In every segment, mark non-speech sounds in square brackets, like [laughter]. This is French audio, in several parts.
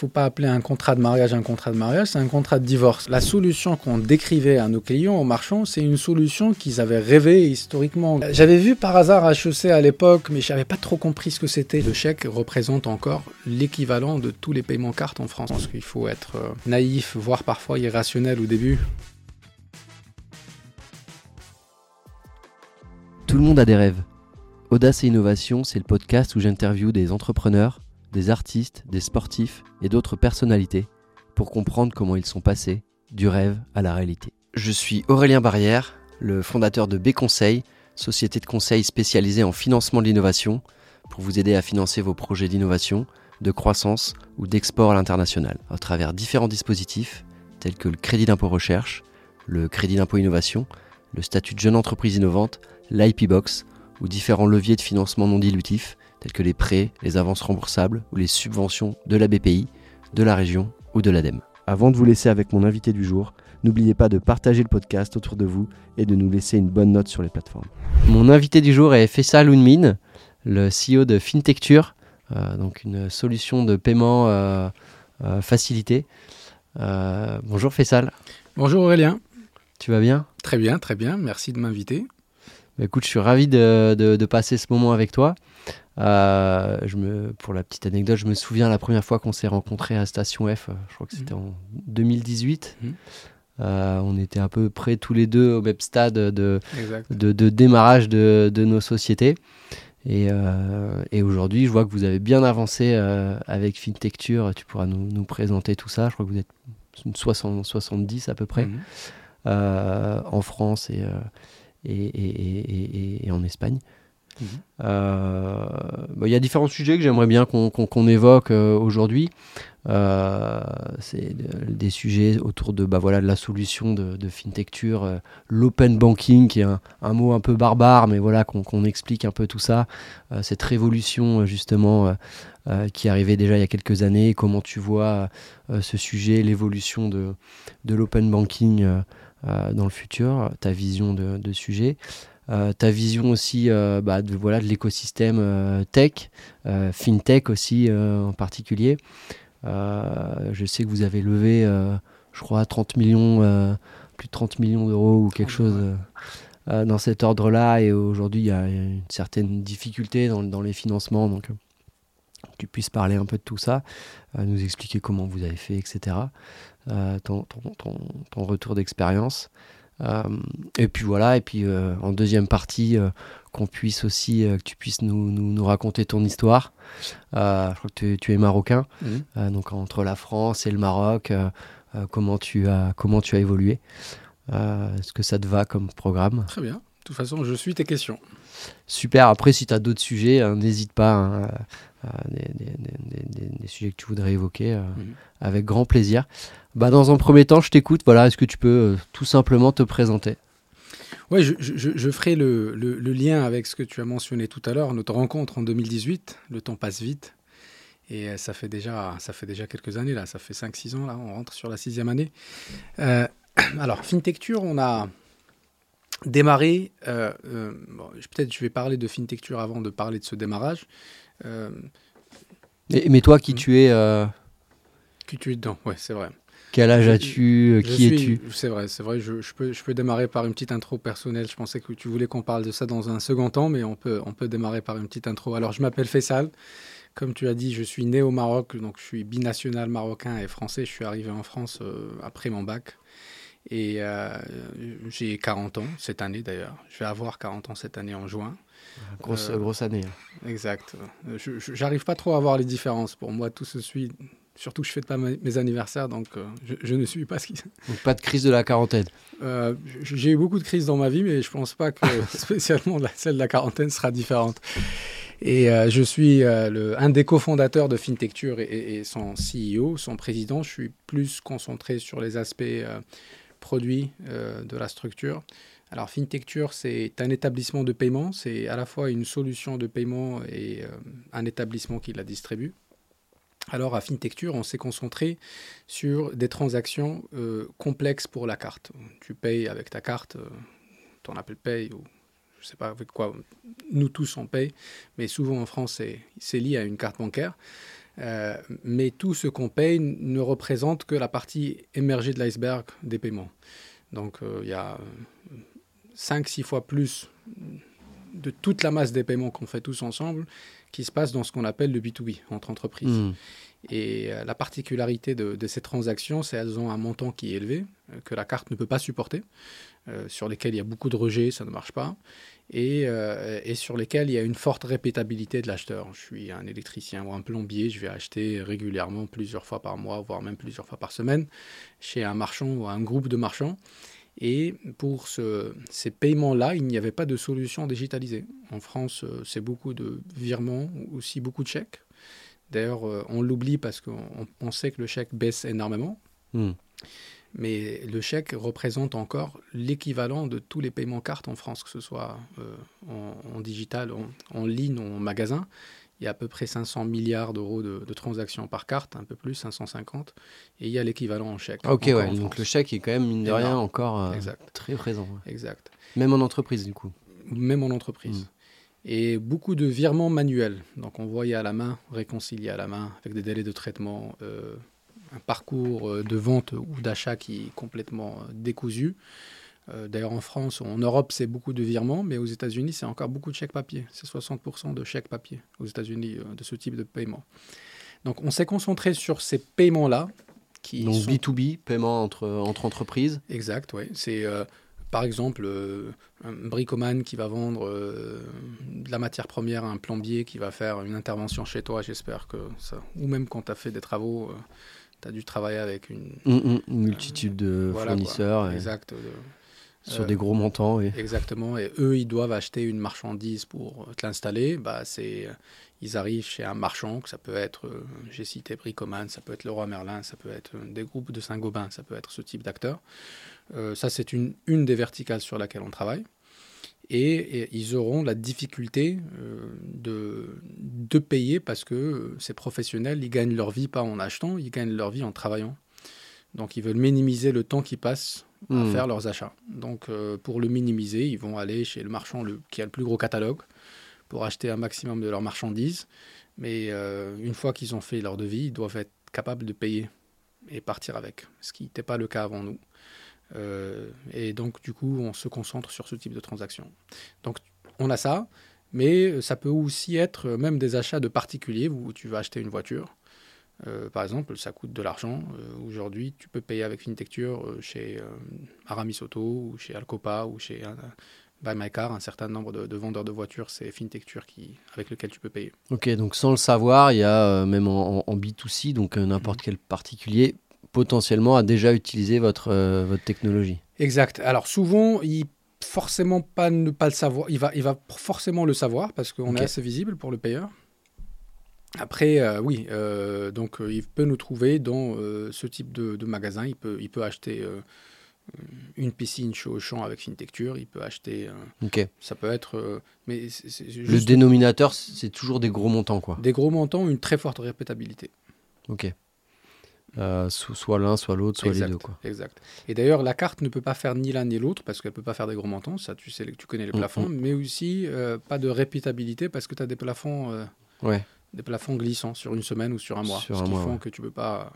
faut pas appeler un contrat de mariage un contrat de mariage, c'est un contrat de divorce. La solution qu'on décrivait à nos clients, aux marchands, c'est une solution qu'ils avaient rêvé historiquement. J'avais vu par hasard HEC à l'époque, mais je n'avais pas trop compris ce que c'était. Le chèque représente encore l'équivalent de tous les paiements cartes en France. Je pense qu'il faut être euh, naïf, voire parfois irrationnel au début. Tout le monde a des rêves. Audace et Innovation, c'est le podcast où j'interviewe des entrepreneurs, des artistes, des sportifs et d'autres personnalités pour comprendre comment ils sont passés du rêve à la réalité. Je suis Aurélien Barrière, le fondateur de B Conseil, société de conseil spécialisée en financement de l'innovation pour vous aider à financer vos projets d'innovation, de croissance ou d'export à l'international à travers différents dispositifs tels que le crédit d'impôt recherche, le crédit d'impôt innovation, le statut de jeune entreprise innovante, l'IP Box ou différents leviers de financement non dilutifs tels que les prêts, les avances remboursables ou les subventions de la BPI, de la région ou de l'ADEME. Avant de vous laisser avec mon invité du jour, n'oubliez pas de partager le podcast autour de vous et de nous laisser une bonne note sur les plateformes. Mon invité du jour est Faisal Ounmin, le CEO de Fintecture, euh, donc une solution de paiement euh, euh, facilité. bonjour Faisal. Bonjour Aurélien. Tu vas bien? Très bien, très bien. Merci de m'inviter. Bah, écoute, je suis ravi de, passer ce moment avec toi. Euh, je me, pour la petite anecdote, je me souviens la première fois qu'on s'est rencontrés à Station F, euh, je crois que c'était mhm. en 2018. Mhm. Euh, on était à peu près tous les deux au même stade de, de, démarrage de, nos sociétés. Et, et aujourd'hui, je vois que vous avez bien avancé avec FinTecture. Tu pourras nous, nous, présenter tout ça. Je crois que vous êtes 60, 70 à peu près mhm. en France et, et, et, en Espagne. Euh, bah, il y a différents sujets que j'aimerais bien qu'on évoque euh, aujourd'hui. Euh, c'est des sujets autour de, bah, voilà, de la solution de, de l'open banking, qui est un, mot un peu barbare, mais voilà qu'on explique un peu tout ça, cette révolution justement qui arrivait déjà il y a quelques années, comment tu vois ce sujet, l'évolution de, l'open banking dans le futur, ta vision de sujet. Euh, ta vision aussi euh, bah, de, l'écosystème tech, fintech aussi en particulier. je sais que vous avez levé, je crois, 30 millions, plus de 30 millions d'euros ou quelque chose dans cet ordre-là. Et aujourd'hui, il y a une certaine difficulté dans, les financements. Donc, tu puisses parler un peu de tout ça, nous expliquer comment vous avez fait, etc. Euh, ton, retour d'expérience. Euh, et puis voilà, et puis euh, en deuxième partie, qu'on puisse aussi, que tu puisses nous, nous, raconter ton histoire. je crois que tu, es marocain, mhm. donc entre la France et le Maroc, comment, tu as, comment tu as évolué. Est-ce que ça te va comme programme? Très bien. De toute façon, je suis tes questions. Super. Après, si tu as d'autres sujets, hein, n'hésite pas. Hein, des, sujets que tu voudrais évoquer mhm. avec grand plaisir. Bah, dans un premier temps, je t'écoute. Voilà, est-ce que tu peux euh, tout simplement te présenter? Oui, je, je, ferai le, le, lien avec ce que tu as mentionné tout à l'heure, notre rencontre en 2018. Le temps passe vite. Et euh, ça fait déjà, ça fait déjà quelques années, là. Ça fait 5-6 ans, là. On rentre sur la sixième année. Euh, [clears throat] alors, FinTecture, on a démarré. Peut-être je vais parler de FinTecture avant de parler de ce démarrage. mais, mais, toi, qui hmm. tu es. Qui tu es dedans, ouais, c'est vrai. Quel âge as-tu euh, Qui es-tu? C'est vrai, c'est vrai. Je, peux, je peux démarrer par une petite intro personnelle. Je pensais que tu voulais qu'on parle de ça dans un second temps, mais on peut, on peut démarrer par une petite intro. Alors, je m'appelle Faisal. Comme tu as dit, je suis né au Maroc, donc je suis binational marocain et français. Je suis arrivé en France euh, après mon bac. Et euh, j'ai 40 ans cette année d'ailleurs. Je vais avoir 40 ans cette année en juin. Grosse, grosse année. Hein. Exact. Je n'arrive pas trop à voir les différences. Pour moi, tout se suit Surtout que je ne fête pas mes anniversaires, donc euh, je, ne suis pas ce qui. Donc pas de crise de la quarantaine. [laughs] Euh, j'ai eu beaucoup de crises dans ma vie, mais je ne pense pas que [laughs] spécialement celle de la quarantaine sera différente. Et euh, je suis le, un des cofondateurs de FinTecture et, et, son CEO, son président. Je suis plus concentré sur les aspects produits de la structure. Alors FinTecture, c'est un établissement de paiement. C'est à la fois une solution de paiement et un établissement qui la distribue. Alors à FinTecture, on s'est concentré sur des transactions euh, complexes pour la carte. Tu payes avec ta carte, euh, ton Apple Pay ou je ne sais pas avec quoi, nous tous on paye, mais souvent en France c'est lié à une carte bancaire. mais tout ce qu'on paye ne représente que la partie émergée de l'iceberg des paiements. Donc il y a 5-6 fois plus de toute la masse des paiements qu'on fait tous ensemble qui se passe dans ce qu'on appelle le B2B entre entreprises. Hmm. Et euh, la particularité de, ces transactions, c'est qu'elles ont un montant qui est élevé, euh, que la carte ne peut pas supporter, euh, sur lesquels il y a beaucoup de rejets, ça ne marche pas, et, et sur lesquels il y a une forte répétabilité de l'acheteur. Je suis un électricien ou un plombier, je vais acheter régulièrement plusieurs fois par mois, voire même plusieurs fois par semaine, chez un marchand ou un groupe de marchands. Et pour ces paiements-là, il n'y avait pas de solution digitalisée. En France, euh, c'est beaucoup de virements, aussi beaucoup de chèques. D'ailleurs, euh, on l'oublie parce qu'on sait que le chèque baisse énormément. Hmm. Mais le chèque représente encore l'équivalent de tous les paiements cartes en France, que ce soit euh, en, digital, en, en, ligne ou en magasin il y a à peu près 500 milliards d'euros de, transactions par carte, un peu plus, 550, et il y a l'équivalent en chèque. ok, ouais, donc le chèque est quand même, mine de rien, encore euh, très présent. Exact. Même en entreprise, du coup. Même en entreprise. Hmm. Et beaucoup de virements manuels, donc envoyés à la main, réconciliés à la main, avec des délais de traitement, euh, un parcours euh, de vente ou d'achat qui est complètement décousu. Euh, d'ailleurs, en France, en Europe, c'est beaucoup de virements, mais aux États-Unis, c'est encore beaucoup de chèques papier. C'est 60% de chèques papier aux États-Unis euh, de ce type de paiement. Donc, on s'est concentré sur ces paiements-là. Qui Donc, B2B, paiement entre, entre entreprises Exact, oui. C'est. Euh, par exemple, un bricomane qui va vendre de la matière première à un plombier qui va faire une intervention chez toi, j'espère que ça. Ou même quand tu as fait des travaux, tu as dû travailler avec une. Mmh, mmh, multitude de fournisseurs. Exact. Sur des gros montants. Exactement. Et eux, ils doivent acheter une marchandise pour te l'installer. Bah, c'est, ils arrivent chez un marchand, que ça peut être, euh, j'ai cité Bricoman, ça peut être Leroy Merlin, ça peut être des groupes de Saint-Gobain, ça peut être ce type d'acteurs. Euh, ça, c'est une, une des verticales sur laquelle on travaille. Et, ils auront la difficulté euh, de, de payer parce que ces professionnels, ils gagnent leur vie pas en achetant, ils gagnent leur vie en travaillant. Donc ils veulent minimiser le temps qu'ils passent à hmm. faire leurs achats. Donc euh, pour le minimiser, ils vont aller chez le marchand le, qui a le plus gros catalogue pour acheter un maximum de leurs marchandises. Mais euh, une fois qu'ils ont fait leur devis, ils doivent être capables de payer et partir avec, ce qui n'était pas le cas avant nous. Euh, et donc du coup, on se concentre sur ce type de transaction. Donc on a ça, mais ça peut aussi être même des achats de particuliers où tu vas acheter une voiture euh, par exemple, ça coûte de l'argent. Euh, aujourd'hui, tu peux payer avec FinTecture euh, chez Aramis Auto ou chez Alcopa ou chez Buy My Car. Un certain nombre de, vendeurs de voitures, c'est FinTecture qui, avec lequel tu peux payer. Ok, donc sans le savoir, il y a même en, B2C, donc n'importe mhm. quel particulier potentiellement a déjà utilisé votre, votre technologie. Exact. Alors souvent, il forcément pas ne pas le savoir. Il va, il va forcément le savoir parce qu'on est assez visible pour le payeur. Après, euh, oui, euh, donc euh, il peut nous trouver dans ce type de, magasin. Il peut, il peut acheter une piscine chez Auchan avec Fintecture. Il peut acheter. ok. Ça peut être. mais Le dénominateur, c'est toujours des gros montants, quoi. Des gros montants, une très forte répétabilité. Ok. soit l'un, soit l'autre, soit les deux. Quoi. Exact. Et d'ailleurs, la carte ne peut pas faire ni l'un ni l'autre parce qu'elle ne peut pas faire des gros montants. Ça, tu sais, tu connais les mm, plafonds. Mm. Mais aussi, pas de répétabilité parce que tu as des plafonds. ouais des plafonds glissants sur une semaine ou sur un mois. ce qui font que tu ne peux pas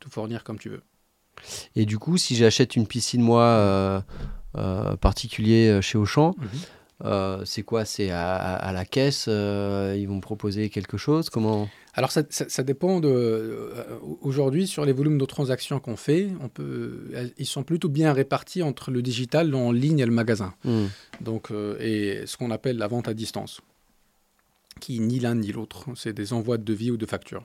tout fournir comme tu veux. Et du coup, si j'achète une piscine, moi, euh, euh, particulier euh, chez Auchan, mhm. c'est quoi? C'est à, la caisse Ils vont me proposer quelque chose? Comment? Alors ça, dépend de. Aujourd'hui, sur les volumes de transactions qu'on fait, on peut, ils sont plutôt bien répartis entre le digital, en ligne et le magasin. Hmm. Donc, et ce qu'on appelle la vente à distance qui ni l'un ni l'autre. C'est des envois de devis ou de factures.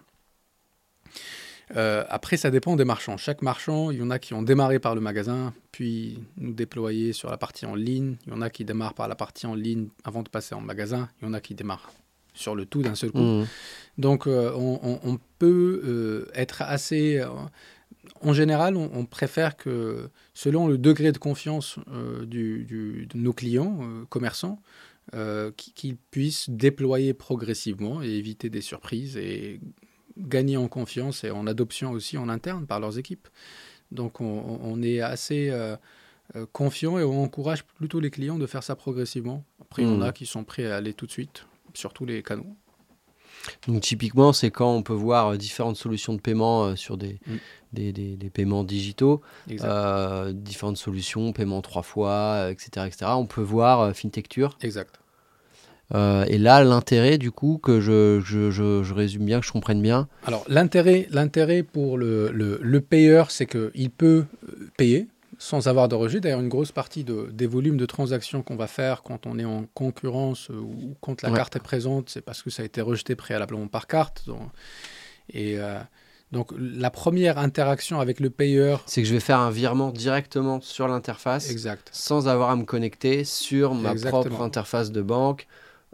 Euh, après, ça dépend des marchands. Chaque marchand, il y en a qui ont démarré par le magasin, puis nous déployer sur la partie en ligne. Il y en a qui démarrent par la partie en ligne avant de passer en magasin. Il y en a qui démarrent sur le tout d'un seul coup. Mmh. Donc, euh, on, peut euh, être assez... en général, on, préfère que, selon le degré de confiance du, de nos clients commerçants, euh, qu'ils puissent déployer progressivement et éviter des surprises et gagner en confiance et en adoption aussi en interne par leurs équipes. Donc on, est assez euh, euh, confiant et on encourage plutôt les clients de faire ça progressivement. Après, il y en a hmm. qui sont prêts à aller tout de suite sur tous les canaux. Donc typiquement, c'est quand on peut voir différentes solutions de paiement sur des, Mm. des, des- des paiements digitaux, euh, différentes solutions, paiement trois fois, euh, etc., etc. On peut voir euh, FinTechture. Exact. Euh, et là, l'intérêt, du coup, que je, je, je, je résume bien, que je comprenne bien, Alors, l'intérêt, pour le, le, le payeur, c'est qu'il peut euh, payer sans avoir de rejet. D'ailleurs, une grosse partie de, des volumes de transactions qu'on va faire quand on est en concurrence ou quand la Ouais. carte est présente, c'est parce que ça a été rejeté préalablement par carte. Donc, et euh, donc, la première interaction avec le payeur, c'est que je vais faire un virement directement sur l'interface exact. sans avoir à me connecter sur ma Exactement. propre interface de banque,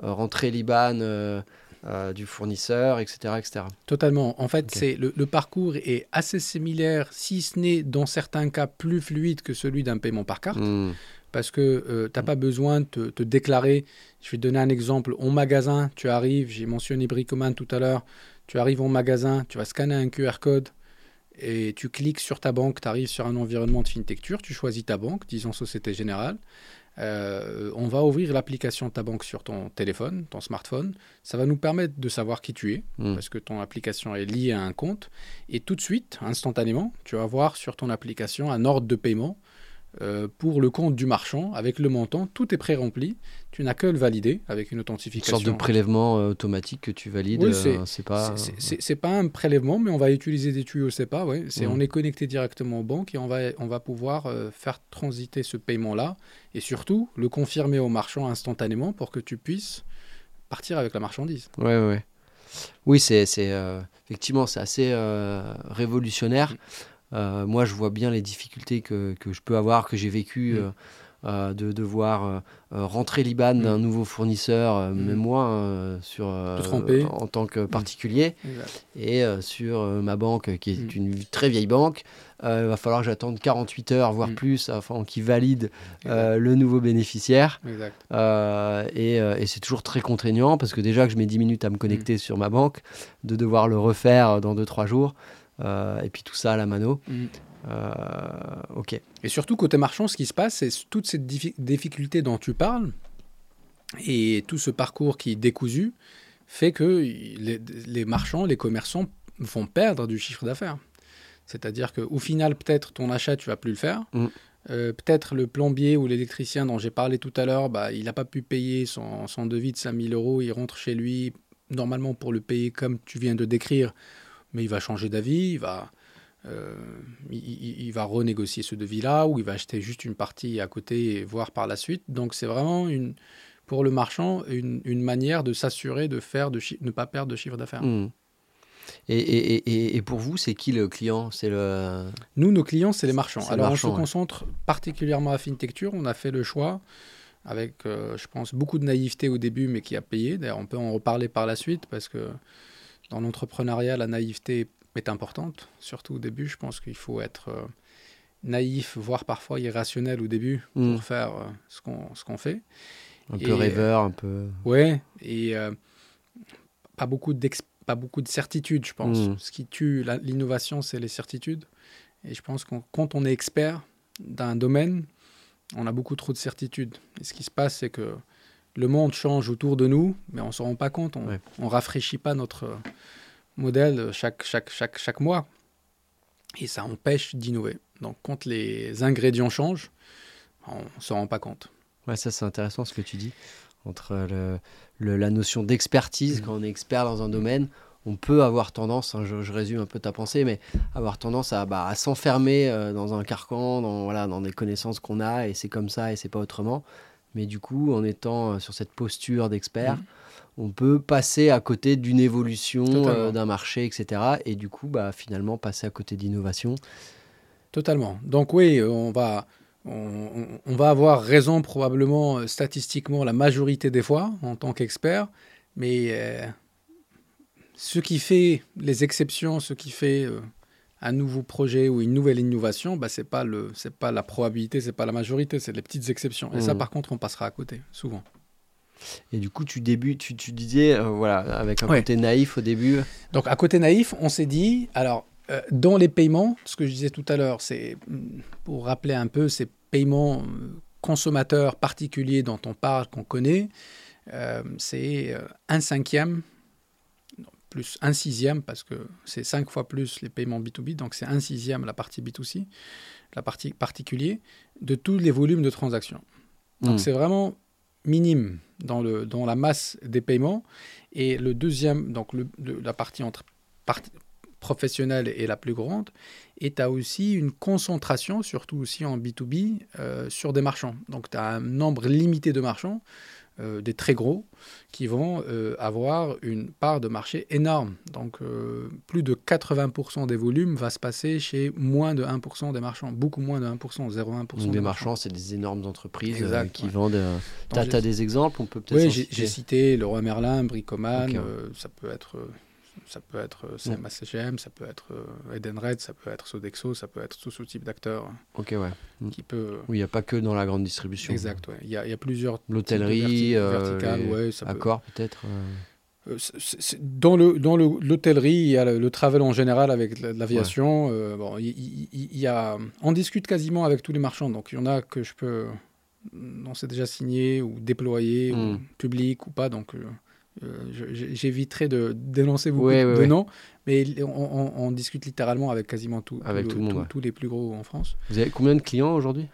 euh, rentrer l'IBAN euh, euh, du fournisseur, etc. etc. Totalement. En fait, c'est le, le parcours est assez similaire, si ce n'est dans certains cas plus fluide que celui d'un paiement par carte. Hmm. parce que tu n'as pas besoin de te, te déclarer. Je vais te donner un exemple. En magasin, tu arrives, j'ai mentionné Bricoman tout à l'heure, tu arrives en magasin, tu vas scanner un QR code et tu cliques sur ta banque, tu arrives sur un environnement de FinTechture, tu choisis ta banque, disons Société Générale. Euh, on va ouvrir l'application de ta banque sur ton téléphone, ton smartphone. Ça va nous permettre de savoir qui tu es, Hmm. parce que ton application est liée à un compte. Et tout de suite, instantanément, tu vas voir sur ton application un ordre de paiement euh, pour le compte du marchand avec le montant. Tout est pré-rempli. Tu n'as que le valider avec une Une authentification. sorte de prélèvement euh, automatique que tu valides. Oui, euh, c'est- pas. C'est- pas un prélèvement, mais on va utiliser des tuyaux SEPA. Ouais. C'est, Mhm. On est connecté directement aux banques et on va, on va pouvoir euh, faire transiter ce paiement-là et surtout le confirmer au marchand instantanément pour que tu puisses partir avec la marchandise. Ouais, ouais. Oui, c'est, c'est, effectivement, c'est assez révolutionnaire. Mm. Euh, moi, je vois bien les difficultés que, que je peux avoir, que j'ai vécu, Mm. euh, euh, de devoir euh, rentrer l'IBAN Mm. d'un nouveau fournisseur, euh, Mm. même moi, sur, en tant que particulier, Exact. et sur ma banque, qui est Mm. une très vieille banque. Il va falloir que j'attende 48 heures, voire Mm. plus, afin qu'ils valident le nouveau bénéficiaire. Exact. Et, et c'est toujours très contraignant parce que déjà que je mets 10 minutes à me connecter sur ma banque, de devoir le refaire dans 2-3 jours, et puis tout ça à la mano. Mm. Euh, ok. Et surtout, côté marchand, ce qui se passe, c'est toute cette diffi- difficulté dont tu parles et tout ce parcours qui est décousu fait que les, les marchands, les commerçants vont perdre du chiffre d'affaires. C'est-à-dire qu'au final, peut-être ton achat, tu vas plus le faire. Mm. Euh, peut-être le plombier ou l'électricien dont j'ai parlé tout à l'heure, bah, il n'a pas pu payer son, son devis de 5000 euros. Il rentre chez lui, normalement pour le payer comme tu viens de décrire, mais il va changer d'avis, il va, euh, il, va renégocier ce devis-là ou il va acheter juste une partie à côté et voir par la suite. Donc c'est vraiment une, pour le marchand une, une manière de s'assurer de faire de ne pas perdre de chiffre d'affaires. Hmm. Et, et, et, et pour vous, c'est qui le client? C'est le. Nous, nos clients, c'est les marchands. Alors marchand, on se ouais. concentre particulièrement à FinTechture. On a fait le choix avec, euh, je pense, beaucoup de naïveté au début, mais qui a payé. D'ailleurs, on peut en reparler par la suite parce que dans l'entrepreneuriat, la naïveté est importante, surtout au début. Je pense qu'il faut être euh, naïf, voire parfois irrationnel au début Hmm. pour faire euh, ce qu'on ce qu'on fait. Un Et- peu rêveur, un peu. Ouais, et euh, pas, beaucoup pas beaucoup de certitudes, je pense. Mm. Ce qui tue l'innovation, c'est les certitudes. Et je pense que quand on est expert d'un domaine, on a beaucoup trop de certitudes. Et ce qui se passe, c'est que le monde change autour de nous, mais on ne se rend pas compte. On Ouais. ne rafraîchit pas notre euh, modèle chaque, chaque, chaque, chaque mois. Et ça empêche d'innover. Donc quand les ingrédients changent, on ne se rend pas compte. Ouais, ça, c'est intéressant ce que tu dis. Entre le, le- la notion d'expertise, Mhm. quand on est expert dans un domaine, on peut avoir tendance, hein, je, je résume un peu ta pensée, mais avoir tendance à, bah, à s'enfermer euh, dans un carcan, dans, voilà, dans des connaissances qu'on a, et c'est comme ça, et c'est pas autrement. Mais du coup, en étant euh, sur cette posture d'expert, Mhm. on peut passer à côté d'une évolution euh, d'un marché, etc. Et du coup, bah, finalement, passer à côté d'innovation. Totalement. Donc oui, on va, on, va avoir raison probablement euh, statistiquement la majorité des fois en tant qu'expert, mais euh, ce qui fait les exceptions, ce qui fait euh, un nouveau projet ou une nouvelle innovation, bah, c'est pas le, c'est pas la probabilité, c'est pas la majorité, c'est les petites exceptions. Et ça, Mhm. par contre, on passera à côté souvent. Et du coup, tu débutes, tu, tu disais, euh, voilà, avec un Ouais. côté naïf au début. Donc, à côté naïf, on s'est dit, alors, euh, dans les paiements, ce que je disais tout à l'heure, c'est, pour rappeler un peu, ces paiements euh, consommateurs particuliers dont on parle, qu'on connaît, euh, c'est un cinquième plus un sixième, parce que c'est cinq fois plus les paiements B2B, donc c'est un sixième la partie B2C, la partie particulier, de tous les volumes de transactions. Donc Mm. c'est vraiment minime dans, le, dans la masse des paiements. Et le deuxième, donc le- la partie entre partie professionnelle est la plus grande. Et tu as aussi une concentration, surtout aussi en B2B, euh, sur des marchands. Donc tu as un nombre limité de marchands, euh, des très gros, qui vont euh, avoir une part de marché énorme. Donc euh, plus de 80% des volumes va se passer chez moins de 1% des marchands, beaucoup moins de 1%, 0,1%. Donc des marchands, c'est des énormes entreprises Exact, qui ouais. vendent. j'ai- t'as des exemples On peut peut-être. Oui, s'en j'ai cité le roi Merlin, Bricoman, ça peut être, ça peut être euh, CMA CGM, ça peut être euh, Edenred, ça peut être Sodexo, ça peut être tout ce type d'acteurs Ok, ouais. Mm. qui peut. Oui, il n'y a pas que dans la grande distribution. Exact, ouais. Il y, a, il y a plusieurs L'hôtellerie, verti- euh, verticales, les- ouais, ça peut- accord peut-être. euh, Euh, dans le dans le- l'hôtellerie, il y a le, le travel en général avec la- l'aviation. euh, bon, il, il- il- il y a, on discute quasiment avec tous les marchands. Donc il y en a que je peux, on s'est déjà signé ou déployé, ou Mm. public ou pas. Donc euh, euh, j'éviterai de dénoncer beaucoup Ouais, de, ouais, de ouais. noms, mais on, on- on discute littéralement avec quasiment tout, Avec tout le monde, tout- tous les plus gros en France. Vous avez combien de clients aujourd'hui?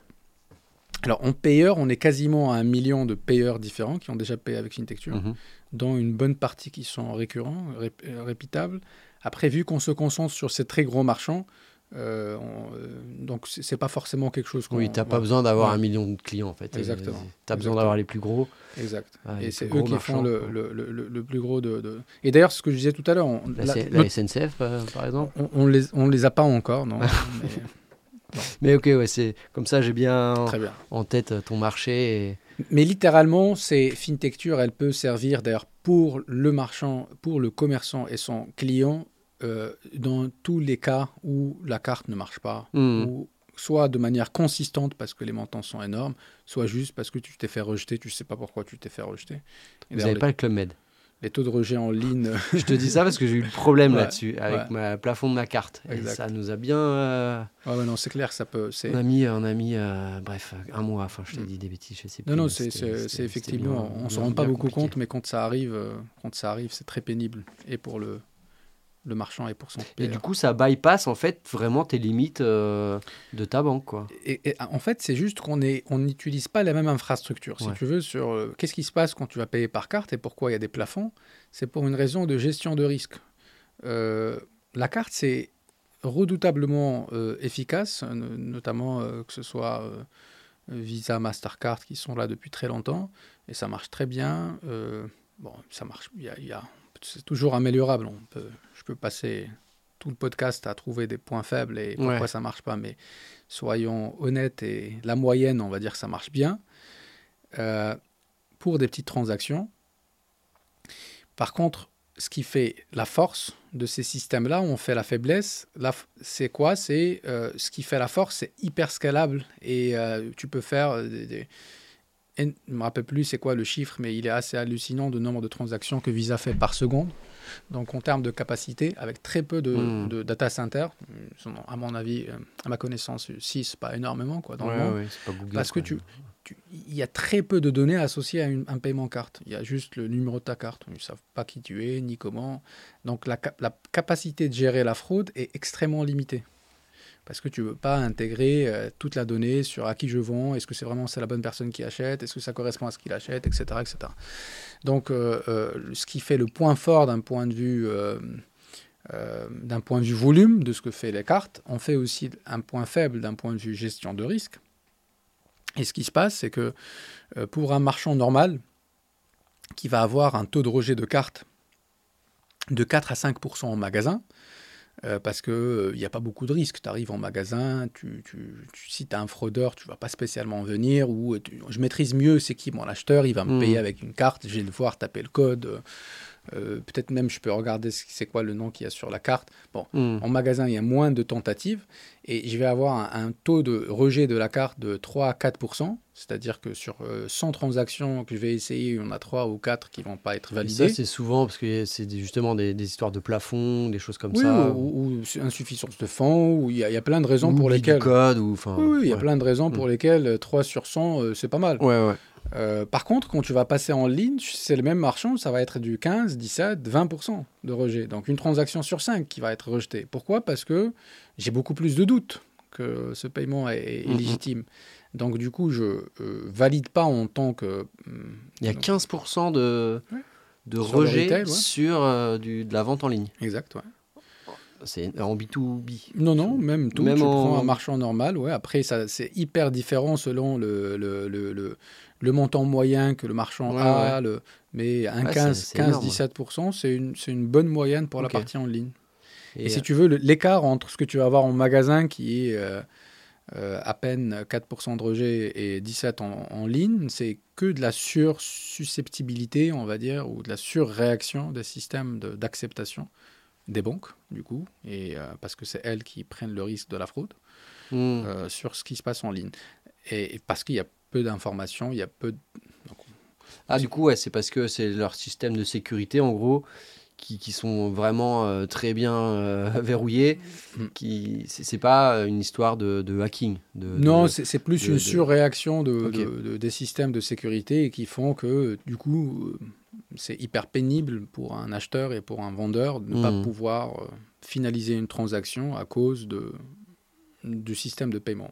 Alors en payeur, on est quasiment à un million de payeurs différents qui ont déjà payé avec Fintecture. Mhm. dont une bonne partie qui sont récurrents, rép- euh, répitables. Après, vu qu'on se concentre sur ces très gros marchands, euh, on- euh, donc c'est pas forcément quelque chose qu'on... Oui, t'as pas besoin d'avoir Ouais. un million de clients en fait. Exactement. Tu as besoin d'avoir les plus gros. Exact. Ah, Et c'est eux qui font le, le, le- plus gros de... de- Et d'ailleurs, ce que je disais tout à l'heure, on, La, la- SNCF euh, par exemple. on, on les, on les a pas encore, non [laughs] mais Mais ok, ouais, c'est comme ça j'ai bien bien. en tête euh, ton marché. Et... Mais littéralement, c'est Fintecture, elle peut servir d'ailleurs pour le marchand, pour le commerçant et son client euh, dans tous les cas où la carte ne marche pas, Hmm. ou soit de manière consistante parce que les montants sont énormes, soit juste parce que tu t'es fait rejeter, tu sais pas pourquoi tu t'es fait rejeter. Et Vous n'avez les, pas le Club Med. les taux de rejet en ligne, [laughs] Je te dis ça parce que j'ai eu le problème [laughs] Ouais, là-dessus avec ouais. ma plafond de ma carte. Et ça nous a bien. euh, ah ouais, non, c'est clair, ça peut. on a mis, on a mis euh, bref, un mois. Enfin, je t'ai Mm. dit des bêtises, je sais plus. Non, non, c'est effectivement, bien- on ne se bien- rend pas beaucoup compliqué. compte, mais quand ça arrive, euh, quand ça arrive, c'est très pénible, et pour le, le marchand et pour son Et payeur. du coup, ça bypass en fait vraiment tes limites euh, de ta banque, quoi. Et, et, en fait, c'est juste qu'on est- on n'utilise pas la même infrastructure. Si Ouais. tu veux, sur euh, qu'est-ce qui se passe quand tu vas payer par carte et pourquoi il y a des plafonds, c'est pour une raison de gestion de risque. Euh, la carte, c'est redoutablement euh, efficace, no- notamment euh, que ce soit euh, Visa, Mastercard qui sont là depuis très longtemps et ça marche très bien. Euh, bon, ça marche. il y a- il y a- c'est toujours améliorable. On peut, je peux passer tout le podcast à trouver des points faibles et pourquoi Ouais. ça marche pas, mais soyons honnêtes et la moyenne, on va dire que ça marche bien. Euh, pour des petites transactions. Par contre, ce qui fait la force de ces systèmes-là, on fait la faiblesse. C'est quoi? C'est euh, ce qui fait la force, c'est hyper scalable et euh, tu peux faire des, des- Je ne me rappelle plus c'est quoi le chiffre, mais il est assez hallucinant de nombre de transactions que Visa fait par seconde. Donc en termes de capacité, avec très peu de, Mm. de data ils sont, à mon avis, euh, à ma connaissance, 6, pas énormément quoi, dans le Ouais, monde. ouais, c'est pas Google. Parce que quoi. tu- Tu- il y a très peu de données associées à une- un paiement carte. Il y a juste le numéro de ta carte. Ils ne savent pas qui tu es, ni comment. Donc la, cap- la capacité de gérer la fraude est extrêmement limitée. Parce que tu ne veux pas intégrer euh, toute la donnée sur à qui je vends, est-ce que c'est vraiment la bonne personne qui achète, est-ce que ça correspond à ce qu'il achète, etc. etc. Donc euh, euh, ce qui fait le point fort d'un point de vue... d'un point de vue volume de ce que fait les cartes, on fait aussi un point faible d'un point de vue gestion de risque. Et ce qui se passe, c'est que pour un marchand normal, qui va avoir un taux de rejet de cartes de 4 à 5% en magasin, euh, parce qu'il n'y a pas beaucoup de risques. Tu arrives en magasin, tu, tu- tu- si tu as un fraudeur, tu vas pas spécialement venir, ou euh, tu- je maîtrise mieux c'est qui mon acheteur, il va me Mm. payer avec une carte, je vais le voir taper le code. euh, euh, Peut-être même je peux regarder ce- c'est quoi le nom qu'il y a sur la carte. Hmm. En magasin, il y a moins de tentatives et je vais avoir un, un taux de rejet de la carte de 3 à 4 c'est-à-dire que sur euh, 100 transactions que je vais essayer, il y en a 3 ou 4 qui vont pas être Et validées. ça, c'est souvent parce que c'est justement des, des histoires de plafond, des choses comme oui, ça. ou, ou insuffisance de fonds, ou il y, a- il y a plein de raisons pour lesquelles. code ou. Oui, oui, il y a plein de raisons pour Mm. lesquelles euh, 3 sur 100, euh, c'est pas mal. Ouais, ouais. Euh, par contre, quand tu vas passer en ligne, c'est le même marchand, ça va être du 15, 17, 20% de rejet. Donc une transaction sur 5 qui va être rejetée. Pourquoi? Parce que j'ai beaucoup plus de doutes que ce paiement est, Mhm. légitime. Donc du coup, je euh, valide pas en tant que... hum, Il y a 15% de, Ouais. de Sur rejet retail, ouais. sur euh, du, de la vente en ligne. Exact, ouais. C'est en B2B. Non, non, même tout. Même tu en- prends un marchand normal, ouais. Après, ça, c'est hyper différent selon le, le, le, le, le montant moyen que le marchand Ouais, a. Le, mais un Ouais, 15, c'est- c'est 15 énorme. 17%, c'est une, une bonne moyenne pour la partie en ligne. Et, Et, si tu veux, l'écart entre ce que tu vas avoir en magasin, qui est euh, euh, à peine 4% de rejet et 17% en, en ligne, c'est que de la sursusceptibilité, on va dire, ou de la surréaction des systèmes de- d'acceptation des banques, du coup, et, euh, parce que c'est elles qui prennent le risque de la fraude Hmm. euh, sur ce qui se passe en ligne. Et, et parce qu'il y a peu d'informations, il y a peu de... Ah, du coup, ouais, c'est parce que c'est leur système de sécurité, en gros, qui, qui sont vraiment euh, très bien euh, [laughs] verrouillés. Mm. Qui, c'est pas une histoire de, de hacking. De, Non, c'est plus de- une surréaction des systèmes de sécurité qui font que, du coup, euh, c'est hyper pénible pour un acheteur et pour un vendeur de ne pas Mhm. pouvoir finaliser une transaction à cause de, du système de paiement.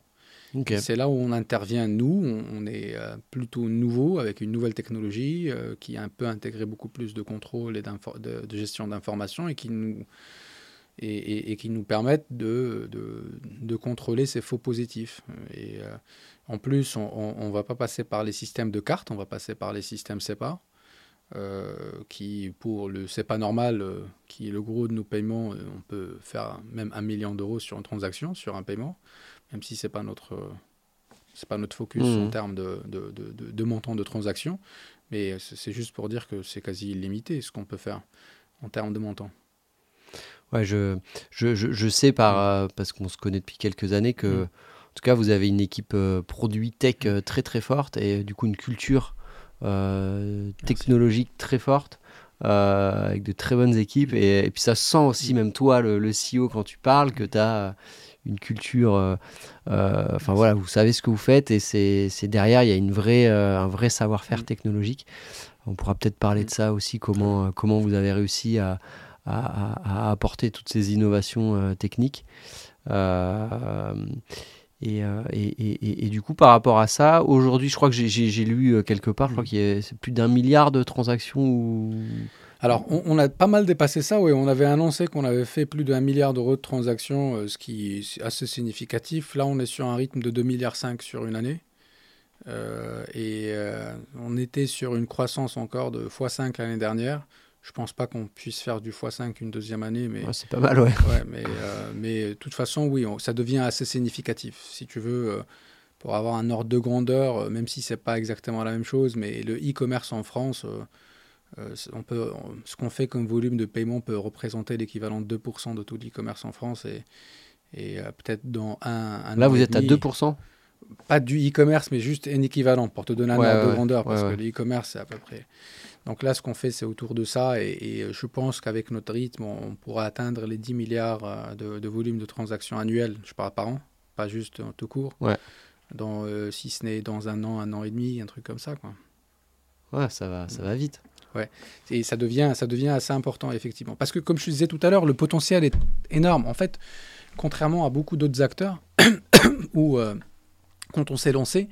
C'est là où on intervient, nous. On, est euh, plutôt nouveau avec une nouvelle technologie euh, qui a un peu intégré beaucoup plus de contrôle et de, gestion d'informations et qui nous, permettent de, contrôler ces faux positifs. Et euh, en plus, on ne va pas passer par les systèmes de cartes, on va passer par les systèmes SEPA. qui pour le SEPA normal, euh, qui est le gros de nos paiements, on peut faire même un million d'euros sur une transaction, sur un paiement même si c'est pas notre c'est pas notre focus en termes de, de, de, montant de transaction, mais c'est juste pour dire que c'est quasi illimité ce qu'on peut faire en termes de montant. Ouais, je, je, je, je sais par, euh, parce qu'on se connaît depuis quelques années que, Mm. en tout cas, vous avez une équipe euh, produit tech euh, très très forte et du coup une culture technologique très forte. avec de très bonnes équipes et, et puis ça se sent aussi même toi le, le CEO quand tu parles que tu as une culture euh, euh, enfin voilà vous savez ce que vous faites et c'est derrière il y a une vraie euh, un vrai savoir-faire Mm. technologique on pourra peut-être parler de ça aussi comment comment vous avez réussi à à, à- à apporter toutes ces innovations techniques. Et, et, et- du coup, par rapport à ça, aujourd'hui, je crois que j'ai- lu quelque part, je crois Mhm. qu'il y a plus d'un milliard de transactions. Où... Alors, on, on a pas mal dépassé ça, oui. On avait annoncé qu'on avait fait plus d'un milliard d'euros de transactions, euh, ce qui est assez significatif. Là, on est sur un rythme de 2,5 milliards sur une année. Euh, et euh, on était sur une croissance encore de x5 l'année dernière. Je pense pas qu'on puisse faire du x5 une deuxième année, mais Ouais, c'est pas mal, ouais. Ouais, mais, mais de toute façon, oui, on- ça devient assez significatif. Si tu veux, pour avoir un ordre de grandeur, même si c'est pas exactement la même chose, mais le e-commerce en France, euh, euh, on peut, on- ce qu'on fait comme volume de paiement peut représenter l'équivalent de 2% de tout l'e-commerce en France. Et, et euh, peut-être dans un, un Là, an vous êtes à demi- 2%. Pas du e-commerce, mais juste un équivalent pour te donner un Ouais, ordre ouais, de grandeur, parce que ouais. le e-commerce, c'est à peu près. Donc là, ce qu'on fait, c'est autour de ça. Et, et je pense qu'avec notre rythme, on pourra atteindre les 10 milliards euh, de, de volume de transactions annuelles, je parle par an, pas juste en tout court. Dans, euh, si ce n'est dans un an, un an et demi, un truc comme ça. Quoi. Ouais, ça va, ça va vite. Et ça devient, ça devient assez important, effectivement. Parce que, comme je disais tout à l'heure, le potentiel est énorme. En fait, contrairement à beaucoup d'autres acteurs, [coughs] où euh, quand on s'est lancé,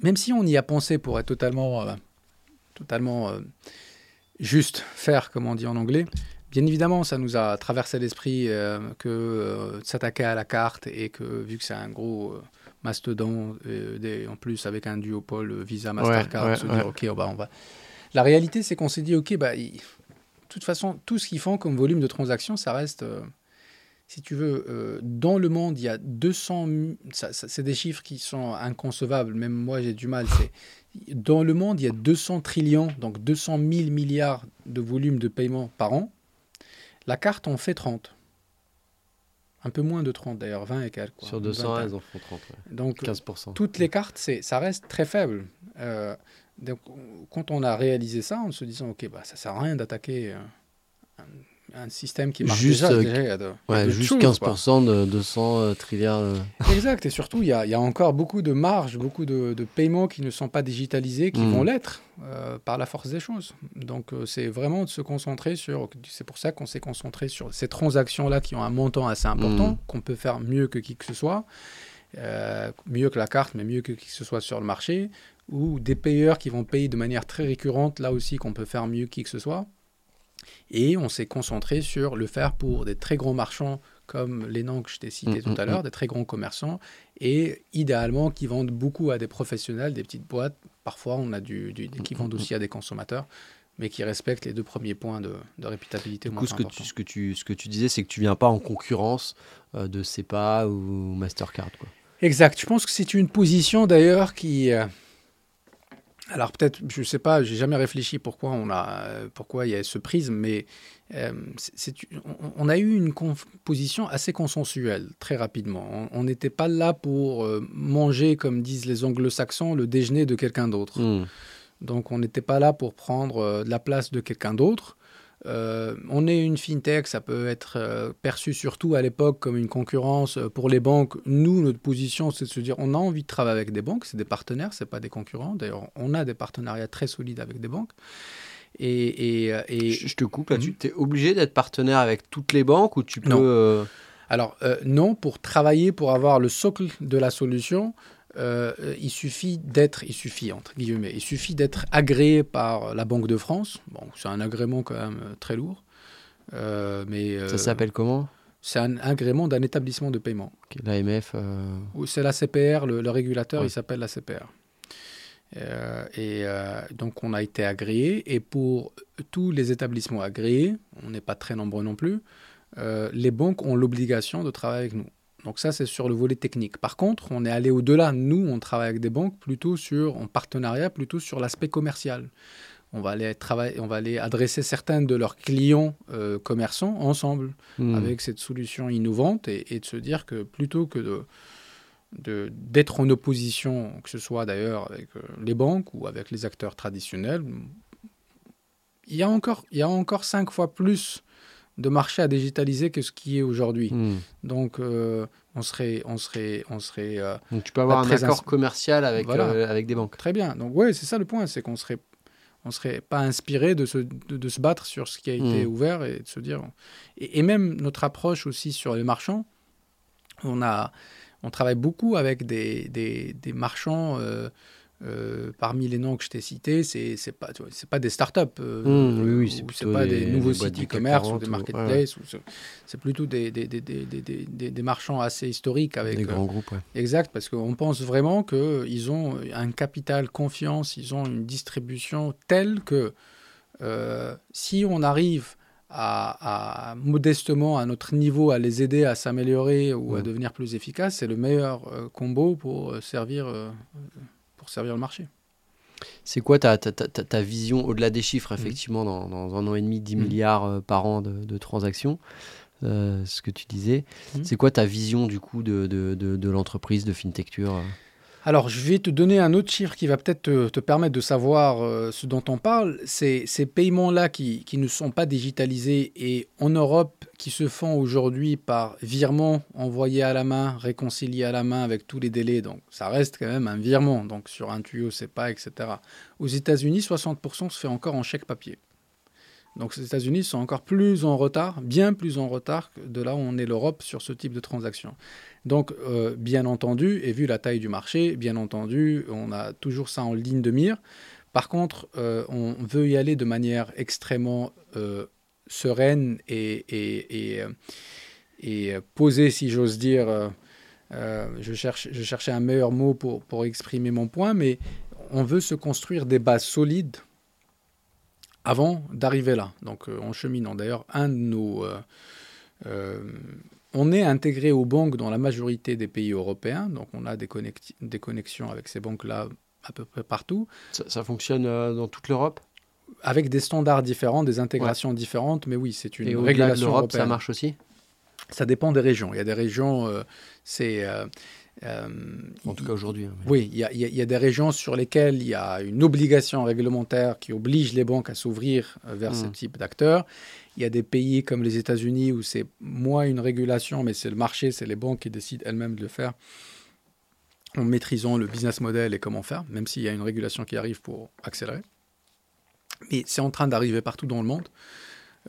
même si on y a pensé pour être totalement, euh, totalement euh, juste, faire, comme on dit en anglais, bien évidemment, ça nous a traversé l'esprit que s'attaquer à la carte et que, vu que c'est un gros mastodon, euh, des- en plus avec un duopole euh, Visa, Mastercard, ouais, se dire, OK, oh, bah, on va... La réalité, c'est qu'on s'est dit, OK, bah, il- de toute façon, tout ce qu'ils font comme volume de transactions, ça reste, euh, si tu veux, euh, dans le monde, il y a 200... mi- ça- ça- C'est des chiffres qui sont inconcevables, même moi j'ai du mal. C'est Dans le monde, il y a 200 trillions, donc 200 000 milliards de volume de paiement par an. La carte en fait 30. Un peu moins de 30 d'ailleurs, 20 et quelques. quoi. Sur Une 200, vingtaine. elles en font 30. ouais. Donc, 15%. toutes les cartes, c'est, ça reste très faible. Euh, donc, quand on a réalisé ça, en se disant, OK, bah, ça sert à rien d'attaquer euh, un, système qui marche juste, déjà. juste 15% de 200 trilliards. Exact. Et surtout, il y, a, encore beaucoup de marges, beaucoup de, paiements qui ne sont pas digitalisés, qui hmm. vont l'être par la force des choses. Donc, c'est vraiment de se concentrer sur. C'est pour ça qu'on s'est concentré sur ces transactions-là qui ont un montant assez important, hmm. qu'on peut faire mieux que qui que ce soit. mieux que la carte, mais mieux que qui que ce soit sur le marché, ou des payeurs qui vont payer de manière très récurrente, là aussi qu'on peut faire mieux qui que ce soit. Et on s'est concentré sur le faire pour des très grands marchands comme les noms que je t'ai cités mm, tout à mm, l'heure, mm. des très grands commerçants, et idéalement qui vendent beaucoup à des professionnels, des petites boîtes. Parfois, on a du, qui vendent aussi à des consommateurs, mais qui respectent les deux premiers points de, de réputation. Du coup, ce que, tu, ce, que tu, ce que tu disais, c'est que tu viens pas en concurrence euh, de SEPA ou Mastercard. Quoi. Exact. Je pense que c'est une position d'ailleurs qui... Euh, alors peut-être, je ne sais pas, j'ai jamais réfléchi pourquoi on a, pourquoi il y a ce prisme, mais euh, on, a eu une composition assez consensuelle très rapidement. On n'était pas là pour euh, manger, comme disent les anglo-saxons, le déjeuner de quelqu'un d'autre. Hmm. Donc on n'était pas là pour prendre euh, la place de quelqu'un d'autre. Euh, on est une fintech, ça peut être euh, perçu surtout à l'époque comme une concurrence euh, pour les banques. Nous, notre position, c'est de se dire on a envie de travailler avec des banques, c'est des partenaires, c'est pas des concurrents. D'ailleurs, on a des partenariats très solides avec des banques. Et, Je te coupe là, tu mhm. es obligé d'être partenaire avec toutes les banques ou tu peux. Alors, non, pour travailler, pour avoir le socle de la solution, euh, il suffit d'être, il suffit entre guillemets, il suffit d'être agréé par la Banque de France. Bon, c'est un agrément quand même euh, très lourd. Euh, mais ça s'appelle comment? C'est un agrément d'un établissement de paiement. L'AMF. C'est la CPR, le, régulateur, il s'appelle la CPR. et donc on a été agréé. Et pour tous les établissements agréés, on n'est pas très nombreux non plus, les banques ont l'obligation de travailler avec nous. Donc ça, c'est sur le volet technique. Par contre, on est allé au-delà. Nous, on travaille avec des banques plutôt sur, en partenariat, plutôt sur l'aspect commercial. On va aller travailler, on va aller adresser certains de leurs clients euh, commerçants ensemble hmm. avec cette solution innovante et, de se dire que plutôt que de, d'être en opposition, que ce soit d'ailleurs avec euh, les banques ou avec les acteurs traditionnels, il y a encore, il y a encore cinq fois plus de marché à digitaliser que ce qui est aujourd'hui. Hmm. Donc, euh, on serait, on serait, on serait. Euh, Donc, tu peux avoir un accord commercial avec euh, avec des banques. Très bien. Donc, ouais, c'est ça le point, c'est qu'on serait, on serait pas inspiré de se, de, se battre sur ce qui a été hmm. ouvert et de se dire. Et, même notre approche aussi sur les marchands, on a, on travaille beaucoup avec des, des, des marchands. Euh, parmi les noms que je t'ai cités, c'est c'est pas c'est pas des startups, euh, mmh, oui, oui, c'est pas des, nouveaux sites e-commerce ou des marketplaces, c'est plutôt des marchands assez historiques avec des grands euh, groupes. Exact, parce qu'on pense vraiment qu'ils ont un capital confiance, ils ont une distribution telle que si on arrive à, modestement à notre niveau à les aider à s'améliorer ou à mmh. devenir plus efficaces, c'est le meilleur combo pour servir servir le marché. C'est quoi ta, ta, ta, ta vision au-delà des chiffres, mhm. effectivement, dans, dans, un an et demi, 10 mhm. milliards euh, par an de, de transactions, euh, ce que tu disais. Mhm. C'est quoi ta vision du coup de, de, de l'entreprise de FinTechture euh alors, je vais te donner un autre chiffre qui va peut-être te, permettre de savoir euh, ce dont on parle. C'est ces paiements-là qui, ne sont pas digitalisés et en Europe qui se font aujourd'hui par virement envoyé à la main, réconcilié à la main avec tous les délais. Donc, ça reste quand même un virement. Donc, sur un tuyau, c'est pas, etc. Aux États-Unis, 60% se fait encore en chèque papier. Donc les États-Unis sont encore plus en retard, bien plus en retard que de là où on est l'Europe sur ce type de transaction. Donc, euh, bien entendu, et vu la taille du marché, bien entendu, on a toujours ça en ligne de mire. Par contre, euh, on veut y aller de manière extrêmement euh, sereine et, et, posée, si j'ose dire. je, cherchais un meilleur mot pour, pour exprimer mon point, mais on veut se construire des bases solides avant d'arriver là. Donc, en cheminant. D'ailleurs, un de nos on est intégré aux banques dans la majorité des pays européens, donc on a des, connexions avec ces banques-là à peu près partout. Ça, fonctionne euh, dans toute l'Europe? Avec des standards différents, des intégrations différentes, mais oui, c'est une Et régulation l'Europe, ça marche aussi? Ça dépend des régions. Il y a des régions, c'est euh, en tout cas aujourd'hui. Hein, oui, il y, a des régions sur lesquelles il y a une obligation réglementaire qui oblige les banques à s'ouvrir euh, vers ce hmm. type d'acteurs. Il y a des pays comme les États-Unis où c'est moins une régulation, mais c'est le marché, c'est les banques qui décident elles-mêmes de le faire en maîtrisant le business model et comment faire, même s'il y a une régulation qui arrive pour accélérer. Mais c'est en train d'arriver partout dans le monde.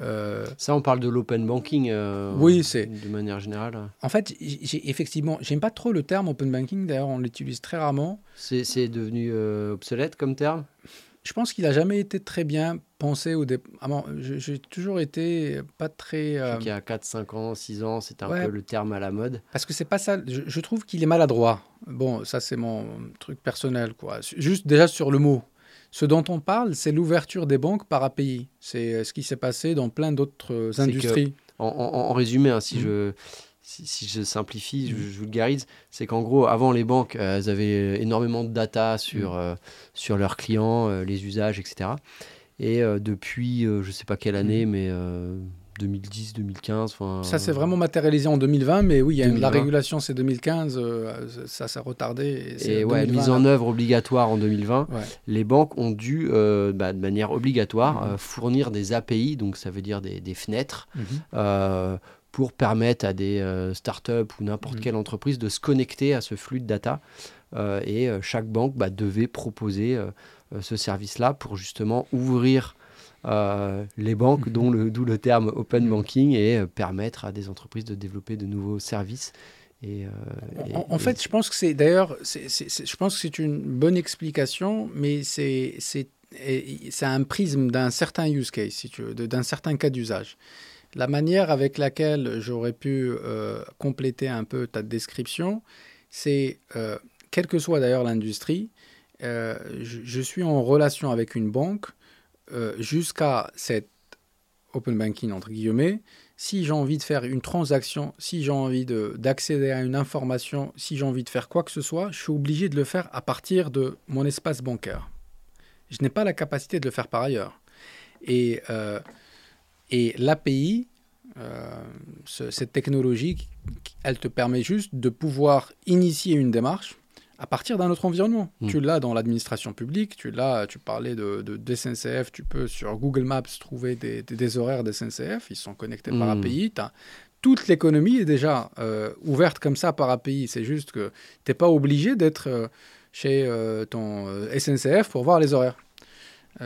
Euh, ça, on parle de l'open banking. Euh, oui, c'est de manière générale. En fait, effectivement, j'aime pas trop le terme open banking. D'ailleurs, on l'utilise très rarement. C'est devenu euh, obsolète comme terme? Je pense qu'il a jamais été très bien pensé au départ. Ah j'ai toujours été pas très. Il y a 4, 5 ans, 6 ans, c'était un peu le terme à la mode. Parce que c'est pas ça. Je, je trouve qu'il est maladroit. Bon, ça, c'est mon truc personnel, quoi. Juste déjà sur le mot. Ce dont on parle, c'est l'ouverture des banques par API. C'est euh, ce qui s'est passé dans plein d'autres industries. en, résumé, hein, si, mm. je, si, je simplifie, je, mm. vulgarise, c'est qu'en gros, avant les banques, euh, elles avaient énormément de data sur, mm. euh, sur leurs clients, les usages, etc. Et depuis, je ne sais pas quelle année, mais 2010, 2015. Ça s'est vraiment matérialisé en 2020, mais oui, la régulation c'est 2015, euh, ça s'est retardé. Et, ouais, mise en œuvre obligatoire en 2020, les banques ont dû, euh, bah, de manière obligatoire, euh, fournir des API, donc ça veut dire des, fenêtres. Mhm. pour permettre à des startups ou n'importe mhm. quelle entreprise de se connecter à ce flux de data. et chaque banque bah, devait proposer ce service-là pour justement ouvrir euh, les banques, mhm. d'où le, terme open mhm. banking, et euh, permettre à des entreprises de développer de nouveaux services. Et, euh, en, fait, je pense que c'est d'ailleurs, je pense que c'est une bonne explication, mais c'est un prisme d'un certain use case, si tu veux, d'un certain cas d'usage. La manière avec laquelle j'aurais pu compléter un peu ta description, c'est, quelle que soit d'ailleurs l'industrie, je, je, suis en relation avec une banque euh, jusqu'à cette open banking, entre guillemets, si j'ai envie de faire une transaction, si j'ai envie d'accéder à une information, si j'ai envie de faire quoi que ce soit, je suis obligé de le faire à partir de mon espace bancaire. Je n'ai pas la capacité de le faire par ailleurs. Et, euh, l'API, euh, cette technologie, elle te permet juste de pouvoir initier une démarche à partir d'un autre environnement. Hmm. Tu l'as dans l'administration publique, tu l'as, tu parlais de, de, SNCF, tu peux sur Google Maps trouver des, des, horaires de SNCF, ils sont connectés par hmm. API. toute l'économie est déjà euh, ouverte comme ça par API. C'est juste que tu n'es pas obligé d'être euh, chez euh, ton SNCF pour voir les horaires.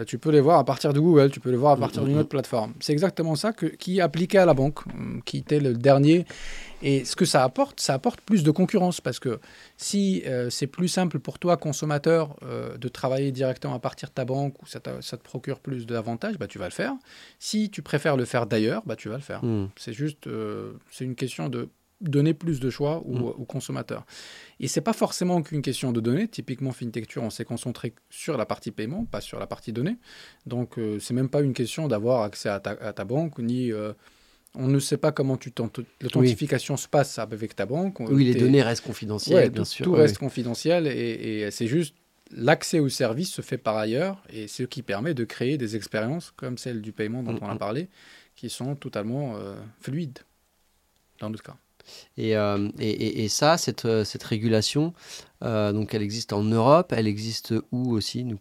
Tu peux les voir à partir de Google, tu peux les voir à hmm, partir d'une autre plateforme. C'est exactement ça que, qui est appliqué à la banque, qui était le dernier et ce que ça apporte, ça apporte plus de concurrence parce que si euh, c'est plus simple pour toi, consommateur, euh, de travailler directement à partir de ta banque ou ça, ça te procure plus d'avantages, bah, tu vas le faire. Si tu préfères le faire d'ailleurs, bah, tu vas le faire. C'est juste, euh, c'est une question de donner plus de choix aux, hmm. consommateurs. Et c'est pas forcément qu'une question de données. Typiquement, FinTechture, on s'est concentré sur la partie paiement, pas sur la partie données. Donc, c'est même pas une question d'avoir accès à ta, à ta banque ni on ne sait pas comment l'authentification se passe avec ta banque. Oui, les données restent confidentielles, bien sûr. Tout reste confidentiel et, c'est juste l'accès au service se fait par ailleurs et ce qui permet de créer des expériences comme celle du paiement dont on a parlé, qui sont totalement euh, fluides dans notre cas. Et, euh, ça, cette, cette régulation, euh, donc elle existe en Europe, elle existe où aussi nous?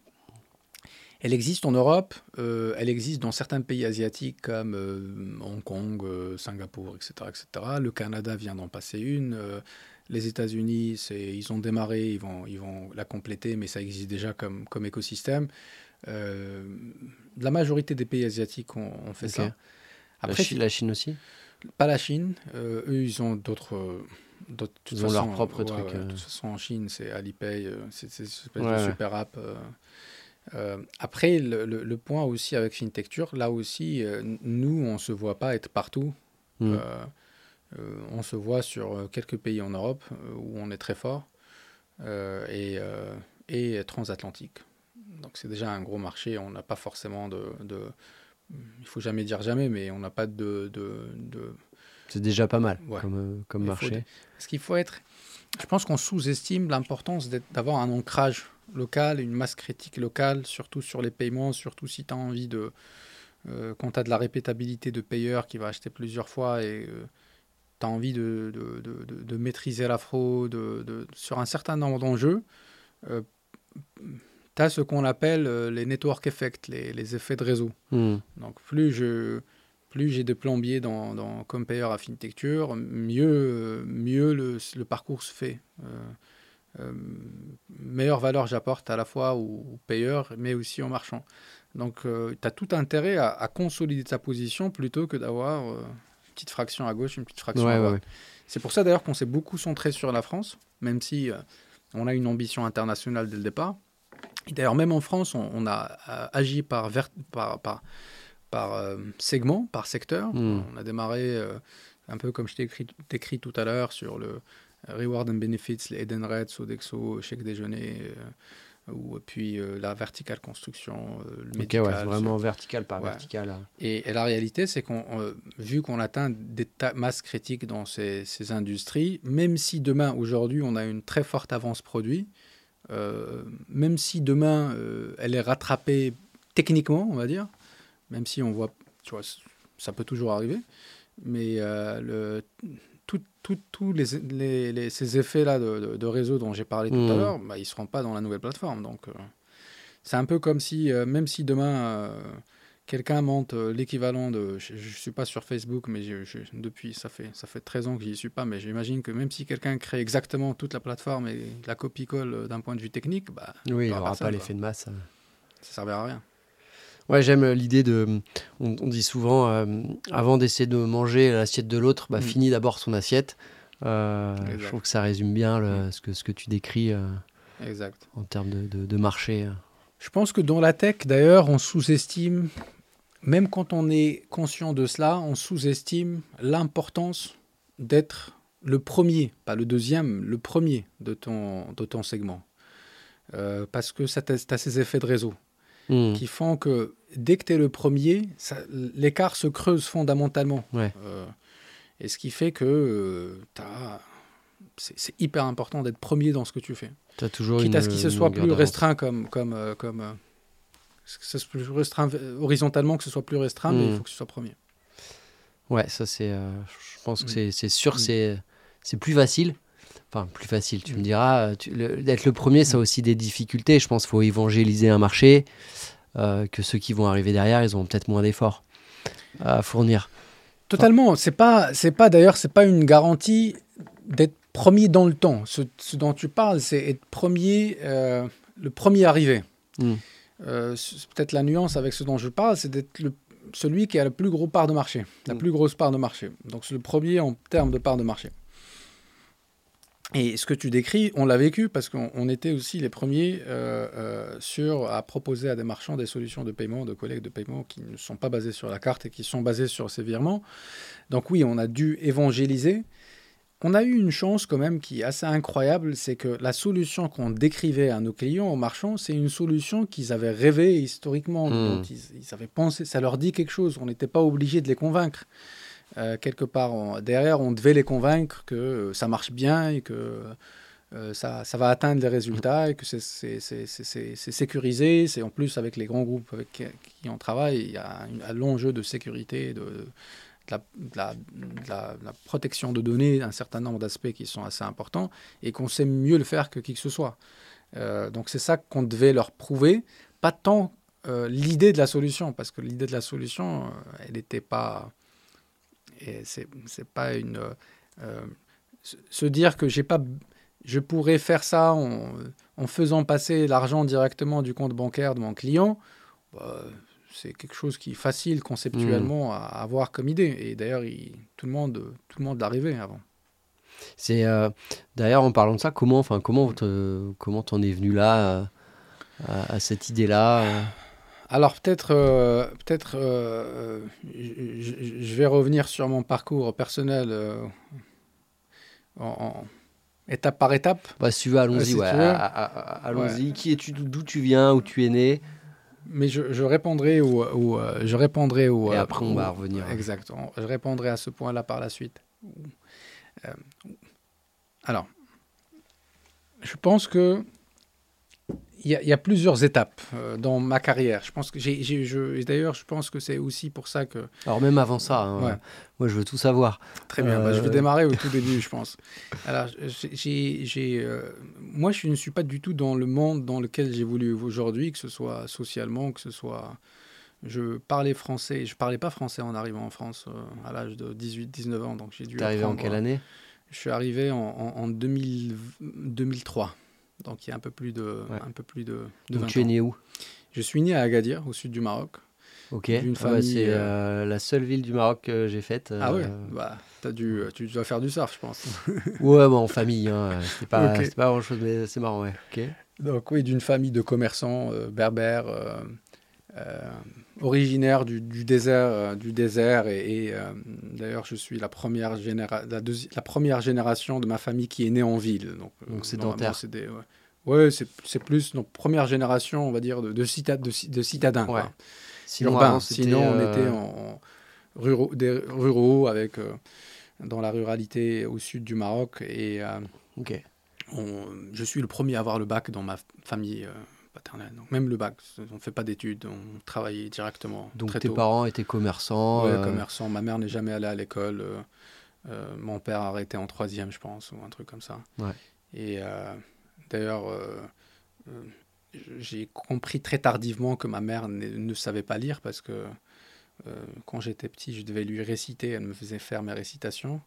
Elle existe en Europe, euh, elle existe dans certains pays asiatiques comme euh, Hong Kong, euh, Singapour, etc., etc. Le Canada vient d'en passer une. les États-Unis, ils ont démarré, ils vont, ils vont la compléter, mais ça existe déjà comme, comme écosystème. la majorité des pays asiatiques ont, fait ça. Après, la Chine, aussi? Pas la Chine. eux, ils ont d'autres. Ils ont leur propre truc. de toute façon, en Chine, c'est Alipay, c'est une espèce de super app. Euh, après, le, point aussi avec FinTechture, là aussi, euh, nous, on ne se voit pas être partout. Euh, on se voit sur quelques pays en Europe où on est très fort et, et transatlantique. Donc c'est déjà un gros marché. On n'a pas forcément de, de, Il faut jamais dire jamais, mais on n'a pas de... de, de... C'est déjà pas mal comme, comme marché. Parce qu'il faut être... Je pense qu'on sous-estime l'importance d'avoir un ancrage local, une masse critique locale, surtout sur les paiements, surtout si tu as envie de. Euh, quand tu as de la répétabilité de payeur qui va acheter plusieurs fois et. Euh, tu as envie de, de, de, de, maîtriser la fraude sur un certain nombre d'enjeux, euh, tu as ce qu'on appelle euh, les network effects, les, les effets de réseau. Hmm. Donc plus je plus j'ai de plombiers dans, dans, comme payeur à Fintecture, mieux, mieux le, le parcours se fait. Euh, meilleure valeur j'apporte à la fois aux, payeurs, mais aussi aux marchands. Donc, tu as tout intérêt à, consolider ta position plutôt que d'avoir une petite fraction à gauche, une petite fraction à droite. C'est pour ça d'ailleurs qu'on s'est beaucoup centré sur la France, même si on a une ambition internationale dès le départ. D'ailleurs, même en France, on, a euh, agi par, par, par, par euh, segment, par secteur. Hmm. On a démarré euh, un peu comme je t'ai écrit, écrit, tout à l'heure sur le Reward and Benefits, les Edenred, Sodexo, chèque déjeuner, ou puis la verticale construction, le médical. vraiment vertical par vertical. Hein. Et, la réalité, c'est qu'on, vu qu'on atteint des masses critiques dans ces, ces, industries, même si demain, aujourd'hui, on a une très forte avance produit, euh, même si demain euh, elle est rattrapée techniquement, on va dire, même si on voit, tu vois, ça peut toujours arriver, mais euh, le, tous les, les, ces effets-là de, de, réseau dont j'ai parlé tout à mmh. l'heure, bah, ils ne seront pas dans la nouvelle plateforme. Donc, c'est un peu comme si, même si demain quelqu'un monte euh, l'équivalent de. Je ne suis pas sur Facebook, mais depuis, ça fait, ça fait 13 ans que j'y suis pas, mais j'imagine que même si quelqu'un crée exactement toute la plateforme et la copie-colle euh, d'un point de vue technique, bah, oui, il n'aura pas l'effet de masse. Ça ne servira à rien. Ouais, j'aime euh, l'idée de. On, dit souvent, avant d'essayer de manger l'assiette de l'autre, bah, mm. finis d'abord son assiette. je trouve que ça résume bien mm. ce, que, ce que tu décris exact. en termes de, de, de marché. Je pense que dans la tech, d'ailleurs, on sous-estime même quand on est conscient de cela, on sous-estime l'importance d'être le premier, pas le deuxième, le premier de ton, de ton segment. Euh, parce que ça as ces effets de réseau hmm. qui font que dès que tu es le premier, l'écart se creuse fondamentalement. Euh, et ce qui fait que euh, c'est hyper important d'être premier dans ce que tu fais. As toujours Quitte à ce qu'il se soit plus restreint comme, comme, comme, que ce soit plus restreint horizontalement, que ce soit plus restreint, mais il hmm. faut que ce soit premier. Ouais, ça c'est. Euh, je pense que hmm. c'est sûr, hmm. c'est c'est plus facile. Enfin, plus facile, tu me diras. D'être le premier, ça a aussi des difficultés. Je pense qu'il faut évangéliser un marché, euh, que ceux qui vont arriver derrière, ils ont peut-être moins d'efforts à fournir. Totalement. C'est pas, c'est pas d'ailleurs, c'est pas une garantie d'être premier dans le temps. Ce, dont tu parles, c'est être premier, euh, le premier arrivé. Euh, peut-être la nuance avec ce dont je parle, c'est d'être celui qui a la plus grosse part de marché, la mm. plus grosse part de marché. Donc c'est le premier en termes de part de marché. Et ce que tu décris, on l'a vécu parce qu'on était aussi les premiers euh, euh, sur, à proposer à des marchands des solutions de paiement, de collègues de paiement qui ne sont pas basées sur la carte et qui sont basées sur ces virements. Donc oui, on a dû évangéliser on a eu une chance quand même qui est assez incroyable, c'est que la solution qu'on décrivait à nos clients, aux marchands, c'est une solution qu'ils avaient rêvé historiquement, hmm. dont ils, avaient pensé, ça leur dit quelque chose, on n'était pas obligé de les convaincre. Euh, quelque part, derrière, on devait les convaincre que euh, ça marche bien et que euh, ça, va atteindre les résultats et que c'est sécurisé. C'est en plus avec les grands groupes avec qui on travaille, il y a un long jeu de sécurité, de la, la, protection de données, un certain nombre d'aspects qui sont assez importants, et qu'on sait mieux le faire que qui que ce soit. Euh, donc c'est ça qu'on devait leur prouver, pas tant euh, l'idée de la solution, parce que l'idée de la solution, euh, elle n'était pas... C'est pas une... se dire que j'ai pas... Je pourrais faire ça en, en faisant passer l'argent directement du compte bancaire de mon client, bah, c'est quelque chose qui est facile conceptuellement hmm. à avoir comme idée. Et d'ailleurs, tout le monde, tout le monde l'arrivait avant. C'est euh, d'ailleurs en parlant de ça, comment, enfin, comment, comment t'en es venu là, euh, à, cette idée-là euh? Alors peut-être, peut-être, je, vais revenir sur mon parcours personnel en, étape par étape. Bah, si tu veux, allons-y. ouais, allons-y. Qui es-tu D'où tu viens Où tu es né? Mais je, répondrai au, euh, je répondrai au. Et après, on va revenir. Exactement. Je répondrai à ce point-là par la suite. Euh, alors, je pense que il y, a plusieurs étapes euh, dans ma carrière. Je pense que j'ai, d'ailleurs, je pense que c'est aussi pour ça que. Alors même avant ça, hein, moi je veux tout savoir. Très bien. Bah, je vais euh, démarrer au [laughs] tout début, je pense. Alors, j'ai, euh, moi, je ne suis pas du tout dans le monde dans lequel j'évolue aujourd'hui, que ce soit socialement, que ce soit. Je parlais français. Je parlais pas français en arrivant en France à l'âge de 18-19 ans, donc j'ai dû. T'es arrivé en quelle année? Je suis arrivé en, en 2000, 2003. Donc il y a un peu plus de, un peu plus de, Donc tu es né où? Je suis né à Agadir, au sud du Maroc. Ok. Ah bah, c'est euh, la seule ville du Maroc que j'ai faite. Ah ouais. Euh, bah, as dû, tu dois faire du surf, je pense. [laughs] ouais, bon, en famille. Hein. C'est pas, pas grand chose, mais c'est marrant, ouais. Ok. Donc oui, d'une famille de commerçants euh, berbères. Originaire du, désert, du désert et, d'ailleurs je suis la première, généra la, la, première génération de ma famille qui est née en ville. Donc, donc sédentaire. Ouais, c'est plus notre première génération, on va dire, de, de, de, citadins. Sinon, Sinon, on était euh, en, ruraux, des ruraux avec, euh, dans la ruralité au sud du Maroc. Et euh, je suis le premier à avoir le bac dans ma famille paternelle. Donc, même le bac, on ne fait pas d'études, on travaillait directement. Donc tes parents étaient commerçants Oui, commerçants. Ma mère n'est jamais allée à l'école. mon père a arrêté en troisième, je pense, ou un truc comme ça. Ouais. Et D'ailleurs, euh, euh, j'ai compris très tardivement que ma mère ne, savait pas lire parce que euh, quand j'étais petit, je devais lui réciter, elle me faisait faire mes récitations.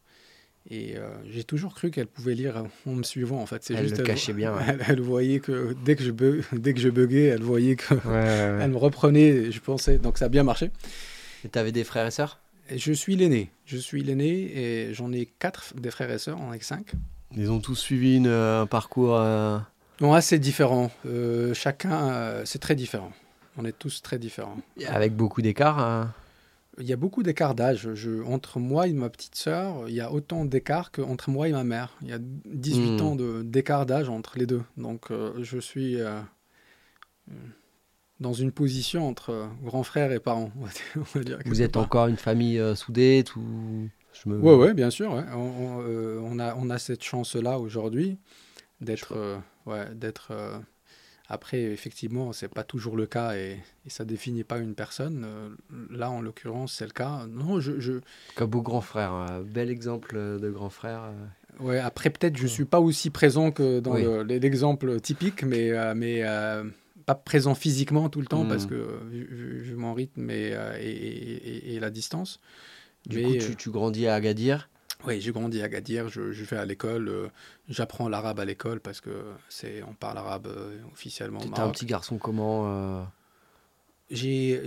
Et j'ai toujours cru qu'elle pouvait lire en me suivant. En fait, c'est elle juste le cachait bien. [laughs] Elle, voyait que dès que je dès que je buguais, elle voyait que elle me reprenait. Je pensais donc ça a bien marché. Et tu avais des frères et sœurs? Je suis l'aîné. Je suis l'aîné et j'en ai quatre des frères et sœurs. On en a cinq. Ils ont tous suivi une, un parcours euh... Non, assez différent. Euh, chacun, euh, c'est très différent. On est tous très différents. Avec beaucoup d'écart hein? Il y a beaucoup d'écart d'âge. entre moi et ma petite sœur, il y a autant d'écart qu'entre moi et ma mère. Il y a 18 hmm. ans d'écart d'âge entre les deux. Donc euh, je suis dans une position entre grand frère et parent. Vous êtes encore une famille soudée tout... Oui, me... ouais, bien sûr. On, a, on a cette chance-là aujourd'hui d'être euh, ouais, d'être euh, après effectivement c'est pas toujours le cas et, et ça définit pas une personne. Euh, là en l'occurrence c'est le cas. Non je, je... comme beau grand frère un bel exemple de grand frère ouais après peut-être je suis pas aussi présent que dans l'exemple typique mais mais pas présent physiquement tout le temps parce hmm. que vu, mon rythme et, et, et, la distance. Du coup tu, tu grandis à Agadir oui, j'ai grandi à Gadir, je, je vais à l'école, euh, j'apprends l'arabe à l'école parce que c'est on parle arabe euh, officiellement. T'étais un petit garçon comment euh... J'ai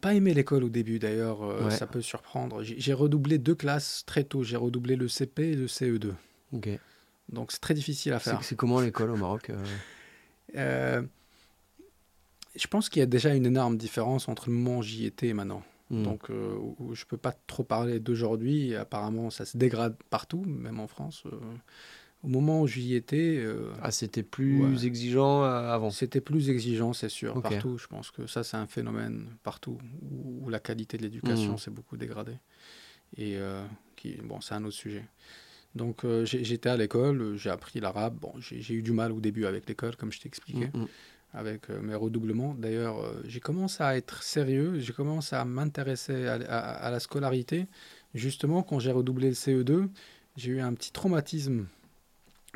pas aimé l'école au début d'ailleurs, euh, ça peut surprendre. J'ai redoublé deux classes très tôt, j'ai redoublé le CP et le CE2. Ok. Donc c'est très difficile à faire. C'est comment l'école au Maroc Je pense qu'il y a déjà une énorme différence entre le moment où j'y étais et maintenant. Hmm. Donc, euh, je ne peux pas trop parler d'aujourd'hui. Apparemment, ça se dégrade partout, même en France. Euh. au moment où j'y étais. Euh, ah, c'était plus exigeant avant C'était plus exigeant, c'est sûr, partout. Je pense que ça, c'est un phénomène partout où, la qualité de l'éducation hmm. s'est beaucoup dégradée. Et qui, bon, c'est un autre sujet. Donc, j'étais à l'école, j'ai appris l'arabe. Bon, j'ai eu du mal au début avec l'école, comme je t'ai expliqué. Avec euh, mes redoublements. D'ailleurs, euh, j'ai commencé à être sérieux, j'ai commencé à m'intéresser à, la scolarité. Justement, quand j'ai redoublé le CE2, j'ai eu un petit traumatisme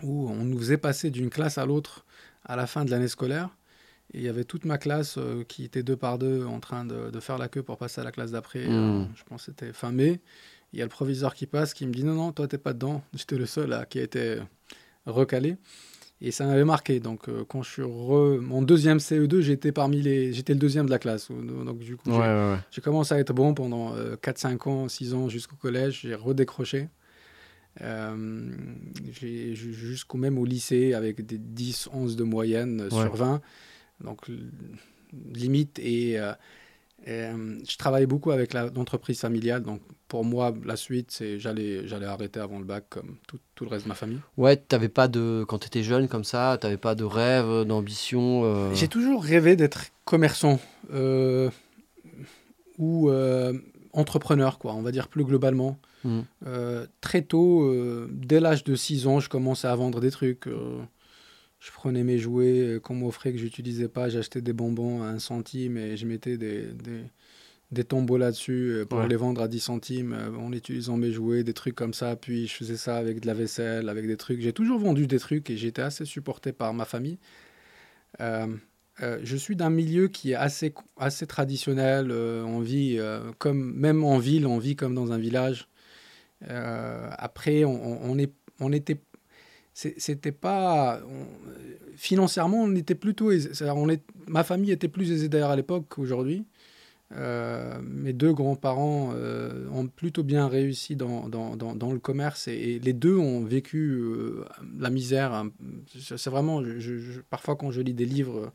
où on nous faisait passer d'une classe à l'autre à la fin de l'année scolaire. Et il y avait toute ma classe euh, qui était deux par deux en train de, faire la queue pour passer à la classe d'après. Hmm. je pense que c'était fin mai. Il y a le proviseur qui passe qui me dit non, non, toi, t'es pas dedans. J'étais le seul qui a été recalé. Et ça m'avait marqué. Donc, euh, quand je suis re... mon deuxième CE2, j'étais parmi les, j'étais le deuxième de la classe. Donc, du coup, j'ai commencé à être bon pendant 4-5 euh, ans, 6 ans jusqu'au collège. J'ai redécroché. Euh, jusqu'au même au lycée avec des 10, 11 de moyenne sur 20. Donc, limite. Et euh, je travaillais beaucoup avec l'entreprise familiale, donc pour moi, la suite, c'est j'allais, j'allais arrêter avant le bac comme tout, tout le reste de ma famille. Ouais, t'avais pas de, quand tu étais jeune comme ça, tu n'avais pas de rêve, d'ambition euh? J'ai toujours rêvé d'être commerçant euh, ou entrepreneur, quoi, on va dire plus globalement. Hmm. très tôt, dès l'âge de 6 ans, je commençais à vendre des trucs je prenais mes jouets qu'on m'offrait que j'utilisais pas, j'achetais des bonbons à un centime et je mettais des, des, des tombeaux là-dessus pour les vendre à 10 centimes en utilisant mes jouets, des trucs comme ça. Puis je faisais ça avec de la vaisselle, avec des trucs. J'ai toujours vendu des trucs et j'étais assez supporté par ma famille. je suis d'un milieu qui est assez, assez traditionnel. on vit comme, même en ville, on vit comme dans un village. après, on, on, est, on était c'était pas financièrement on était plutôt on est, ma famille était plus aisée d'ailleurs à l'époque qu'aujourd'hui euh, mes deux grands-parents euh, ont plutôt bien réussi dans, dans, dans, le commerce et, les deux ont vécu euh, la misère. C'est vraiment, je, parfois quand je lis des livres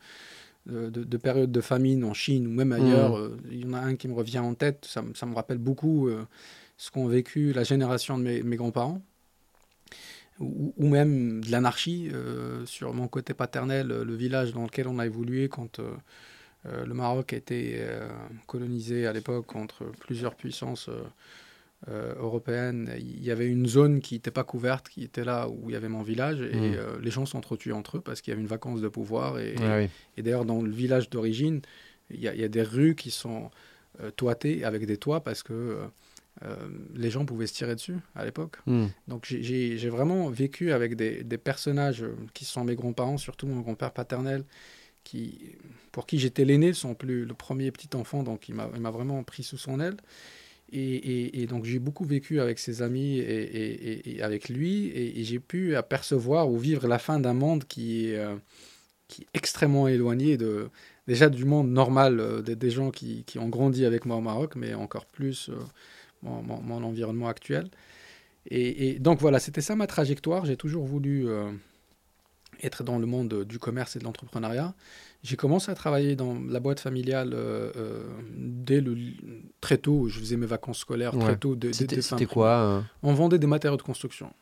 de, de, périodes de famine en Chine ou même ailleurs, mmh. il y en a un qui me revient en tête, ça, ça me rappelle beaucoup ce qu'ont vécu la génération de mes, mes grands-parents ou, même de l'anarchie euh, sur mon côté paternel, le village dans lequel on a évolué quand euh, euh, le Maroc était colonisé à l'époque contre plusieurs puissances européennes. Il y avait une zone qui n'était pas couverte, qui était là où il y avait mon village, et mmh. les gens s'entretuaient entre eux parce qu'il y avait une vacance de pouvoir. Et, ah et d'ailleurs, dans le village d'origine, il y, y, a des rues qui sont toitées avec des toits parce que euh, les gens pouvaient se tirer dessus à l'époque. Hmm. Donc j'ai vraiment vécu avec des, personnages qui sont mes grands-parents, surtout mon grand-père paternel, qui, pour qui j'étais l'aîné, son plus le premier petit enfant, donc il m'a vraiment pris sous son aile. Et, donc j'ai beaucoup vécu avec ses amis et, avec lui, et, j'ai pu apercevoir ou vivre la fin d'un monde qui est, euh, qui est extrêmement éloigné de, déjà du monde normal euh, des, gens qui, qui, ont grandi avec moi au Maroc, mais encore plus mon, environnement actuel. Et, donc voilà, c'était ça ma trajectoire. J'ai toujours voulu euh, être dans le monde du commerce et de l'entrepreneuriat. J'ai commencé à travailler dans la boîte familiale euh, euh, dès le, très tôt. Je faisais mes vacances scolaires très tôt. C'était quoi On vendait des matériaux de construction.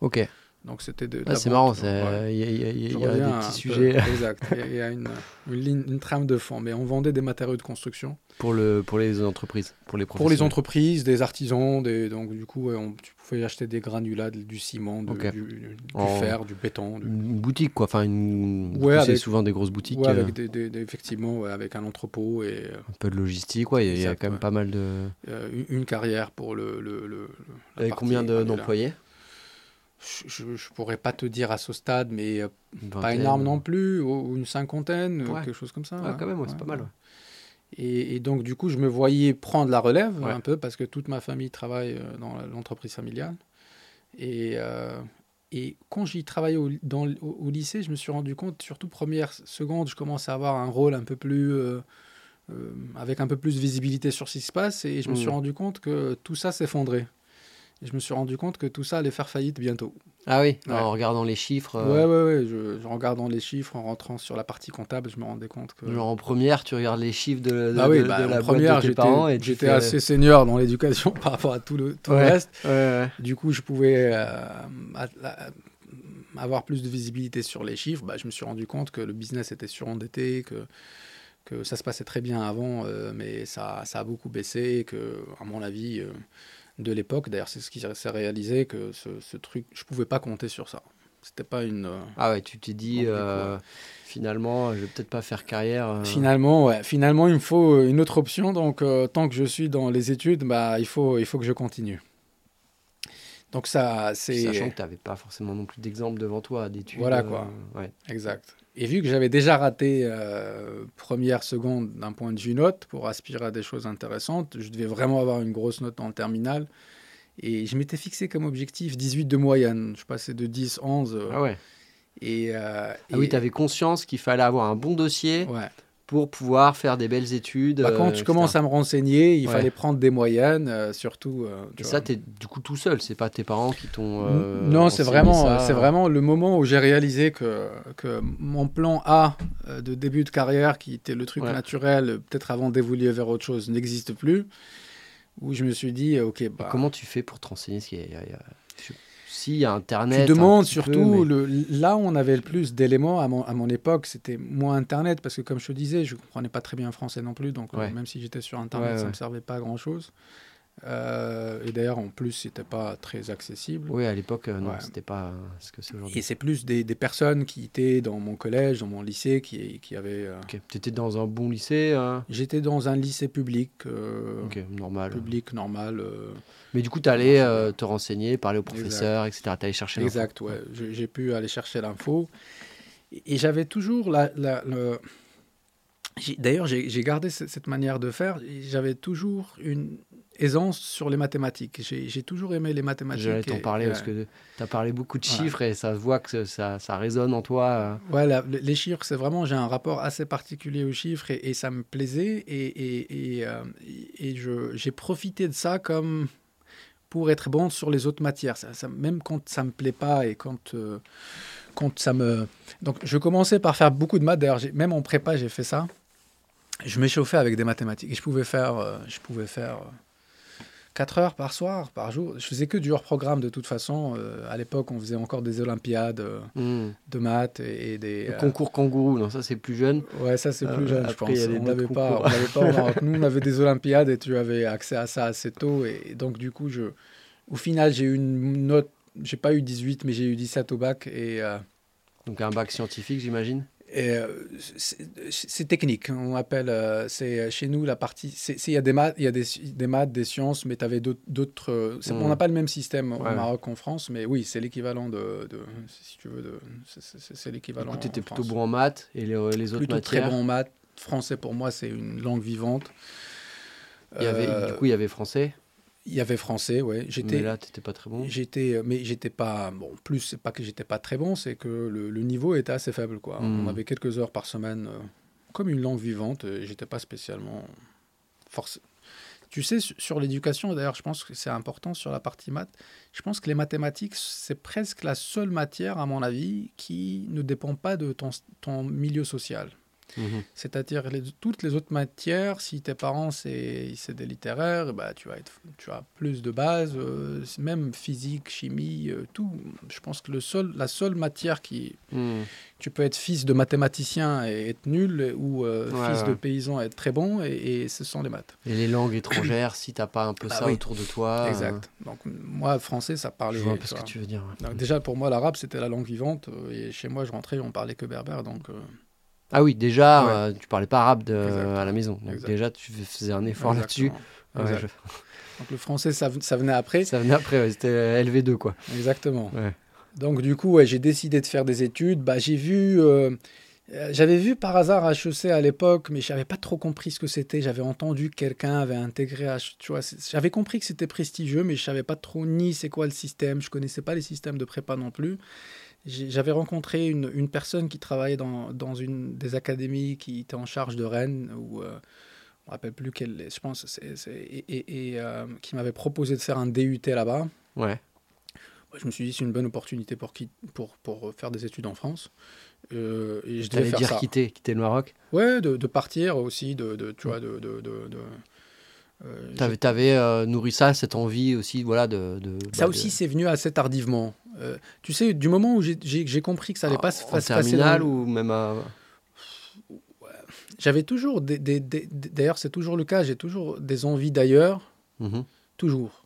Ok. Donc c'était de. Ah, c'est marrant, il y a, y a, des petits sujets. [laughs] exact, il y a, une, une, ligne, une, trame de fond. Mais on vendait des matériaux de construction. Pour, le, pour les entreprises, pour les Pour les entreprises, des artisans, des, donc du coup, tu pouvais acheter des granulats, du ciment, du, fer, du béton. Une boutique, quoi. Enfin, une... c'est souvent des grosses boutiques. Ouais, avec euh. des, effectivement, avec un entrepôt et. Un peu de logistique, ouais. Il y, a quand même pas mal de. Euh, une, carrière pour le. le, le avec combien d'employés? Je ne pourrais pas te dire à ce stade, mais euh, pas énorme non plus, ou une cinquantaine, quelque chose comme ça. Ouais, quand même, c'est pas mal. Et, donc, du coup, je me voyais prendre la relève un peu parce que toute ma famille travaille euh, dans l'entreprise familiale. Et, euh, et quand j'y travaillais au, dans, au, lycée, je me suis rendu compte, surtout première, seconde, je commençais à avoir un rôle un peu plus. avec un peu plus de visibilité sur ce qui se passe. Et je me suis mmh. rendu compte que tout ça s'effondrait. Et je me suis rendu compte que tout ça allait faire faillite bientôt. Ah oui, en regardant les chiffres. Euh... Ouais, ouais, ouais. Je, en regardant les chiffres, en rentrant sur la partie comptable, je me rendais compte que. Genre en première, tu regardes les chiffres de, de, ah oui, de, bah, la première, de tes parents et j'étais assez senior dans l'éducation [laughs] par rapport à tout le, tout le reste. Du coup, je pouvais euh, avoir plus de visibilité sur les chiffres. Bah, je me suis rendu compte que le business était surendetté, que que ça se passait très bien avant, euh, mais ça, ça a beaucoup baissé, que, à mon avis, euh, de l'époque. D'ailleurs, c'est ce qui s'est réalisé que ce, truc, je pouvais pas compter sur ça. C'était pas une. Euh, ah ouais, tu t'es dit euh, finalement, je vais peut-être pas faire carrière. Euh. Finalement, ouais. Finalement, il me faut une autre option. Donc, tant que je suis dans les études, bah, il faut, il faut que je continue. Donc ça, c'est. Sachant que tu n'avais pas forcément non plus d'exemple devant toi d'études. Voilà quoi. ouais. Exact. Et vu que j'avais déjà raté euh, première, seconde d'un point de vue note pour aspirer à des choses intéressantes, je devais vraiment avoir une grosse note en terminale. Et je m'étais fixé comme objectif 18 de moyenne. Je passais de 10, 11. ah ouais. Et, euh, ah oui, tu avais conscience qu'il fallait avoir un bon dossier. Ouais pour pouvoir faire des belles études. Bah, quand tu euh, commences à me renseigner, il fallait prendre des moyennes, euh, surtout. Euh, et ça, tu es du coup tout seul, c'est pas tes parents qui t'ont. non, c'est vraiment, c'est vraiment le moment où j'ai réalisé que, que mon plan A de début de carrière, qui était le truc naturel, peut-être avant d'évoluer vers autre chose, n'existe plus. Où je me suis dit, ok. Bah, comment tu fais pour te renseigner ce a, il y a Internet. Tu demandes surtout, le, là où on avait le plus d'éléments à mon, à mon époque, c'était moins Internet, parce que comme je te disais, je ne comprenais pas très bien français non plus, donc euh, même si j'étais sur Internet, ça ne me servait pas à grand-chose. et d'ailleurs, en plus, c'était pas très accessible. Oui, à l'époque, non, c'était pas ce que c'est aujourd'hui. Et c'est plus des, des, personnes qui étaient dans mon collège, dans mon lycée, qui, qui avaient. Tu étais dans un bon lycée J'étais dans un lycée public. normal. Public, normal. Mais du coup, tu allais te renseigner, parler aux professeurs, etc. Tu allais chercher l'info. Exact, ouais. J'ai pu aller chercher l'info. Et, j'avais toujours la, la, le, D'ailleurs, j'ai gardé cette manière de faire. J'avais toujours une aisance sur les mathématiques. J'ai toujours aimé les mathématiques. J'allais t'en parler parce que tu as parlé beaucoup de chiffres et ça se voit que ça, ça résonne en toi. Euh. les chiffres, c'est vraiment, j'ai un rapport assez particulier aux chiffres et, ça me plaisait. Et, et, euh, et j'ai profité de ça comme pour être bon sur les autres matières. Ça, même quand ça me plaît pas et quand, euh, quand ça me... Donc, je commençais par faire beaucoup de maths. D'ailleurs, même en prépa, j'ai fait ça je m'échauffais avec des mathématiques. Et je pouvais faire, euh, je pouvais faire 4 euh, heures par soir, par jour. Je faisais que du hors-programme de toute façon. Euh, à l'époque, on faisait encore des olympiades hmm. de maths et, des... Le concours kangourou, non, ça c'est plus jeune. Ouais, ça c'est plus jeune, je pense. On n'avait pas, pas [laughs] Nous, on avait des olympiades et tu avais accès à ça assez tôt. Et, donc, du coup, je, au final, j'ai eu une note... J'ai pas eu 18, mais j'ai eu 17 au bac. Et, donc un bac scientifique, j'imagine? euh, c'est technique. On appelle, euh, c'est euh, chez nous la partie. Il y a des maths, il y a des, des maths, des sciences, mais tu avais d'autres. On n'a pas le même système au Maroc qu'en France, mais oui, c'est l'équivalent de, de, si tu veux, c'est l'équivalent. Tu étais plutôt bon en maths et les, les autres plutôt matières. très bon en maths. Français pour moi, c'est une langue vivante. Il y avait, du coup, il y avait français. Il y avait français, ouais. J'étais, mais là, tu n'étais pas très bon. J'étais, mais j'étais pas. Bon, plus, c'est pas que j'étais pas très bon, c'est que le, le, niveau était assez faible, quoi. On hmm. avait quelques heures par semaine, euh, comme une langue vivante. Et j'étais pas spécialement forcé. Tu sais, sur l'éducation, d'ailleurs, je pense que c'est important sur la partie maths. Je pense que les mathématiques, c'est presque la seule matière, à mon avis, qui ne dépend pas de ton, ton milieu social. Mhm. C'est-à-dire toutes les autres matières, si tes parents c'est des littéraires, bah, tu, vas être, tu as plus de bases, euh, même physique, chimie, euh, tout. Je pense que le seul, la seule matière qui... Mhm. Tu peux être fils de mathématicien et être nul, ou euh, fils de paysan et être très bon, et, ce sont les maths. Et les langues étrangères, si tu n'as pas un peu bah ça autour de toi. Exact. Donc moi, français, ça parle... Je vois ce que tu veux dire. déjà, pour moi, l'arabe, c'était la langue vivante, et chez moi, je rentrais, on parlait que berbère, donc... Ah oui, déjà, euh, tu parlais pas arabe à la maison. Donc déjà, tu faisais un effort là-dessus. [laughs] Donc le français, ça, venait après. Ça venait après, c'était LV2, quoi. Exactement. Donc du coup, j'ai décidé de faire des études. Bah, j'ai vu... Euh, euh, j'avais vu par hasard HEC à l'époque, mais je n'avais pas trop compris ce que c'était. J'avais entendu que quelqu'un avait intégré HEC. J'avais compris que c'était prestigieux, mais je ne savais pas trop ni c'est quoi le système. Je ne connaissais pas les systèmes de prépa non plus. J'avais rencontré une, une, personne qui travaillait dans, dans, une des académies qui était en charge de Rennes, ou euh, on ne rappelle plus quelle, je pense, et, et, euh, qui m'avait proposé de faire un DUT là-bas. Ouais. je me suis dit c'est une bonne opportunité pour, qui, pour, pour faire des études en France. Euh, et je devais faire dire quitter, quitter le Maroc? Ouais, de, de partir aussi, de, de tu vois, de, de, de euh, tu avais, euh, nourri ça, cette envie aussi, voilà, de. de ça bah, aussi, c'est venu assez tardivement. Euh, tu sais, du moment où j'ai compris que ça allait pas se passer. En ou même à. J'avais toujours, des, des, d'ailleurs, c'est toujours le cas, j'ai toujours des envies d'ailleurs, mhm. toujours.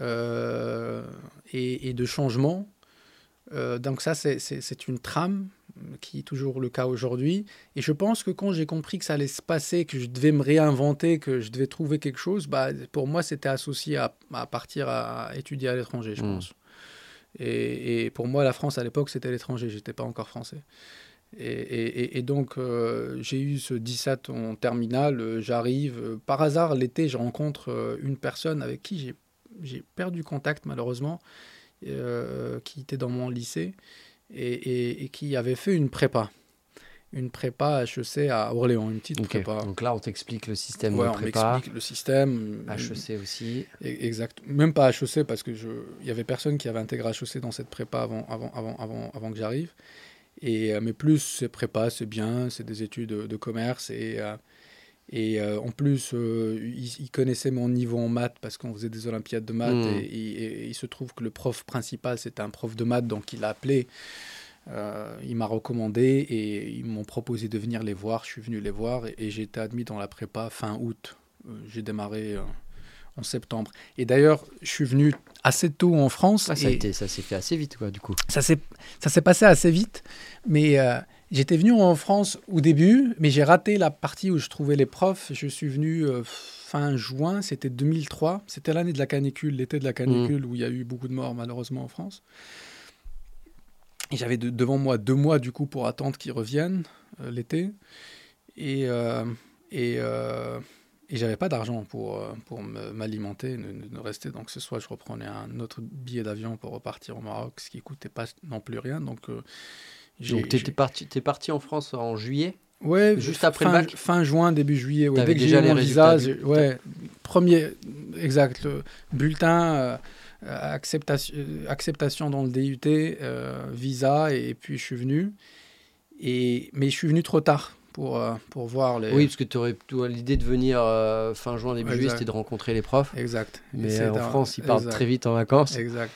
Et, et, de changement. donc, ça, c'est une trame qui est toujours le cas aujourd'hui. Et je pense que quand j'ai compris que ça allait se passer, que je devais me réinventer, que je devais trouver quelque chose, bah, pour moi, c'était associé à, partir à étudier à l'étranger, je hmm. pense. Et, et, pour moi, la France, à l'époque, c'était l'étranger. J'étais pas encore français. Et, et donc, euh, j'ai eu ce 17 en terminale. Euh, j'arrive. Euh, par hasard, l'été, je rencontre une personne avec qui j'ai perdu contact, malheureusement, qui était dans mon lycée et, qui avait fait une prépa. Une prépa HEC à Orléans, une petite prépa. Donc là, on t'explique le système de prépa. On explique le système. HEC aussi. E, exact. Même pas HEC, parce qu'il y avait personne qui avait intégré HEC dans cette prépa avant, avant, avant, avant, avant que j'arrive. Et, euh, mais plus, c'est prépa, c'est bien, c'est des études de, commerce. Et, euh, et euh, en plus, il, connaissait mon niveau en maths parce qu'on faisait des olympiades de maths. Hmm. Et, il se trouve que le prof principal, c'était un prof de maths, donc il l'a appelé. Euh, il m'a recommandé et ils m'ont proposé de venir les voir. Je suis venu les voir et, j'ai été admis dans la prépa fin août. Euh, j'ai démarré euh, en septembre. Et d'ailleurs, je suis venu assez tôt en France. Ah, ça, a et été- ça s'est fait assez vite, quoi, du coup. ça s'est ça s'est passé assez vite, mais euh, j'étais venu en France au début, mais j'ai raté la partie où je trouvais les profs. Je suis venu euh, fin juin, c'était 2003, c'était l'année de la canicule, l'été de la canicule où il y a eu beaucoup de morts malheureusement en France. Et j'avais de- devant moi deux mois du coup pour attendre qu'ils reviennent euh, l'été, et euh, et et j'avais pas d'argent pour, pour me- m'alimenter, ne, rester. Donc ce soir, je reprenais un autre billet d'avion pour repartir au Maroc, ce qui coûtait pas non plus rien. Donc, Donc, t'es parti, t'es parti en France en juillet ouais, juste après le fin, bac fin juin, début juillet. Ouais, dès que déjà j'ai eu les mon visa, ouais, premier, exact, le bulletin, euh, acceptation, acceptation dans le DUT, euh, visa, et puis je suis venu. Et, mais je suis venu trop tard pour, euh, pour voir les. Oui, parce que tu aurais l'idée de venir fin juin, début juillet, c'était de rencontrer les profs. Exact. Mais en un- France, ils partent exact. très vite en vacances. Exact.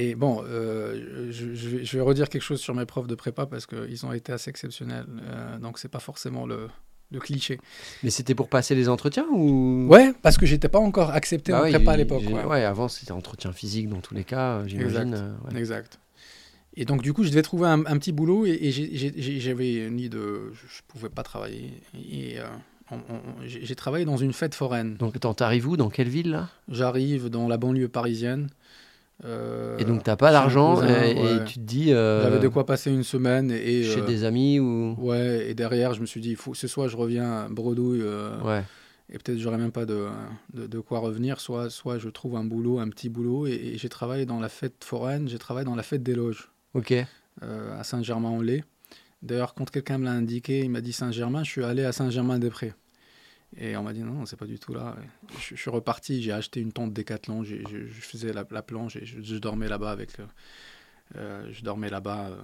Et bon, euh, je, je vais, redire quelque chose sur mes profs de prépa parce qu'ils ont été assez exceptionnels. Euh, donc, c'est pas forcément le, le cliché. Mais c'était pour passer les entretiens ou? Ouais, parce que j'étais pas encore accepté Bah en ouais, prépa à l'époque. ouais. ouais, avant c'était entretien physique dans tous les cas, euh, j'imagine. Exact. euh, ouais. Exact. Et donc, du coup, je devais trouver un, un petit boulot et, et j'avais ni de. Je, pouvais pas travailler. Et euh, j'ai travaillé dans une fête foraine. Donc attends, t'arrives où? Dans quelle ville là? J'arrive dans la banlieue parisienne. Euh, Et donc t'as pas d'argent et, tu te dis euh, J'avais de quoi passer une semaine et. chez euh, des amis ou Ouais, et derrière, je me suis dit, il faut, ce soit je reviens bredouille, euh, ouais. et peut-être j'aurais même pas de, de, de quoi revenir, soit, soit je trouve un boulot, un petit boulot, et, et j'ai travaillé dans la fête foraine, j'ai travaillé dans la fête des loges, Ok. euh, à Saint-Germain-en-Laye. D'ailleurs, quand quelqu'un me l'a indiqué, il m'a dit Saint-Germain, je suis allé à Saint-Germain-des-Prés. Et on m'a dit non, non, c'est pas du tout là. Je, je suis reparti, j'ai acheté une tente Décathlon, je, je faisais la, la planche et je, dormais là-bas avec. euh, je dormais là-bas. euh.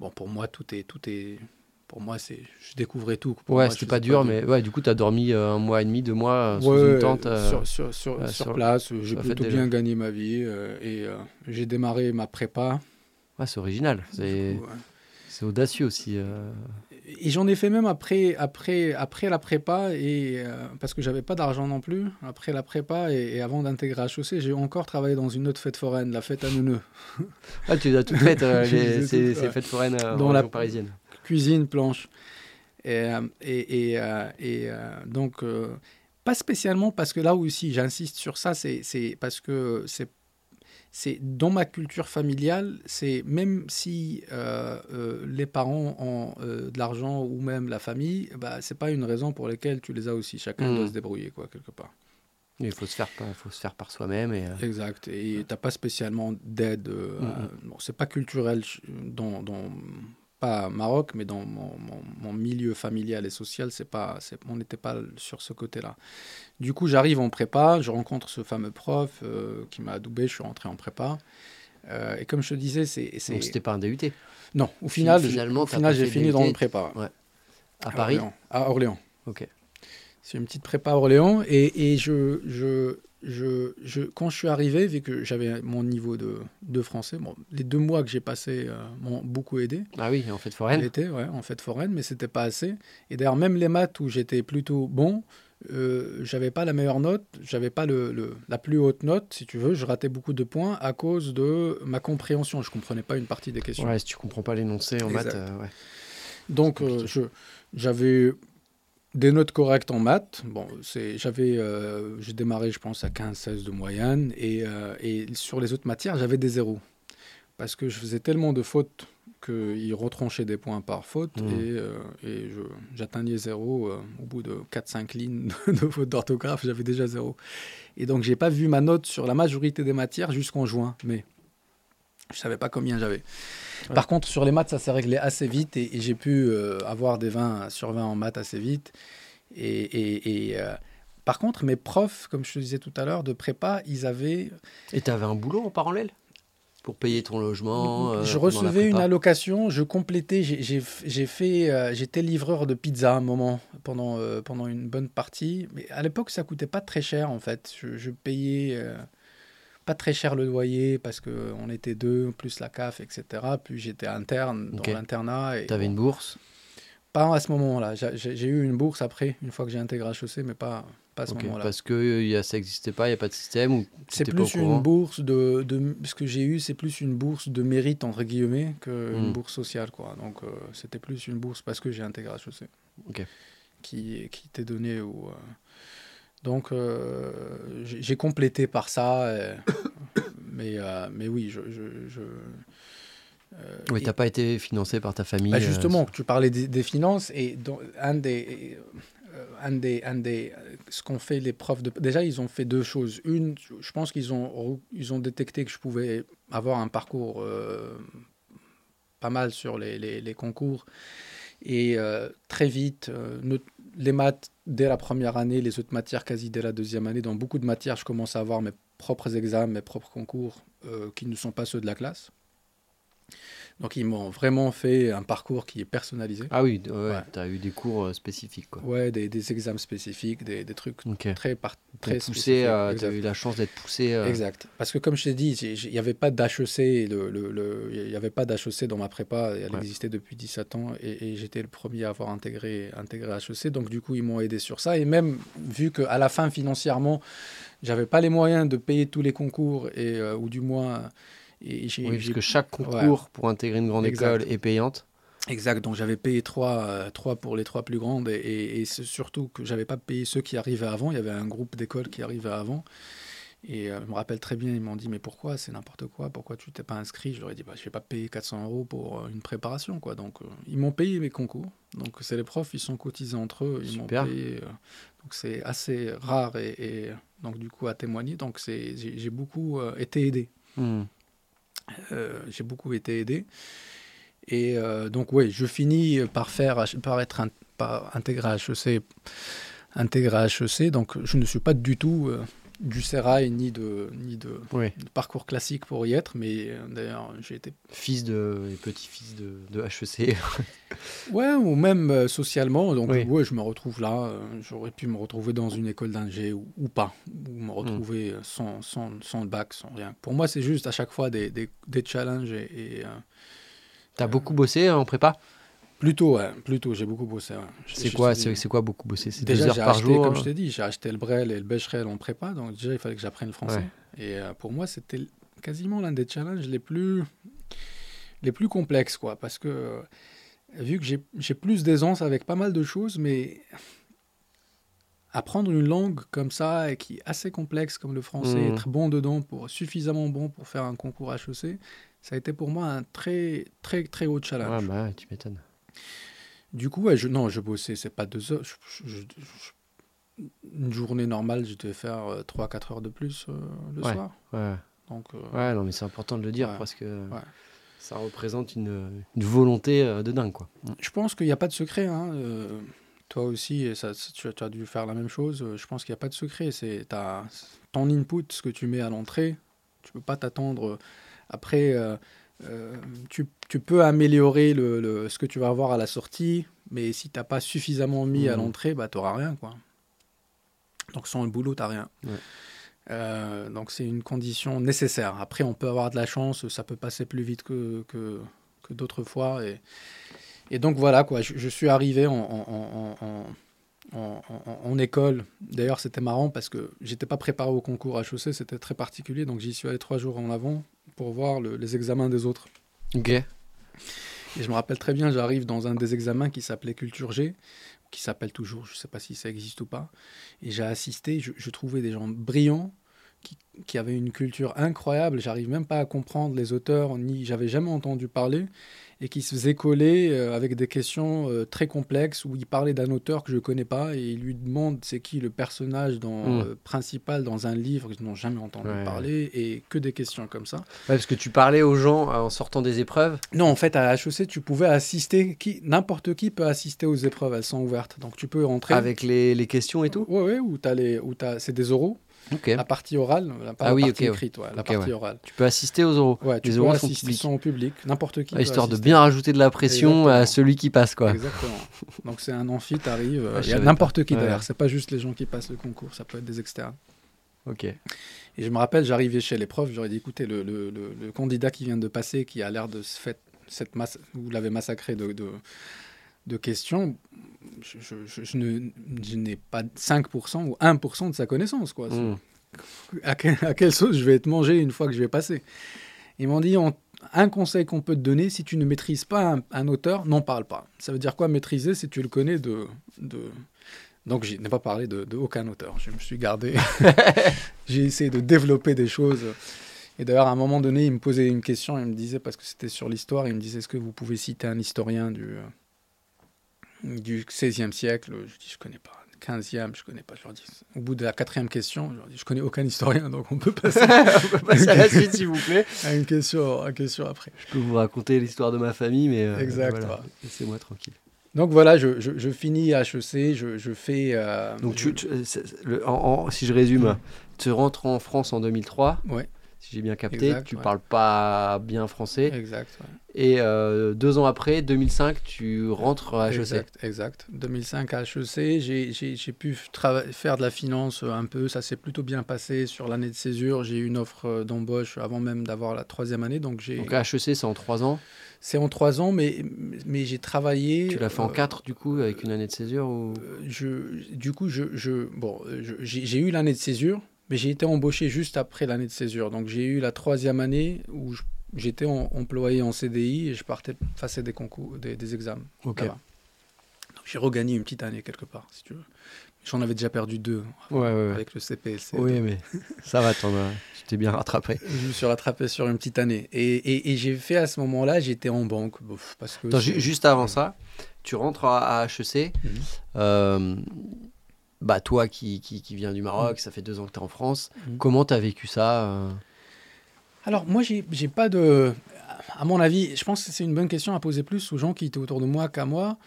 bon, pour moi, tout est, tout est. Pour moi, c'est, je découvrais tout. Pour Ouais, c'était pas dur, mais ouais, du coup t'as dormi euh, un mois et demi, deux mois sous Ouais, une tente. euh, sur, sur, sur, sur sur- place. J'ai plutôt bien gagné ma vie et j'ai démarré ma prépa. Ouais, c'est original. C'est c'est audacieux aussi. Et j'en ai fait même après, après, après la prépa, et, euh, parce que j'avais pas d'argent non plus. Après la prépa et, et avant d'intégrer HEC, j'ai encore travaillé dans une autre fête foraine, la fête à Neuneu. Ah, tu as toutes faites, euh, [laughs] les ces, toutes, ces ouais. fêtes foraines euh, Dans en la- région parisienne. Cuisine, planche. Et, euh, et, et, euh, donc, pas spécialement parce que là aussi, j'insiste sur ça, c'est c'est parce que c'est c'est dans ma culture familiale, c'est même si euh, euh, les parents ont euh, de l'argent ou même la famille, bah, c'est pas une raison pour laquelle tu les as aussi. Chacun doit se débrouiller quoi quelque part. Il faut se faire, par- faut se faire par soi-même et. Exact. Et t'as pas spécialement d'aide. à- bon, c'est pas culturel dans, dans pas Maroc, mais dans mon, mon- mon milieu familial et social, c'est pas, on n'était pas sur ce côté-là. Du coup, j'arrive en prépa, je rencontre ce fameux prof euh, qui m'a adoubé, je suis rentré en prépa. Euh, et comme je te disais, c'est. Donc c'était pas un DUT. non, au final, finalement, j'ai fini dans le prépa. À Paris. Orléans. À Orléans. Ok. C'est une petite prépa à Orléans. Et, et je, je, je, je, quand je suis arrivé, vu que j'avais mon niveau de, de français, bon, les deux mois que j'ai passés euh, m'ont beaucoup aidé. Ah oui, en fait foraine. L'été, ouais, en fait foraine, mais c'était pas assez. Et d'ailleurs, même les maths où j'étais plutôt bon, euh, j'avais pas la meilleure note, j'avais pas le, le- la plus haute note, si tu veux. Je ratais beaucoup de points à cause de ma compréhension. Je comprenais pas une partie des questions. Ouais, si tu comprends pas l'énoncé en maths, euh, ouais. Donc, euh, je, j'avais des notes correctes en maths. Bon, c'est, j'avais, j'ai démarré, je pense, à 15-16 de moyenne. Et, et sur les autres matières, j'avais des zéros. Parce que je faisais tellement de fautes qu'ils retranchaient des points par faute. Mhm. Et, euh, et j'atteignais zéro. euh, au bout de 4-5 lignes de fautes d'orthographe, j'avais déjà zéro. Et donc, j'ai pas vu ma note sur la majorité des matières jusqu'en juin. Mais je savais pas combien j'avais. Ouais. Par contre, sur les maths, ça s'est réglé assez vite et, et j'ai pu euh, avoir des 20 sur 20 en maths assez vite. Et, par contre, mes profs, comme je te disais tout à l'heure, de prépa, ils avaient. Et t'avais un boulot en parallèle? Pour payer ton logement. euh, je recevais une allocation, je complétais. j'ai- fait. euh, J'étais livreur de pizza à un moment pendant, euh, pendant une bonne partie. Mais à l'époque, ça coûtait pas très cher en fait. Je, je payais. pas très cher le loyer parce qu'on était deux, plus la CAF, etc. Puis j'étais interne dans Ok. l'internat. T'avais bon, une bourse? Pas à ce moment-là. J'ai eu une bourse après, une fois que j'ai intégré HEC, mais pas, pas à ce Ok, moment-là. Parce que y a, ça n'existait pas, il n'y a pas de système ou C'est t'étais pas au plus une bourse de, de ce que j'ai eu, c'est plus une bourse de mérite entre guillemets qu'une Hmm. bourse sociale quoi. Donc euh, c'était plus une bourse parce que j'ai intégré HEC. Ok. Qui qui t'est donnée au. euh, Donc euh, j'ai complété par ça, euh, [coughs] mais euh, mais oui je. je, je euh, Oui, t'as pas été financé par ta famille. bah, euh, justement, tu parlais des, des finances et dans, un des, euh, un des, un des, euh, ce qu'ont fait les profs de, déjà ils ont fait deux choses. Une, je pense qu'ils ont, ils ont détecté que je pouvais avoir un parcours euh, pas mal sur les, les, concours et euh, très vite, les maths dès la première année, les autres matières quasi dès la deuxième année. Dans beaucoup de matières, je commence à avoir mes propres examens, mes propres concours qui ne sont pas ceux de la classe. Donc ils m'ont vraiment fait un parcours qui est personnalisé. Ah oui, ouais, Ouais. tu as eu des cours euh, spécifiques. Quoi. Ouais, des, des examens spécifiques, des, des trucs très par, très poussé, euh, Exact. t'as eu la chance d'être poussé. euh, Exact. Parce que comme je t'ai dit, il n'y avait pas d'HEC, le, le, le- il n'y avait pas d'HEC dans ma prépa, elle Ouais. existait depuis 17 ans et, et j'étais le premier à avoir intégré, intégré HEC. Donc du coup, ils m'ont aidé sur ça. Et même vu qu'à la fin, financièrement, j'avais pas les moyens de payer tous les concours, et, euh, ou du moins... Et j'ai, Oui, puisque chaque concours pour intégrer une grande Exact. école est payante. Exact, donc j'avais payé trois, euh, trois pour les trois plus grandes et, et- et c'est surtout que j'avais pas payé ceux qui arrivaient avant. Il y avait un groupe d'écoles qui arrivait avant. Et euh, je me rappelle très bien, ils m'ont dit Mais pourquoi? C'est n'importe quoi, pourquoi tu t'es pas inscrit? Je leur ai dit bah, Je vais pas payer 400 euros pour euh, une préparation. quoi. Donc euh, ils m'ont payé mes concours. Donc c'est les profs, ils sont cotisés entre eux. Ils m'ont payé. euh, donc c'est assez rare et, et, donc du coup à témoigner. Donc c'est- j'ai j'ai beaucoup euh, été aidé. Hmm. Euh, j'ai beaucoup été aidé. Et euh, donc, oui, je finis par, faire, par être par intégré à HEC. Intégré à HEC, donc je ne suis pas du tout euh, du sérail ni de, ni de, Oui. de parcours classique pour y être, mais euh, d'ailleurs, j'ai été. Fils de, et petit-fils de, de HEC. [laughs] Ouais, ou même euh, socialement, donc Oui. ouais, je me retrouve là. euh, J'aurais pu me retrouver dans une école d'ingé ou, ou pas, ou me retrouver euh, sans, sans, sans le bac, sans rien. Pour moi, c'est juste à chaque fois des, des, des challenges et. et, euh, T'as beaucoup bossé en prépa? Plutôt, ouais, plutôt, j'ai beaucoup bossé. ouais. C'est quoi, c'est quoi beaucoup bossé C'est deux heures j'ai par acheté, jour? comme je t'ai dit, j'ai acheté le Brel et le Becherel en prépa, donc déjà, il fallait que j'apprenne le français. Et euh, pour moi, c'était quasiment l'un des challenges les plus, les plus complexes, quoi, parce que euh, vu que j'ai plus d'aisance avec pas mal de choses, mais apprendre une langue comme ça, et qui est assez complexe comme le français, Mhm. être bon dedans, pour, suffisamment bon pour faire un concours HEC, ça a été pour moi un très, très, très haut challenge. Ouais, bah tu m'étonnes. Du coup, ouais, je, non, je bossais, c'est pas deux heures. je- je- je- une journée normale, je devais faire 3-4 heures de plus euh, le Ouais. soir. Ouais. Donc, euh, ouais, non, mais c'est important de le dire Ouais. parce que ça représente une, une volonté euh, de dingue, quoi. je pense qu'il n'y a pas de secret. hein, euh, toi aussi, et ça, tu, as- dû faire la même chose. euh, Je pense qu'il n'y a pas de secret. C'est ton input, ce que tu mets à l'entrée. Tu peux pas t'attendre. euh, Après, euh, tu, tu peux améliorer le, le- ce que tu vas avoir à la sortie, mais si tu n'as pas suffisamment mis à Mhm. l'entrée, bah, tu n'auras rien. Quoi. Donc sans le boulot, tu n'as rien. Ouais. Euh, donc c'est une condition nécessaire. Après, on peut avoir de la chance, ça peut passer plus vite que, que, que d'autres fois. Et, et donc voilà, quoi, je, je suis arrivé en- en école. D'ailleurs, c'était marrant parce que j'étais pas préparé au concours HEC, c'était très particulier. Donc j'y suis allé trois jours en avant pour voir le- les examens des autres. Ok. Et je me rappelle très bien, j'arrive dans un des examens qui s'appelait Culture G, qui s'appelle toujours, je ne sais pas si ça existe ou pas. Et j'ai assisté, je, je trouvais des gens brillants, qui, qui avaient une culture incroyable. J'arrive même pas à comprendre les auteurs, ni j'avais jamais entendu parler, et qui se faisaient coller euh, avec des questions euh, très complexes où il parlait d'un auteur que je connais pas et il lui demande c'est qui le personnage dans, Mm. euh, principal dans un livre qu'ils n'ont jamais entendu Ouais. parler et que des questions comme ça. Ouais, parce que tu parlais aux gens en sortant des épreuves. Non, en fait, à HEC, tu pouvais assister, qui, n'importe qui peut assister aux épreuves, elles sont ouvertes. Donc tu peux rentrer. Avec les, les questions et tout? Ouais, ouais, où t'as les, où t'as, c'est des oraux, La partie orale, la, Ah la oui, partie ok, ouais. écrite, ouais, la partie ouais. orale. Tu peux assister aux oraux. Ouais, tu les oraux sont publics. sont public, n'importe qui. Ah, histoire de bien rajouter de la pression à celui qui passe, quoi. Exactement. [laughs] Donc c'est un amphi, t'arrives, euh, il y a n'importe qui derrière. C'est pas juste les gens qui passent le concours, ça peut être des externes. Ok. Et je me rappelle, j'arrivais chez les profs, j'aurais dit, écoutez, le, le- le- le candidat qui vient de passer, qui a l'air de se fait, cette masse, vous l'avez massacré de, de, de questions, je, n'ai pas 5% ou 1% de sa connaissance. Quoi. Hmm. À, quelle sauce je vais être mangé une fois que je vais passer? Ils m'ont dit un conseil qu'on peut te donner, si tu ne maîtrises pas un, auteur, n'en parle pas. Ça veut dire quoi maîtriser si tu le connais de. de... Donc je n'ai pas parlé de, aucun auteur. Je me suis gardé. [laughs] J'ai essayé de développer des choses. Et d'ailleurs, à un moment donné, il me posait une question, il me disait, parce que c'était sur l'histoire, il me disait, est-ce que vous pouvez citer un historien du, du XVIe siècle, je dis je connais pas. 15e, je connais pas. Je leur dis, au bout de la quatrième question, je leur dis, je connais aucun historien, donc on peut passer, [laughs] on peut passer à la suite, s'il vous plaît. À une question, à une question après. Je peux vous raconter l'histoire de ma famille, mais euh, exact, laissez-moi tranquille. Donc voilà, je, je, finis à HEC, je, je fais. Euh, donc tu, si je résume, tu rentres en France en 2003. Ouais si j'ai bien capté. tu ne parles pas bien français. Exact. Et euh, deux ans après, 2005, tu rentres à HEC. Exact. exact. 2005 à HEC, j'ai pu faire de la finance un peu. Ça s'est plutôt bien passé sur l'année de césure. J'ai eu une offre euh, d'embauche avant même d'avoir la troisième année. Donc, donc HEC, c'est en trois ans? C'est en trois ans, mais, mais j'ai travaillé. Tu l'as fait en euh, quatre, du coup, avec une année de césure ou... je, Du coup, je, je bon, j'ai eu l'année de césure, mais j'ai été embauché juste après l'année de césure. Donc j'ai eu la troisième année où j'étais employé en CDI et je partais passer des concours, des, examens. Ok. Donc j'ai regagné une petite année quelque part, si tu veux. J'en avais déjà perdu deux avec le CPS. Oui, mais ça va, tu t'es bien rattrapé. Je me suis rattrapé sur une petite année. Et, et, j'ai fait à ce moment-là, j'étais en banque. Parce que juste avant ça, tu rentres à, HEC. Mhm. euh, bah, toi qui, qui, qui viens du Maroc, mm. ça fait deux ans que tu es en France, mm. comment tu as vécu ça euh Alors, moi, j'ai pas de. À mon avis, je pense que c'est une bonne question à poser plus aux gens qui étaient autour de moi qu'à moi.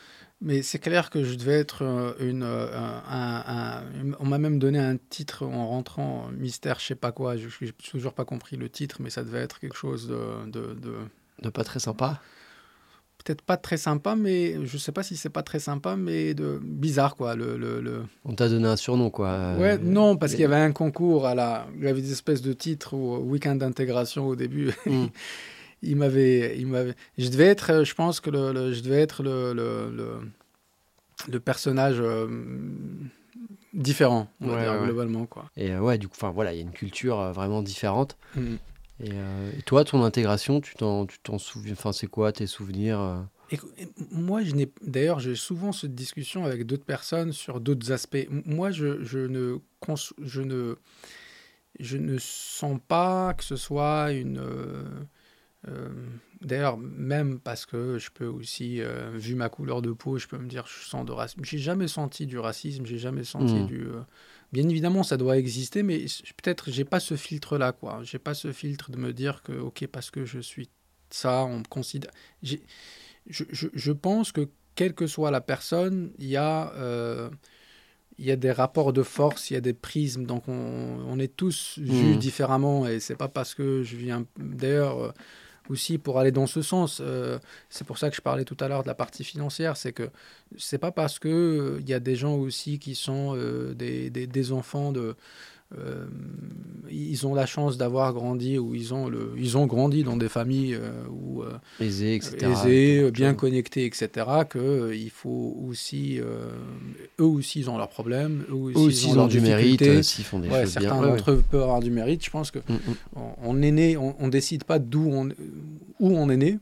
Mais c'est clair que je devais être euh, une. Euh, un, on m'a même donné un titre en rentrant, mystère, je sais pas quoi. Je n'ai toujours pas compris le titre, mais ça devait être quelque chose de. de, de... de pas très sympa peut-être pas très sympa, mais je sais pas si c'est pas très sympa, mais de bizarre quoi. Le, le, On t'a donné un surnom quoi. Ouais, non, parce qu'il y avait un concours à la, il y avait des espèces de titres au week-end d'intégration au début. Hmm. [laughs] il m'avait, il m'avait, je devais être, je pense que le, je devais être le, le, le, personnage. Euh, différent, on va dire, globalement. Quoi. Et euh, ouais, du coup, voilà, il y a une culture euh, vraiment différente. Euh, et, toi, ton intégration, tu t'en, tu t'en souviens Enfin, c'est quoi tes souvenirs euh? Moi, je n'ai. D'ailleurs, j'ai souvent cette discussion avec d'autres personnes sur d'autres aspects. Moi, je, je ne, je ne, je ne sens pas que ce soit une. Euh, d'ailleurs, même parce que je peux aussi, vu ma couleur de peau, je peux me dire je sens de racisme. J'ai jamais senti du racisme, j'ai jamais senti mmh. du. Bien évidemment, ça doit exister, mais peut-être j'ai pas ce filtre-là, quoi. J'ai pas ce filtre de me dire que, ok, parce que je suis ça, on me considère. Je, je, je, pense que quelle que soit la personne, il y a euh, il y a des rapports de force, il y a des prismes, donc on, on est tous vus mmh. différemment et c'est pas parce que je viens. D'ailleurs, aussi pour aller dans ce sens. Euh, c'est pour ça que je parlais tout à l'heure de la partie financière, c'est que c'est pas parce que euh, il y a des gens aussi qui sont euh, des, des, enfants de euh, ils ont la chance d'avoir grandi ou ils ont, le, ils ont grandi dans des familles euh, où, euh, aisées, etc. aisées bien connectées, etc. Que il faut aussi, eux aussi, ils ont leurs problèmes, eux aussi, ils ont, du mérite, s'ils font des choses certains d'entre eux peuvent avoir du mérite. Je pense que mm, mm. on, est né, on, on décide pas d'où on, où on est né.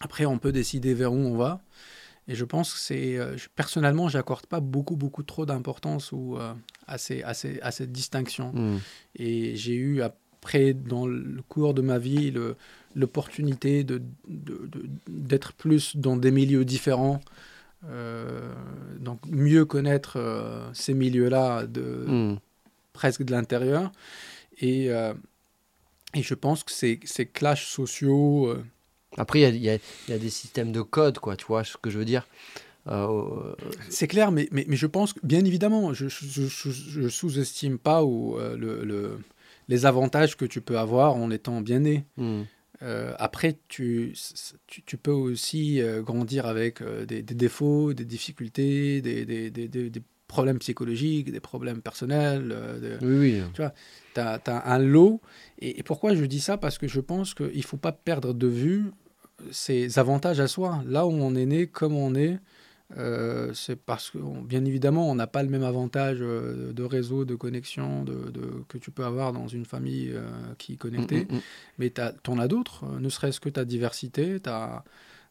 Après, on peut décider vers où on va. Et je pense que c'est. Euh, personnellement, j'accorde pas beaucoup, beaucoup trop d'importance euh, à, ces, à, ces, à cette distinction. Hmm. Et j'ai eu, après, dans le cours de ma vie, l'opportunité de, d'être plus dans des milieux différents. Euh, donc, mieux connaître ces milieux-là de, hmm. presque de l'intérieur. Et, et je pense que ces, ces clashs sociaux après, il y, a, des systèmes de code, quoi, tu vois ce que je veux dire euh, C'est clair, mais, mais, je pense que, bien évidemment, je ne sous-estime pas ou, euh, le, les avantages que tu peux avoir en étant bien né. Hmm. Euh, après, tu, tu, peux aussi grandir avec des, défauts, des difficultés, des, des, des, problèmes psychologiques, des problèmes personnels. oui, oui. Tu vois, as, as, un lot. Et, et, pourquoi je dis ça? Parce que je pense qu'il ne faut pas perdre de vue ses avantages à soi. Là où on est né, comme on est, euh, c'est parce que, bien évidemment, on n'a pas le même avantage euh, de réseau, de connexion de, que tu peux avoir dans une famille euh, qui est connectée. Mm, mm, mm. Mais tu en as d'autres, ne serait-ce que ta diversité, ta,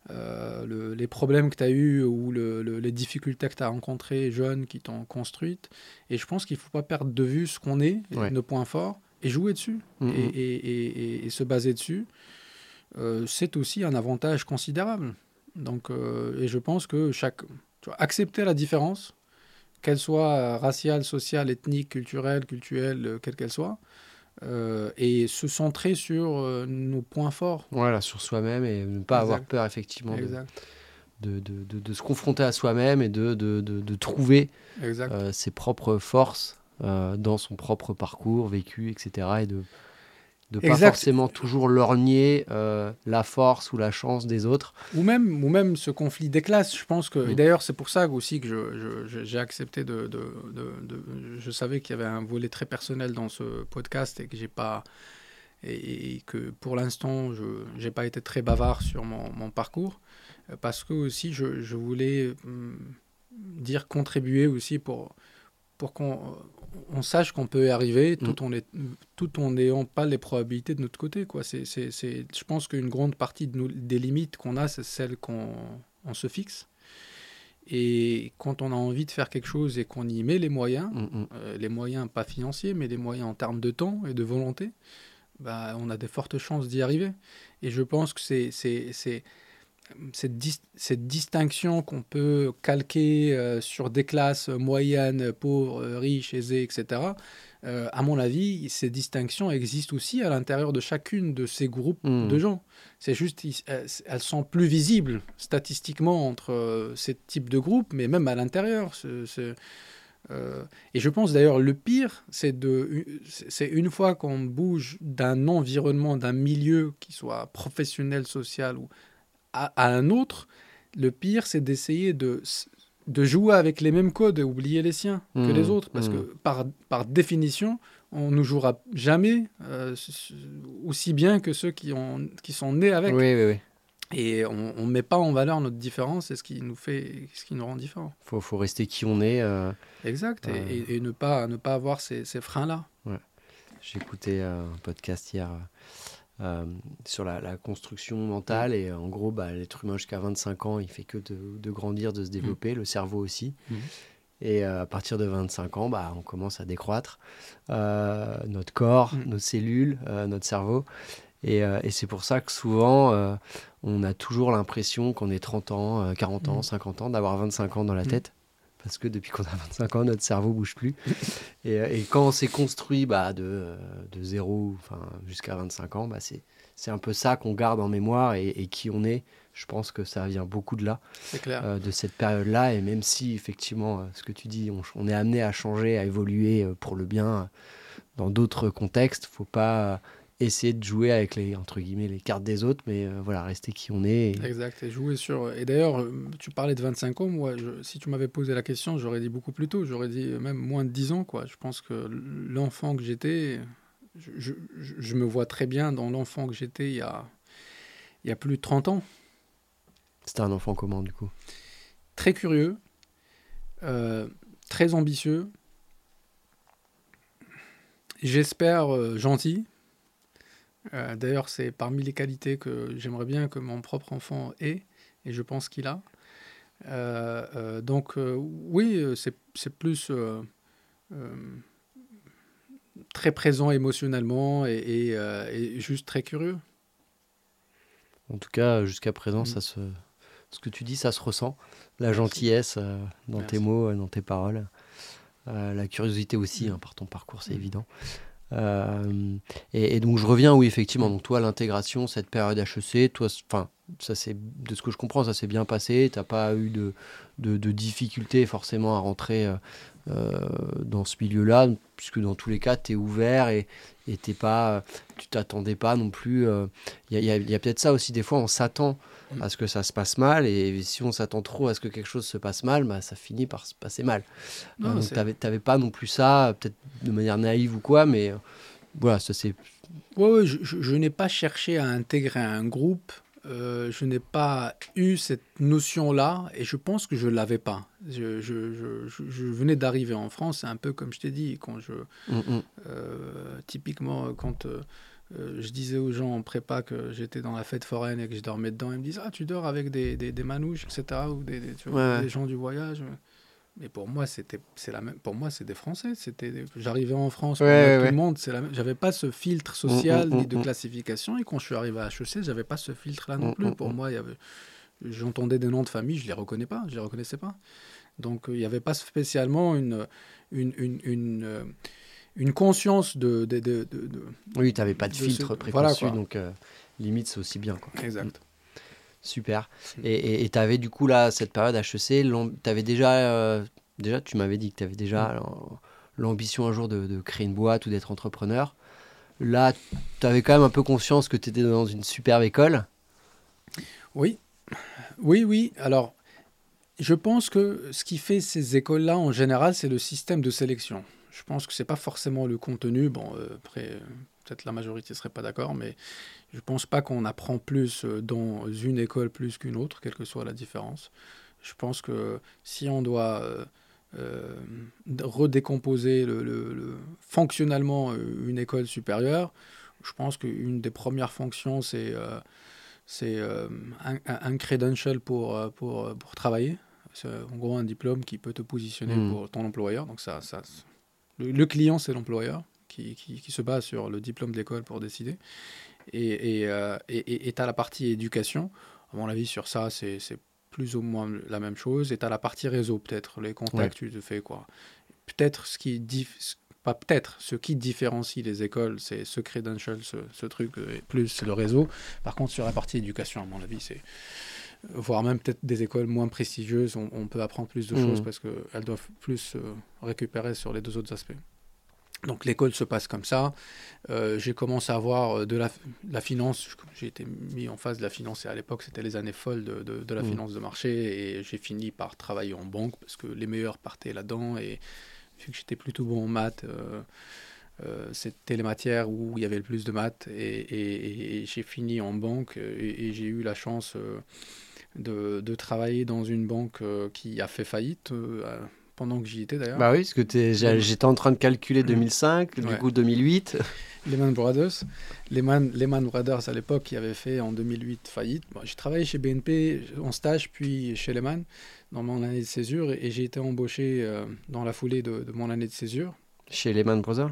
les problèmes que tu as eus ou les difficultés que tu as rencontrées jeunes qui t'ont construite. Et je pense qu'il ne faut pas perdre de vue ce qu'on est, nos points forts, et jouer dessus, et, et, se baser dessus. C'est aussi un avantage considérable. Donc, euh, et je pense que chaque, accepter la différence, qu'elle soit euh, raciale, sociale, ethnique, culturelle, culturelle, euh, quelle qu'elle soit, et se centrer sur nos points forts. Voilà, sur soi-même et ne pas avoir peur effectivement de, de, de, de, se confronter à soi-même et de, trouver ses propres forces dans son propre parcours vécu, etc. Et de de pas forcément toujours lorgner euh, la force ou la chance des autres. Ou même, ou même ce conflit des classes. Je pense que, et d'ailleurs, c'est pour ça aussi que j'ai accepté de, de, de, Je savais qu'il y avait un volet très personnel dans ce podcast et que j'ai pas. Et, que pour l'instant, je n'ai pas été très bavard sur mon, mon, parcours. Parce que aussi, je, je voulais hum, dire contribuer aussi pour, pour qu'on on sache qu'on peut y arriver mm. tout, en est, tout en n'ayant pas les probabilités de notre côté. Quoi. C'est, c'est, je pense qu'une grande partie de des limites qu'on a, c'est celles qu'on on se fixe. Et quand on a envie de faire quelque chose et qu'on y met les moyens, mm, mm. Euh, les moyens pas financiers, mais les moyens en termes de temps et de volonté, bah, on a de fortes chances d'y arriver. Et je pense que c'est, c'est, c'est cette, cette, distinction qu'on peut calquer euh, sur des classes moyennes, pauvres, riches, aisées, etc., euh, à mon avis, ces distinctions existent aussi à l'intérieur de chacune de ces groupes hmm. de gens. C'est juste, elles sont plus visibles statistiquement entre euh, ces types de groupes, mais même à l'intérieur. et je pense d'ailleurs le pire, c'est une fois qu'on bouge d'un environnement, d'un milieu qui soit professionnel, social ou à, un autre, le pire, c'est d'essayer de, de jouer avec les mêmes codes et oublier les siens que les mmh, autres. Parce que mmh. par, par définition, on ne jouera jamais euh, aussi bien que ceux qui, ont, qui sont nés avec. Oui, oui, oui. Et on ne met pas en valeur notre différence et ce qui nous fait, ce qui nous rend différents. Il faut, faut, rester qui on est. Euh, exact, et, et, ne, pas, ne pas avoir ces, ces freins-là. Ouais. J'ai écouté un podcast hier euh, sur la, construction mentale. Et euh, en gros, bah, l'être humain jusqu'à 25 ans, il fait que de, grandir, de se développer, le cerveau aussi. Mmh. Et euh, à partir de 25 ans, bah, on commence à décroître notre corps, mmh. nos cellules, notre cerveau. Et, et c'est pour ça que souvent, on a toujours l'impression qu'on est 30 ans, 40 ans, 50 mmh. ans, d'avoir 25 ans dans la tête parce que depuis qu'on a 25 ans, notre cerveau bouge plus. et, euh, et, quand on s'est construit bah, de, euh, de 0 jusqu'à 25 ans, bah, c'est un peu ça qu'on garde en mémoire et, qui on est. Je pense que ça vient beaucoup de là, clair. Euh, de cette période-là. Et même si, effectivement, ce que tu dis, on, on, est amené à changer, à évoluer pour le bien dans d'autres contextes, faut pas essayer de jouer avec les entre guillemets les cartes des autres mais euh, voilà rester qui on est exact et jouer sur et d'ailleurs euh, tu parlais de 25 ans moi si tu m'avais posé la question j'aurais dit beaucoup plus tôt j'aurais dit même moins de 10 ans quoi. Je pense que l'enfant que j'étais je, je, me vois très bien dans l'enfant que j'étais il y a il y a plus de 30 ans. C'était un enfant comment du coup? Très curieux euh, très ambitieux j'espère gentil euh, d'ailleurs, c'est parmi les qualités que j'aimerais bien que mon propre enfant ait, et je pense qu'il a. Euh, euh, donc oui, c'est plus très présent émotionnellement et, juste très curieux. En tout cas, jusqu'à présent, mm. ça se, ce que tu dis, ça se ressent. La gentillesse dans tes mots, dans tes paroles. la curiosité aussi, hein, par ton parcours, c'est mm. évident. Euh, et, donc je reviens, oui, effectivement. Donc toi, l'intégration, cette période HEC, toi, enfin, ça c'est de ce que je comprends, ça s'est bien passé. T'as pas eu de, de, difficultés forcément à rentrer euh, dans ce milieu-là, puisque dans tous les cas, tu es ouvert et t'es pas, tu t'attendais pas non plus. Il y a, y a peut-être ça aussi. Des fois, on s'attend Mm. à ce que ça se passe mal. Et si on s'attend trop à ce que quelque chose se passe mal, bah, ça finit par se passer mal. Non, donc, tu n'avais pas non plus ça, peut-être de manière naïve ou quoi, mais euh, voilà, ça c'est. Ouais, je, n'ai pas cherché à intégrer un groupe euh, je n'ai pas eu cette notion-là et je pense que je ne l'avais pas. Je, je, je, je venais d'arriver en France, un peu comme je t'ai dit, quand je, Mm, mm. euh, typiquement quand euh, je disais aux gens en prépa que j'étais dans la fête foraine et que je dormais dedans, ils me disent Ah, tu dors avec des, des, des manouches, etc., ou des, des, tu vois, Ouais, ouais. des gens du voyage. Mais pour moi, c'était c'est la même. Pour moi, c'est des Français. C'était j'arrivais en France, Ouais, comme ouais, tout ouais. le monde. C'est la même. J'avais pas ce filtre social Mm, mm, ni de mm. classification. Et quand je suis arrivé à HEC, j'avais pas ce filtre-là non Mm, plus. mm, Pour mm. moi, il y avait. J'entendais des noms de famille, je les reconnais pas, je les reconnaissais pas. Donc euh, il n'y avait pas spécialement une une, une, une, euh, une conscience de, de, de, de- de- Oui, tu n'avais pas de de filtre ce- préconçu, voilà, donc euh, limite, c'est aussi bien. Quoi. Exact. Super. Mm. Et tu avais du coup, là, cette période HEC, tu avais déjà, euh, déjà, tu m'avais dit que tu avais déjà Mm. l'am- l'ambition un jour de, de créer une boîte ou d'être entrepreneur. Là, tu avais quand même un peu conscience que tu étais dans une superbe école. Oui, oui, oui. Alors, je pense que ce qui fait ces écoles-là, en général, c'est le système de sélection. Je pense que c'est pas forcément le contenu. Bon, euh, après, euh, peut-être la majorité serait pas d'accord, mais je pense pas qu'on apprend plus euh, dans une école plus qu'une autre, quelle que soit la différence. Je pense que si on doit euh, euh, redécomposer le, le- le- fonctionnellement une école supérieure, je pense qu'une des premières fonctions, c'est euh, un, credential pour, pour, pour travailler. C'est en gros un diplôme qui peut te positionner Mm. pour ton employeur. Donc ça, ça, le, le client, c'est l'employeur qui, qui, qui se base sur le diplôme de l'école pour décider. Et tu as et, et, t'as la partie éducation. À mon avis, sur ça, c'est plus ou moins la même chose. Et tu as la partie réseau, peut-être, les contacts, tu te fais quoi. Peut-être ce qui pas peut-être, ce qui différencie les écoles, c'est ce credential, ce, ce truc, euh, et plus le réseau. Par contre, sur la partie éducation, à mon avis, c'est voire même peut-être des écoles moins prestigieuses, on, on peut apprendre plus de Mhm. choses parce qu'elles doivent plus euh, récupérer sur les deux autres aspects. Donc l'école se passe comme ça. Euh, j'ai commencé à voir euh, de la, la finance. J'ai été mis en face de la finance et à l'époque c'était les années folles de, de- de la Mhm. finance de marché et j'ai fini par travailler en banque parce que les meilleurs partaient là-dedans et vu que j'étais plutôt bon en maths, euh, euh, c'était les matières où il y avait le plus de maths et, et- et j'ai fini en banque et, et j'ai eu la chance de, travailler dans une banque qui a fait faillite pendant que j'y étais d'ailleurs. Bah oui, parce que j'étais en train de calculer 2005, du Ouais. coup 2008. Lehman Brothers. Lehman, Lehman Brothers, à l'époque, qui avait fait en 2008 faillite. Bon, j'ai travaillé chez BNP en stage, puis chez Lehman, dans mon année de césure, et, et j'ai été embauché euh, dans la foulée de, de mon année de césure. Chez Lehman Brothers?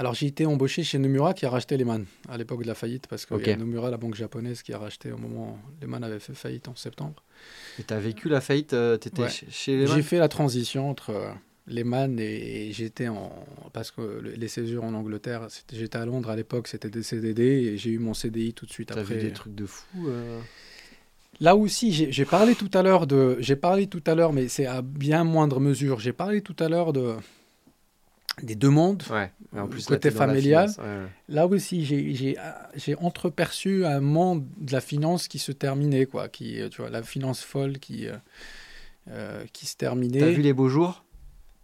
Alors, j'ai été embauché chez Nomura, qui a racheté Lehman à l'époque de la faillite, parce que Nomura, la banque japonaise, qui a racheté au moment où Lehman avait fait faillite en septembre. Et t'as vécu la faillite, euh, Ouais. chez, Lehman J'ai fait la transition entre euh, Lehman et, et j'étais en. Parce que le- les césures en Angleterre, j'étais à Londres à l'époque, c'était des CDD, et j'ai eu mon CDI tout de suite T'as après. vu des trucs de fou euh? Là aussi, j'ai parlé tout à l'heure de, j'ai parlé tout à l'heure, mais c'est à bien moindre mesure. J'ai parlé tout à l'heure de des demandes. Ouais. Et en plus, Côté familial. finance, ouais, ouais. Là aussi, j'ai- entreperçu un monde de la finance qui se terminait, quoi, qui, euh, tu vois, la finance folle qui euh, euh, qui se terminait. T'as vu les beaux jours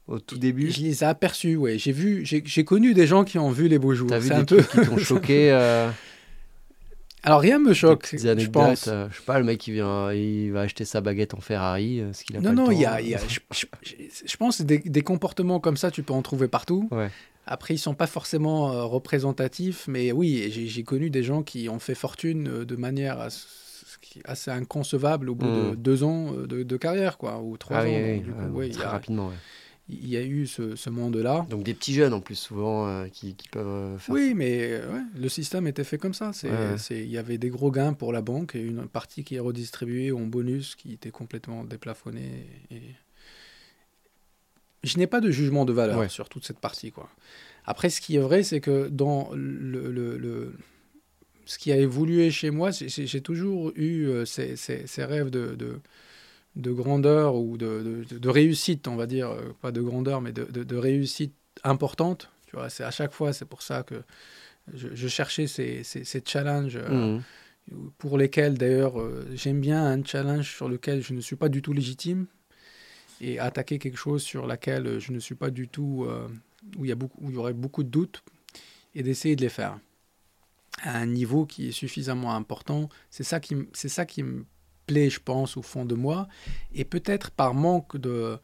au tout début? Je les ai aperçus, ouais. J'ai vu, j'ai j'ai connu des gens qui ont vu les beaux jours. T'as vu des un peu. qui t'ont [laughs] choqué euh, Alors rien me choque, je pense. euh, Je sais pas, le mec il vient, il va acheter sa baguette en Ferrari, euh, ce qu'il a Non, pas non, le y a, y a- je, je- je- je pense que des, des comportements comme ça, tu peux en trouver partout. Ouais. Après, ils sont pas forcément euh, représentatifs, mais oui, j'ai connu des gens qui ont fait fortune euh, de manière assez, assez inconcevable au bout de Mm. deux ans de, de carrière, quoi, ou trois Ah ans. oui, Donc, oui, du coup, ouais, ouais, il, très a, rapidement. Il y a eu ce, ce monde-là. Donc des petits jeunes en plus souvent euh, qui, qui peuvent euh, faire Oui, mais euh, ouais, le système était fait comme ça. Ouais, il y avait des gros gains pour la banque et une partie qui est redistribuée en bonus qui était complètement déplafonné. Et... Je n'ai pas de jugement de valeur Ouais. sur toute cette partie. Quoi. Après, ce qui est vrai, c'est que dans le, le- le- ce qui a évolué chez moi, j'ai, toujours eu ces, ces- ces rêves de, de, de grandeur ou de, de- de réussite, on va dire, euh, pas de grandeur, mais de, de- réussite importante. Tu vois, c'est à chaque fois, c'est pour ça que je, je cherchais ces, ces- ces challenges euh, Mhm. pour lesquels, d'ailleurs, euh, j'aime bien un challenge sur lequel je ne suis pas du tout légitime et attaquer quelque chose sur laquelle je ne suis pas du tout, euh, où, il y a beaucoup, où il y aurait beaucoup de doutes et d'essayer de les faire. à un niveau qui est suffisamment important. C'est ça qui, c'est ça qui me je pense, au fond de moi. Et peut-être par manque de,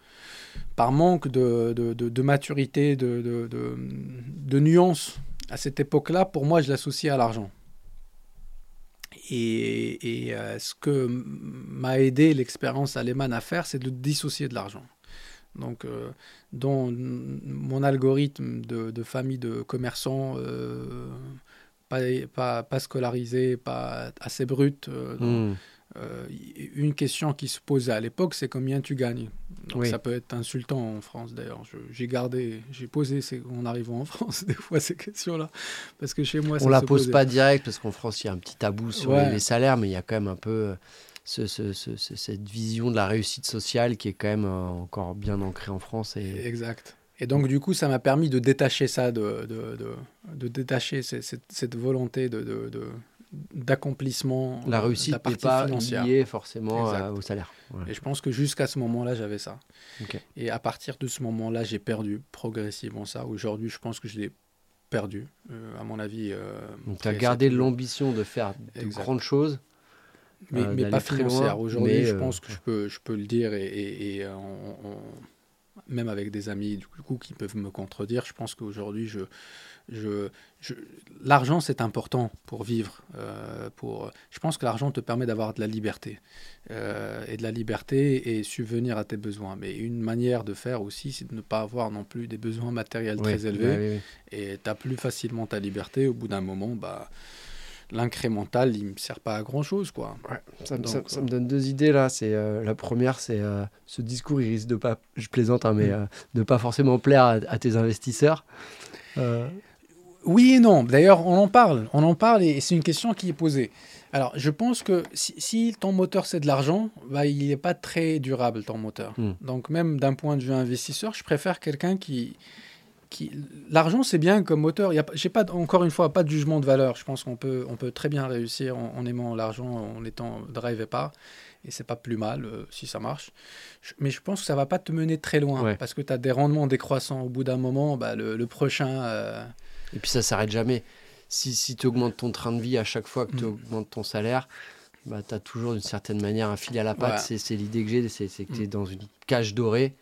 par manque de, de, maturité, de, de, nuance à cette époque-là, pour moi, je l'associe à l'argent. Et, et euh, ce que m'a aidé l'expérience allemande à faire, c'est de dissocier de l'argent. Donc, euh, dans mon algorithme de, famille de commerçants, euh, pas, pas, pas, scolarisé, pas assez brut, hmm. Euh, une question qui se posait à l'époque, c'est combien tu gagnes? Donc ça peut être insultant en France d'ailleurs. J'ai gardé, j'ai posé en arrivant [laughs] en France des fois ces questions-là. Parce que chez moi, On ne la pose pas direct parce qu'en France, il y a un petit tabou sur les, salaires, mais il y a quand même un peu euh, ce, ce, cette vision de la réussite sociale qui est quand même euh, encore bien ancrée en France. Et... Exact. Et donc, du coup, ça m'a permis de détacher ça, de, de, de, de détacher cette, cette, volonté de, d'accomplissement. La réussite n'est pas liée forcément au salaire. Et je pense que jusqu'à ce moment-là, j'avais ça. Et à partir de ce moment-là, j'ai perdu progressivement ça. Aujourd'hui, je pense que je l'ai perdu, euh, à mon avis. Euh, Donc, tu as gardé l'ambition de faire de grandes choses. Mais, euh, pas financière. Aujourd'hui, je pense que je peux, je peux le dire et, et, même avec des amis du coup, qui peuvent me contredire, je pense qu'aujourd'hui, je, je, l'argent, c'est important pour vivre. Euh, pour, je pense que l'argent te permet d'avoir de la liberté. Euh, et de la liberté et subvenir à tes besoins. Mais une manière de faire aussi, c'est de ne pas avoir non plus des besoins matériels très élevés. Et tu as plus facilement ta liberté. Au bout d'un moment, bah, l'incrémental, il ne me sert pas à grand-chose. quoi. ça, me donne deux idées là. C'est euh, La première, c'est ce discours, il risque de pas, je plaisante, hein, mais mm. de pas forcément plaire à, à tes investisseurs. Oui et non. D'ailleurs, on en parle. On en parle et c'est une question qui est posée. Alors, je pense que si, ton moteur c'est de l'argent, bah, il n'est pas très durable ton moteur. Hmm. Donc, même d'un point de vue investisseur, je préfère quelqu'un qui. qui... L'argent, c'est bien comme moteur. J'ai pas, encore une fois, pas de jugement de valeur. Je pense qu'on peut, on peut très bien réussir en, aimant l'argent, en étant drive et pas. Et c'est pas plus mal euh, si ça marche. mais je pense que ça va pas te mener très loin parce que tu as des rendements décroissants. Au bout d'un moment, bah, le, prochain. Euh, et puis ça s'arrête jamais. Si, si tu augmentes ton train de vie à chaque fois que tu mm. augmentes ton salaire, bah, tu as toujours d'une certaine manière un fil à la patte. C'est l'idée que j'ai, c'est que tu es mm. dans une cage dorée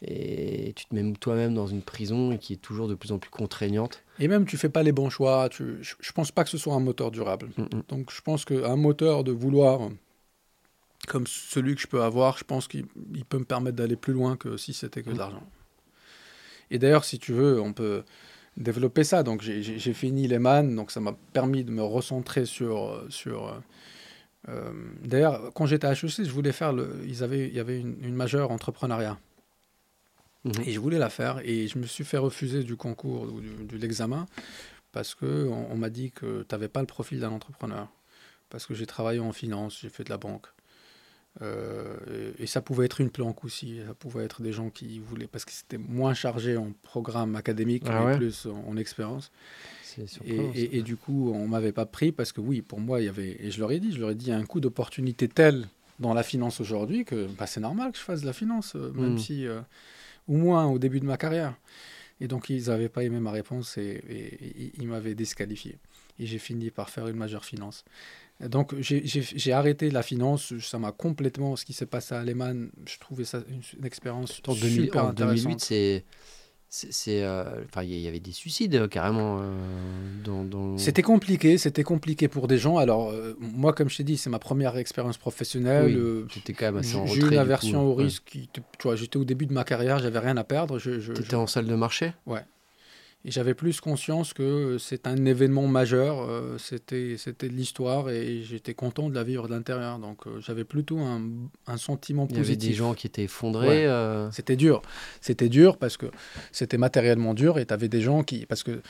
et tu te mets toi-même dans une prison qui est toujours de plus en plus contraignante. Et même tu fais pas les bons choix. Tu, je, ne pense pas que ce soit un moteur durable. Mm, Donc je pense qu'un moteur de vouloir comme celui que je peux avoir, je pense qu'il peut me permettre d'aller plus loin que si c'était que de l'argent. Et d'ailleurs, si tu veux, on peut développer ça. Donc j'ai fini les man, donc ça m'a permis de me recentrer sur... sur euh, D'ailleurs, quand j'étais à HEC, je voulais faire le... Ils avaient, il y avait une, une majeure entrepreneuriat. Mhm. Et je voulais la faire et je me suis fait refuser du concours ou de l'examen parce qu'on on, m'a dit que tu n'avais pas le profil d'un entrepreneur. Parce que j'ai travaillé en finance, j'ai fait de la banque. Euh, et, ça pouvait être une planque aussi. Ça pouvait être des gens qui voulaient, parce que c'était moins chargé en programme académique, ah mais plus en, expérience. Et, et, du coup, on m'avait pas pris parce que oui, pour moi, il y avait, et je leur ai dit, je leur ai dit, il y a un coup d'opportunité tel dans la finance aujourd'hui que bah, c'est normal que je fasse de la finance, euh, même hmm. si, euh, au moins au début de ma carrière. Et donc, ils n'avaient pas aimé ma réponse et, et ils m'avaient disqualifié. Et j'ai fini par faire une majeure finance. Donc j'ai arrêté la finance, ça m'a complètement, ce qui s'est passé à Lehman, je trouvais ça une, expérience super en 2008, c'est c'est euh, enfin il y avait des suicides euh, carrément euh, dans, c'était compliqué c'était compliqué pour des gens. Alors moi comme je t'ai dit c'est ma première expérience professionnelle j'étais quand même assez en j'ai eu une aversion au risque tu vois j'étais au début de ma carrière j'avais rien à perdre je, je étais en salle de marché? Ouais et j'avais plus conscience que c'est un événement majeur, euh, c'était c'était de l'histoire et j'étais content de la vivre de l'intérieur. Donc euh, j'avais plutôt un, un, sentiment positif. Il y avait des gens qui étaient effondrés. Euh. C'était dur. C'était dur parce que c'était matériellement dur et tu avais des gens qui. Parce qu'il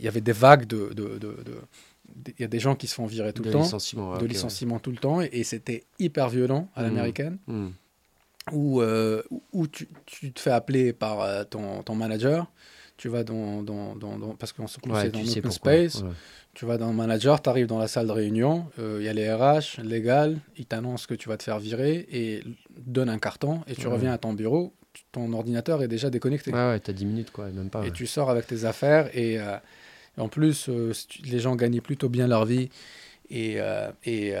y avait des vagues de. de, de, il y a des gens qui se font virer tout le temps, de licenciements tout le temps, et, c'était hyper violent à mmh. l'américaine, mmh. où, où tu, tu, te fais appeler par ton, ton manager, tu vas dans, dans, dans, parce qu'on se ouais, dans open space, tu vas dans le manager, tu arrives dans la salle de réunion, euh, il y a les RH, légal, ils t'annoncent que tu vas te faire virer et donne un carton et tu reviens à ton bureau, ton ordinateur est déjà déconnecté. Ouais, ouais, tu as 10 minutes quoi, même pas. Et tu sors avec tes affaires et euh, En plus, les gens gagnaient plutôt bien leur vie et, et,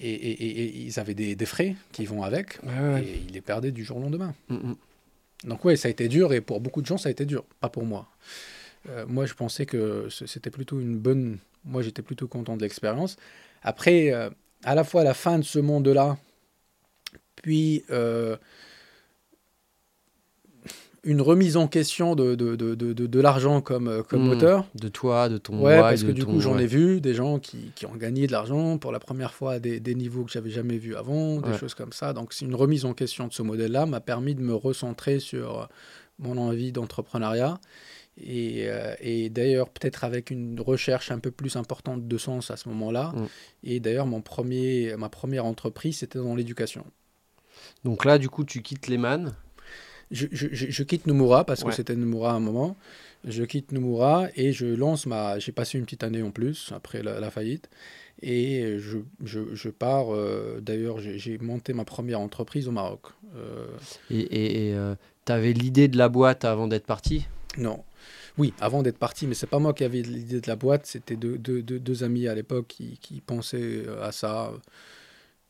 et, ils avaient des, frais qui vont avec et ils les perdaient du jour au lendemain. Mm, mm. Donc oui, ça a été dur et pour beaucoup de gens, ça a été dur, pas pour moi. moi, je pensais que c'était plutôt une bonne... Moi, j'étais plutôt content de l'expérience. Après, à la fois la fin de ce monde-là, puis euh, une remise en question de, de, de, de, l'argent comme, euh, comme hmm. moteur. De toi, de ton Ouais, parce que du coup, j'en ai vu des gens qui, qui, ont gagné de l'argent pour la première fois à des, des niveaux que j'avais jamais vus avant, des choses comme ça. Donc, une remise en question de ce modèle-là m'a permis de me recentrer sur mon envie d'entrepreneuriat. Et, euh, et d'ailleurs, peut-être avec une recherche un peu plus importante de sens à ce moment-là. Hmm. Et d'ailleurs, mon premier, ma première entreprise, c'était dans l'éducation. Donc là, du coup, tu quittes Lehman je, je, je, quitte Nomura parce que c'était Nomura à un moment. Je quitte Nomura et je lance ma. J'ai passé une petite année en plus après la, faillite. Et je, je pars. Euh, d'ailleurs, j'ai monté ma première entreprise au Maroc. Euh, et euh, tu avais l'idée de la boîte avant d'être parti? Non. Oui, avant d'être parti, mais c'est pas moi qui avais l'idée de la boîte, c'était deux, deux, deux, amis à l'époque qui, qui, pensaient à ça.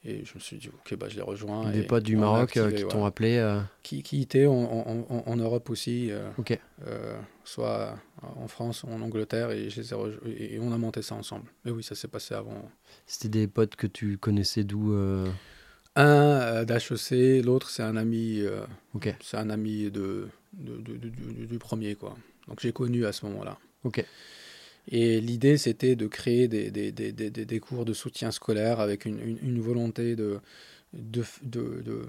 Et je me suis dit, ok, bah, je les rejoins. Des potes du Maroc euh, qui t'ont appelé euh. qui, qui, étaient en, en, en, Europe aussi, euh, ok soit en France ou en Angleterre, et, je les ai et on a monté ça ensemble. Mais oui, ça s'est passé avant. C'était des potes que tu connaissais d'où Un d'HEC, l'autre c'est un ami, ok c'est un ami de, de, de, du premier. quoi. Donc j'ai connu à ce moment-là. Ok. Et l'idée, c'était de créer des, des, des, des, cours de soutien scolaire avec une, une, volonté de, de, de,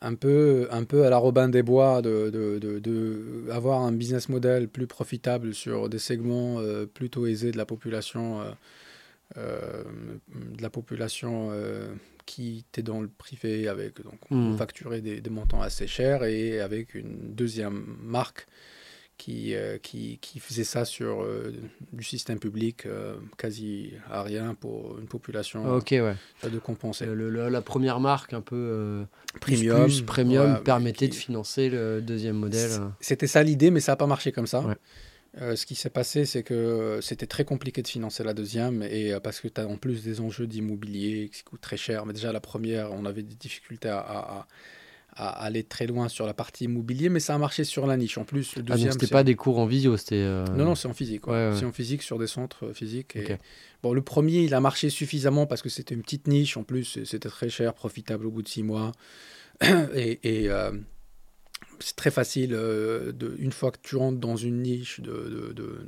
un, peu, un peu à la Robin des Bois, de, de, avoir un business model plus profitable sur des segments euh, plutôt aisés de la population, euh, euh, de la population qui était dans le privé, avec donc on mmh. facturait des, des montants assez chers et avec une deuxième marque qui, euh, qui, qui, faisait ça sur euh, du système public euh, quasi à rien pour une population ok ouais. de compenser. la première marque un peu premium, premium permettait de financer le deuxième modèle. C'était ça l'idée, mais ça n'a pas marché comme ça. ce qui s'est passé, c'est que c'était très compliqué de financer la deuxième, et parce que tu as en plus des enjeux d'immobilier qui coûtent très cher. Mais déjà, la première, on avait des difficultés à à aller très loin sur la partie immobilier, mais ça a marché sur la niche. En plus, le ah, deuxième. Ah, c'était pas des cours en visio, c'était. Euh, non, non, c'est en physique. C'est en physique sur des centres euh, physiques. Et... Bon, le premier, il a marché suffisamment parce que c'était une petite niche. En plus, c'était très cher, profitable au bout de six mois. [clears throat] et, et euh, c'est très facile, de, une fois que tu rentres dans une niche, de, de,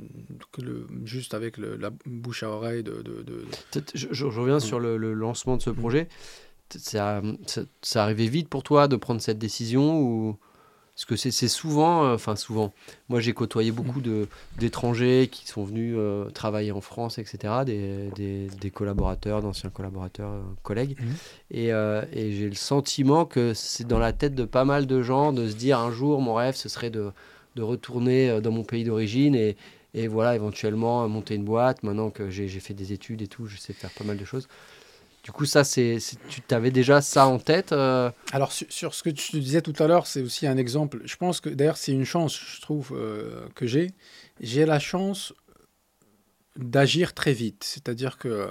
le, juste avec le, la bouche à oreille. De, je, je, reviens sur le, lancement de ce projet ça, ça, arrivait vite pour toi de prendre cette décision ou parce que c'est souvent, euh, enfin souvent, moi j'ai côtoyé beaucoup d'étrangers qui sont venus euh, travailler en France, etc., des, des, des collaborateurs, d'anciens collaborateurs, euh, collègues, mmh. et, et j'ai le sentiment que c'est dans la tête de pas mal de gens de se dire un jour mon rêve ce serait de, de retourner dans mon pays d'origine et, et voilà éventuellement monter une boîte maintenant que j'ai fait des études et tout, je sais faire pas mal de choses. Du coup, ça, c'est, tu t'avais déjà ça en tête euh Alors, sur, ce que tu disais tout à l'heure, c'est aussi un exemple. Je pense que d'ailleurs, c'est une chance, je trouve, euh, que j'ai. J'ai la chance d'agir très vite. C'est-à-dire que,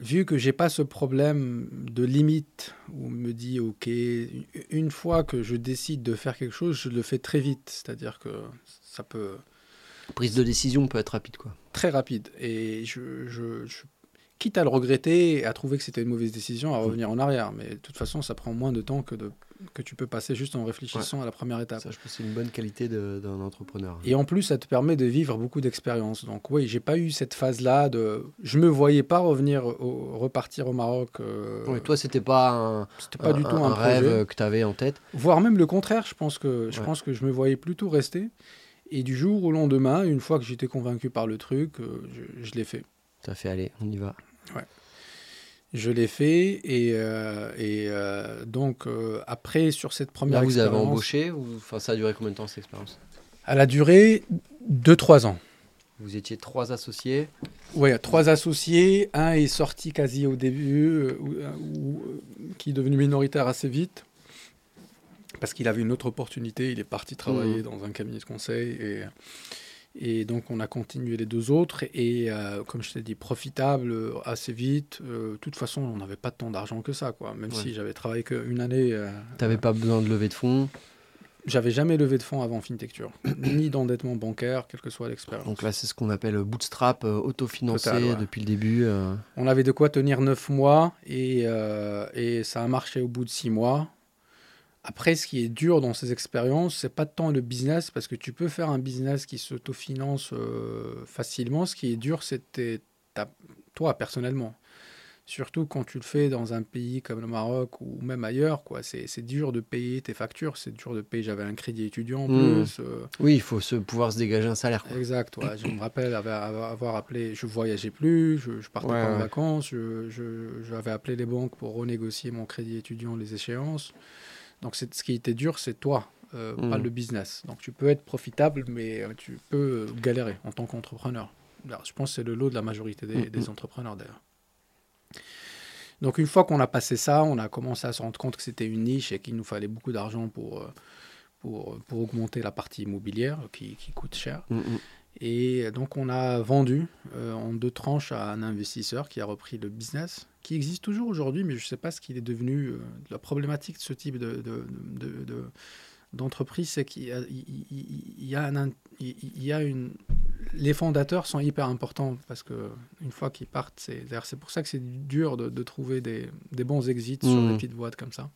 vu que j'ai pas ce problème de limite où on me dit, OK, une fois que je décide de faire quelque chose, je le fais très vite. C'est-à-dire que ça peut. Prise de décision peut être rapide, quoi. Très rapide. Et je, je, je quitte à le regretter et à trouver que c'était une mauvaise décision, à revenir en arrière. Mais de toute façon, ça prend moins de temps que, de, que tu peux passer juste en réfléchissant à la première étape. Ça, je pense c'est une bonne qualité d'un entrepreneur. Et en plus, ça te permet de vivre beaucoup d'expériences. Donc oui, j'ai pas eu cette phase-là de... Je me voyais pas revenir, au, repartir au Maroc. Euh... Oui, toi, c'était pas un, pas du tout un, rêve que tu avais en tête. Voire même le contraire. Je pense que je, pense que je me voyais plutôt rester. Et du jour au lendemain, une fois que j'étais convaincu par le truc, euh, je, je l'ai fait. Ça fait aller, on y va. Ouais. Je l'ai fait et, euh, et euh, donc euh, après sur cette première Là, vous avez embauché ou enfin ça a duré combien de temps cette expérience? Elle a duré 2-3 ans. Vous étiez trois associés Oui, trois associés. Un est sorti quasi au début, qui est devenu minoritaire assez vite, parce qu'il avait une autre opportunité. Il est parti travailler mmh. dans un cabinet de conseil et Et donc, on a continué les deux autres. Et euh, comme je t'ai dit, profitable euh, assez vite. Euh, de toute façon, on n'avait pas tant d'argent que ça, quoi. Même Ouais. si j'avais travaillé qu'une année. euh, T'avais pas besoin de lever de fonds. J'avais jamais levé de fonds avant Fintecture, [coughs] ni d'endettement bancaire, quelle que soit l'expérience. Donc là, c'est ce qu'on appelle bootstrap, euh, autofinancé Total, ouais. depuis le début. euh. On avait de quoi tenir 9 mois et, euh, et ça a marché au bout de 6 mois. Après, ce qui est dur dans ces expériences, c'est pas tant le business, parce que tu peux faire un business qui s'autofinance euh, facilement. Ce qui est dur, ta- toi, personnellement. Surtout quand tu le fais dans un pays comme le Maroc ou même ailleurs, quoi. C'est c'est dur de payer tes factures, c'est dur de payer. J'avais un crédit étudiant en Mm. plus. euh, Oui, il faut se, pouvoir se dégager un salaire. quoi. Exact, ouais. je me rappelle avoir, appelé, je voyageais plus, je, je partais Ouais, pas en ouais. vacances, je- je- j'avais appelé les banques pour renégocier mon crédit étudiant, les échéances. Donc c'est- ce qui était dur, c'est toi, euh, pas Mhm. le business. Donc tu peux être profitable, mais euh, tu peux euh, galérer en tant qu'entrepreneur. Alors, Je pense que c'est le lot de la majorité des, Mhm. des entrepreneurs d'ailleurs. Donc une fois qu'on a passé ça, on a commencé à se rendre compte que c'était une niche et qu'il nous fallait beaucoup d'argent pour, pour, pour augmenter la partie immobilière qui, qui coûte cher. Mm, mm. Et donc, on a vendu euh, en deux tranches à un investisseur qui a repris le business, qui existe toujours aujourd'hui, mais je ne sais pas ce qu'il est devenu. euh, la problématique de ce type de, de- de- de- d'entreprise, c'est qu'il y a, il- il- il y a un in- il il y a une... Les fondateurs sont hyper importants parce que une fois qu'ils partent, c'est c'est pour ça que c'est dur de, trouver des, des bons exits sur des petites boîtes comme ça.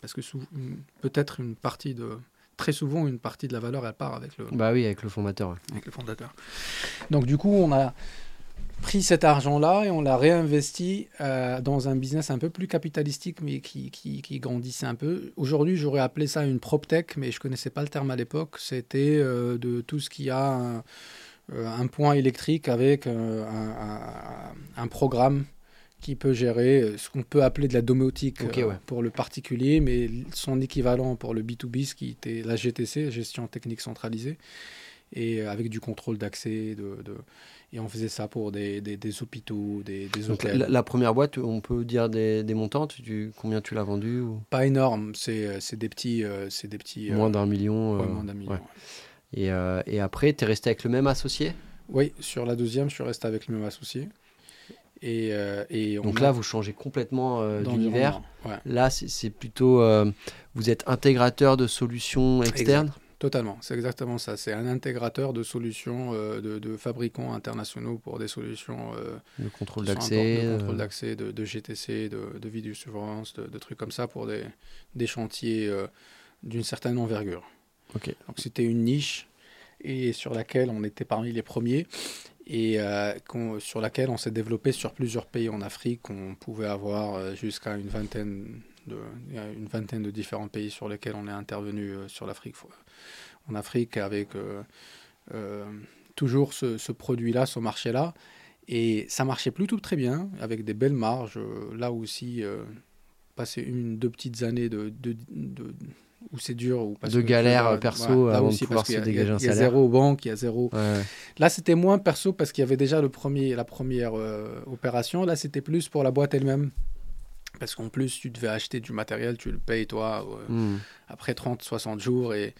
Parce que peut-être une partie de... Très souvent, une partie de la valeur, elle part avec le, Bah oui, avec le fondateur. ouais. avec le fondateur. Donc du coup, on a pris cet argent-là et on l'a réinvesti euh, dans un business un peu plus capitalistique, mais qui, qui, qui grandissait un peu. Aujourd'hui, j'aurais appelé ça une PropTech, mais je connaissais pas le terme à l'époque. C'était euh, de tout ce qui a un, euh, un point électrique avec euh, un, un- un programme qui peut gérer euh, ce qu'on peut appeler de la domotique euh, ouais. pour le particulier, mais son équivalent pour le B2B, ce qui était la GTC, gestion technique centralisée, et euh, avec du contrôle d'accès. De, de- Et on faisait ça pour des, des, des hôpitaux, des, des hôtels. la, la première boîte, on peut dire des, montants tu- Combien tu l'as vendu ou... Pas énorme, c'est des petits... c'est des petits Moins d'un million ouais, moins d'un million. ouais. Et, euh, et après, tu es resté avec le même associé? Oui, sur la deuxième, je suis resté avec le même associé. Et, euh, et Donc là, vous changez complètement euh, d'univers. Ouais. Là, c'est plutôt. euh, vous êtes intégrateur de solutions externes? Totalement, c'est exactement ça. C'est un intégrateur de solutions euh, de, de fabricants internationaux pour des solutions Le contrôle d'accès de contrôle d'accès, de, de GTC, de, de vidéosurveillance, de, de trucs comme ça pour des, des chantiers d'une certaine envergure. Donc c'était une niche et sur laquelle on était parmi les premiers et euh, sur laquelle on s'est développé sur plusieurs pays en Afrique. On pouvait avoir euh, jusqu'à une vingtaine de, une vingtaine de différents pays sur lesquels on est intervenu euh, sur l'Afrique, en Afrique avec toujours ce, produit-là, ce marché-là. Et ça marchait plutôt très bien, avec des belles marges. Là aussi, passer une, deux petites années de- où c'est dur. Parce De que, galère, perso, voilà, avant de aussi, pouvoir parce y a- se dégager un Il y a salaire. zéro banque, il y a zéro. Ouais. Là, c'était moins perso parce qu'il y avait déjà le premier, la première euh, opération. Là, c'était plus pour la boîte elle-même. Parce qu'en plus, tu devais acheter du matériel, tu le payes toi euh, Hmm. après 30, 60 jours et,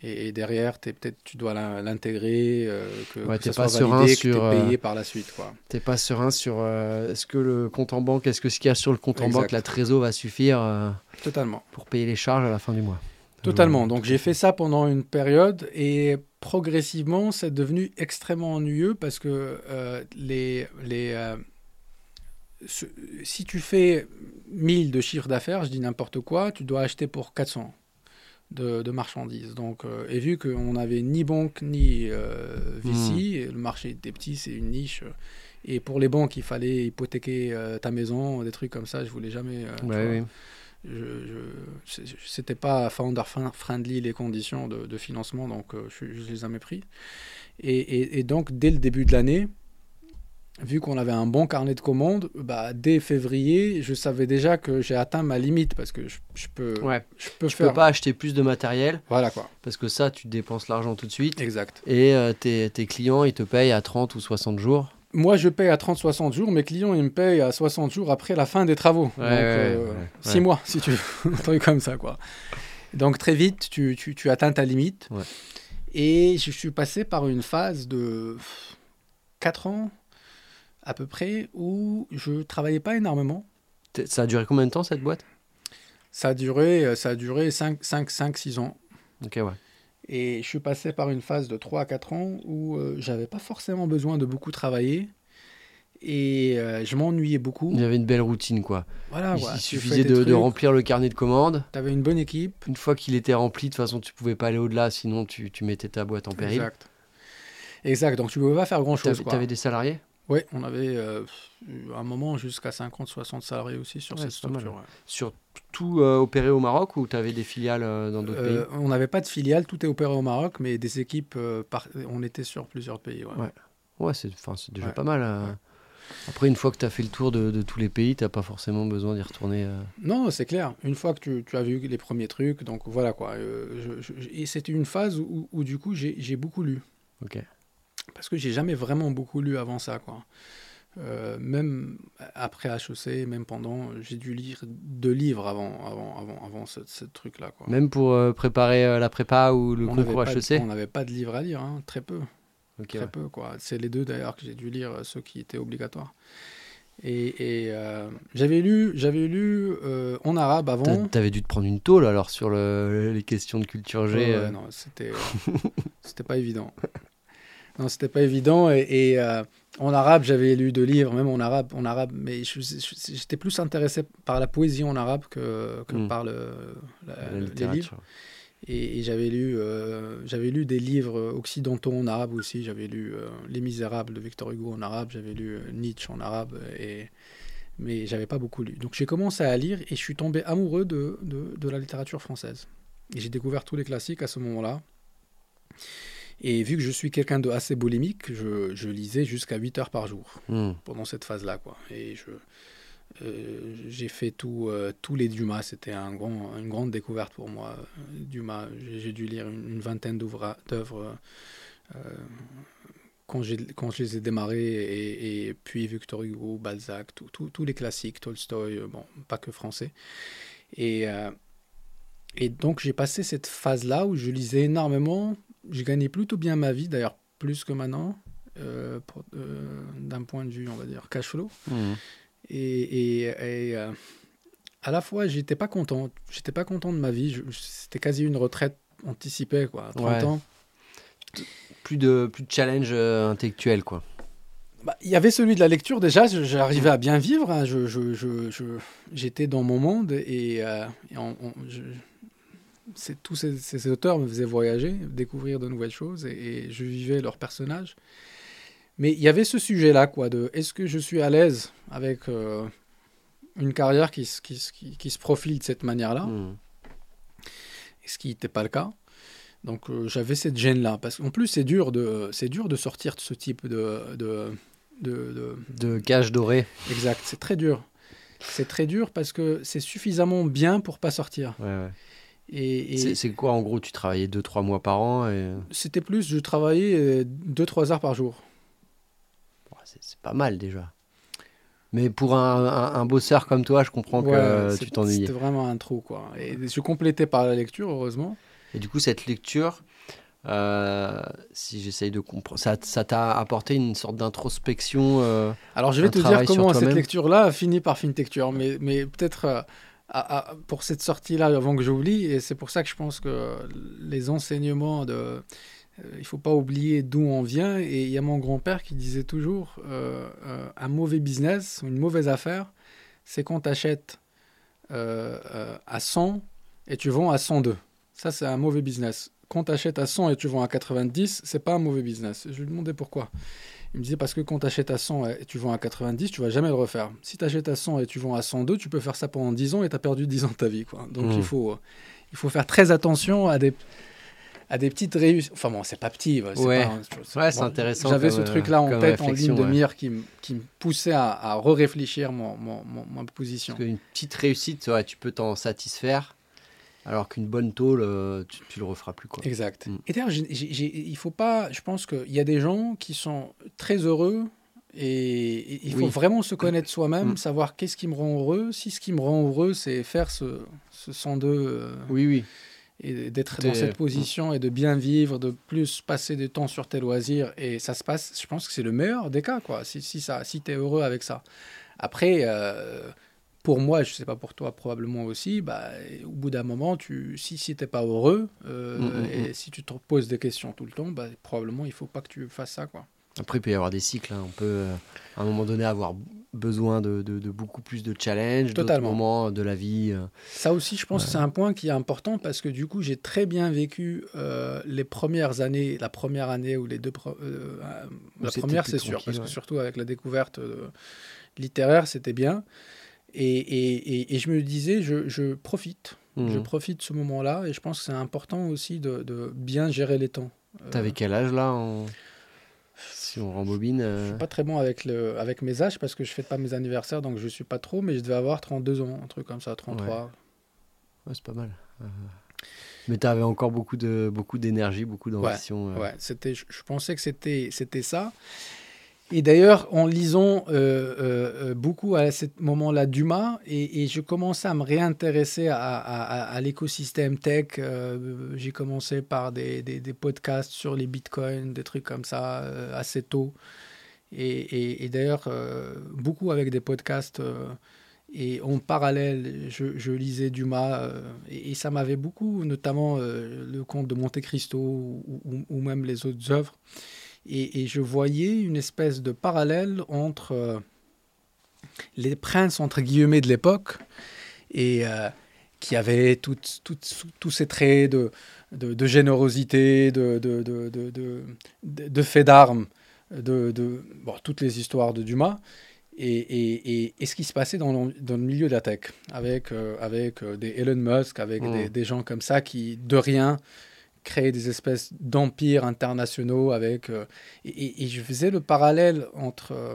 et, derrière, t'es peut-être tu dois l'in- l'intégrer, euh, que, Ouais, que ça pas soit serein validé, que sur, t'es euh, payé par la suite. Quoi. T'es pas serein sur euh, est-ce que le compte en banque, est-ce que ce qu'il y a sur le compte en banque, la trésor va suffire euh, Totalement. pour payer les charges à la fin du mois? Totalement. Euh, Donc j'ai fait ça pendant une période et progressivement c'est devenu extrêmement ennuyeux parce que euh, les, les, euh, si tu fais 1000 de chiffre d'affaires, je dis n'importe quoi, tu dois acheter pour 400 de, de marchandises. Donc, euh, et vu qu'on n'avait ni banque ni euh, VC, et le marché était petit, c'est une niche. euh, Et pour les banques, il fallait hypothéquer euh, ta maison, des trucs comme ça. Je voulais jamais. Ouais, oui. je, c'était pas founder friendly les conditions de, de financement, donc je, je les ai jamais pris. Et, et- et donc, dès le début de l'année, vu qu'on avait un bon carnet de commandes, bah, dès février, je savais déjà que j'ai atteint ma limite parce que je, je peux, Ouais. je peux Tu faire. peux pas acheter plus de matériel Voilà quoi, parce que ça, tu dépenses l'argent tout de suite. exact. Et euh, tes, tes clients, ils te payent à 30 ou 60 jours. Moi, je paye à 30-60 jours, mes clients, ils me payent à 60 jours après la fin des travaux. Ouais, donc, ouais, euh, mois, si tu veux, [laughs] un truc comme ça, quoi. Donc, très vite, tu, tu, tu atteins ta limite. Et je suis passé par une phase de 4 ans à peu près où je travaillais pas énormément. Ça a duré combien de temps cette boîte? Ça a duré, ça a duré 5, 5, 5 6 ans. Ok, ouais. Et je suis passé par une phase de 3 à 4 ans où euh, j'avais pas forcément besoin de beaucoup travailler. Et euh, je m'ennuyais beaucoup. Il y avait une belle routine, quoi. Voilà, il, ouais, il tu suffisait de, remplir le carnet de commandes. T'avais une bonne équipe. Une fois qu'il était rempli, de toute façon, tu pouvais pas aller au-delà, sinon tu, tu mettais ta boîte en péril. Exact. Exact. Donc tu pouvais pas faire grand chose. T'avais Quoi. t'avais des salariés? Oui, on avait euh, un moment jusqu'à 50-60 salariés aussi sur Ouais, cette structure. ouais. Sur tout euh, opéré au Maroc ou tu avais des filiales euh, dans d'autres Euh, pays? on n'avait pas de filiale, tout est opéré au Maroc, mais des équipes, euh, par- on était sur plusieurs pays. ouais. Ouais. Ouais, c'est déjà Ouais. pas mal. euh. Ouais. Après, une fois que tu as fait le tour de, de tous les pays, t'as pas forcément besoin d'y retourner. euh. Non, c'est clair. Une fois que tu, tu as vu les premiers trucs, donc voilà quoi. euh, je- je- et c'était une phase où, où, du coup j'ai j'ai beaucoup lu. Ok. Parce que j'ai jamais vraiment beaucoup lu avant ça, quoi. Euh, même après HEC, même pendant, j'ai dû lire deux livres avant, avant, avant, avant ce, ce truc-là, quoi. Même pour euh, préparer euh, la prépa ou le on concours de- HEC on n'avait pas de livres à lire, hein, très peu, très ouais. peu, quoi. C'est les deux d'ailleurs que j'ai dû lire, ceux qui étaient obligatoires. Et, et, j'avais lu, j'avais lu en arabe avant. T'avais dû te prendre une tôle alors sur le- les questions de culture G. Non, c'était [laughs] c'était pas évident. Non, c'était pas évident. Et, et, euh, en arabe, j'avais lu deux livres, même en arabe, en arabe mais j'étais plus intéressé par la poésie en arabe que, que Mm. par le, la- la les livres. Et, et j'avais lu, euh, j'avais lu des livres occidentaux en arabe aussi. J'avais lu euh, Les Misérables de Victor Hugo en arabe. J'avais lu Nietzsche en arabe. Et, mais j'avais pas beaucoup lu. Donc j'ai commencé à lire et je suis tombé amoureux de, de, de la littérature française. Et j'ai découvert tous les classiques à ce moment-là. Et vu que je suis quelqu'un de assez boulimique, je, je lisais jusqu'à 8 heures par jour Hmm. pendant cette phase-là. Quoi. Et je, euh, j'ai fait tout, euh, tous les Dumas. C'était un grand, une grande découverte pour moi. Euh, Dumas, j'ai, dû lire une, une vingtaine d'œuvres euh, quand, je les ai démarrés. Et, et puis Victor Hugo, Balzac, tous les classiques, Tolstoï, euh, bon, pas que français. Et, et donc j'ai passé cette phase-là où je lisais énormément. J'ai gagné plutôt bien ma vie, d'ailleurs plus que maintenant, euh, euh, d'un point de vue, on va dire, cash flow. Hmm. Et, et- et, euh, à la fois, j'étais pas content. J'étais pas content de ma vie. C'était quasi une retraite anticipée, quoi. À 30 Ouais. ans. Plus, de, plus de challenge intellectuel, quoi. Bah, Il y avait celui de la lecture déjà, j'arrivais à bien vivre, hein. je, je- je- je- j'étais dans mon monde et, et on- on- tous ces, ces auteurs me faisaient voyager, découvrir de nouvelles choses et, et je vivais leurs personnages. Mais il y avait ce sujet-là, quoi, de est-ce que je suis à l'aise avec euh, une carrière qui, se- qui, qui- qui se profile de cette manière-là, Hmm. ce qui n'était pas le cas. Donc euh, j'avais cette gêne-là, parce qu'en plus c'est dur de, c'est dur de sortir de ce type de, de, de- de- De cage dorée. Exact, c'est très dur. C'est très dur parce que c'est suffisamment bien pour pas sortir. Ouais, ouais. Et, et C'est quoi en gros Tu travaillais 2-3 mois par an et... c'était plus, je travaillais 2-3 heures par jour. C'est pas mal déjà. Mais pour un, un- un bosseur comme toi, je comprends que Ouais, euh, tu t'ennuyais. C'était vraiment un trou, quoi. Et je complétais par la lecture, heureusement. Et du coup, cette lecture, euh, si j'essaye de comprendre, ça t'a apporté une sorte d'introspection. euh, Alors je vais te dire comment cette lecture-là a fini par Fintecture, mais, mais peut-être euh, pour cette sortie-là, avant que j'oublie, et c'est pour ça que je pense que les enseignements de... euh, il faut pas oublier d'où on vient, et il y a mon grand-père qui disait toujours, euh, euh, un mauvais business, une mauvaise affaire, c'est quand tu euh, à 100 et tu vends à 102. Ça, c'est un mauvais business. Quand tu achètes à 100 et tu vends à 90, c'est pas un mauvais business. Je lui demandais pourquoi. Il me disait parce que quand tu achètes à 100 et tu vends à 90, tu vas jamais le refaire. Si tu achètes à 100 et tu vends à 102, tu peux faire ça pendant 10 ans et tu as perdu 10 ans de ta vie. Quoi. Donc Mm. il, faut, euh, il faut faire très attention à des, à des petites réussites. Enfin bon, c'est pas petit. c'est Ouais. Ouais, c'est intéressant J'avais ce truc-là en tête, en ligne de ouais. mire qui, me- qui me poussait à, à re-réfléchir mon, mon, mon- ma position. Parce qu'une petite réussite, ouais, tu peux t'en satisfaire, alors qu'une bonne tôle, euh, tu, tu le referas plus. Quoi. Exact. Mm. Et d'ailleurs, il faut pas. Je pense qu'il y a des gens qui sont très heureux et, et il faut Oui. vraiment se connaître soi-même, Mm. savoir qu'est-ce qui me rend heureux. Si ce qui me rend heureux, c'est faire ce, ce 102 euh, Oui, oui. et d'être dans cette position et de bien vivre, de plus passer du temps sur tes loisirs. Et ça se passe, je pense que c'est le meilleur des cas, quoi, si, si, ça, si tu es heureux avec ça. Après, euh, pour moi, je sais pas pour toi, probablement aussi, bah, au bout d'un moment, tu, si, si tu n'es pas heureux euh, mm, mm, et mm. si tu te poses des questions tout le temps, bah, probablement il faut pas que tu fasses ça. Quoi. Après, il peut y avoir des cycles. Hein. On peut, euh, à un moment donné, avoir besoin de, de, beaucoup plus de challenges, d'autres moments de la vie. Euh. Ça aussi, je pense que c'est un point qui est important parce que du coup, j'ai très bien vécu les premières années, la première année ou les deux. la première, c'est sûr, parce que surtout avec la découverte littéraire, c'était bien. Et, et, et, je me disais, je, je profite. Je mmh. profite de ce moment-là et je pense que c'est important aussi de, de, bien gérer les temps. T'avais quel âge là en... Si on rembobine. Je suis euh, pas très bon avec, le, avec mes âges parce que je fête pas mes anniversaires, donc je suis pas trop, mais je devais avoir 32 ans, un truc comme ça, 33. Ouais, c'est pas mal. Euh, mais tu avais encore beaucoup de beaucoup d'énergie, beaucoup d'ambition. Ouais, euh. c'était, je, je, pensais que c'était, c'était ça. Et d'ailleurs, en lisant euh, euh, euh, beaucoup à ce moment-là Dumas, et, je commençais à me réintéresser à, l'écosystème tech. j'ai commencé par des, podcasts sur les bitcoins, des trucs comme ça, assez tôt. Et, d'ailleurs, beaucoup avec des podcasts. et en parallèle, je, lisais Dumas, et, ça m'avait beaucoup, notamment le conte de Monte Cristo ou même les autres œuvres. Et, je voyais une espèce de parallèle entre euh, les princes, entre guillemets, de l'époque, et euh, qui avaient tous ces traits de, de, générosité, de, de, de, fait d'armes, de, bon, toutes les histoires de Dumas. Et, et, ce qui se passait dans le, dans le milieu de la tech, avec, euh, avec des Elon Musk, avec des, mmh. des, gens comme ça qui, de rien, créer des espèces d'empires internationaux avec. Euh, et, je faisais le parallèle entre. Euh,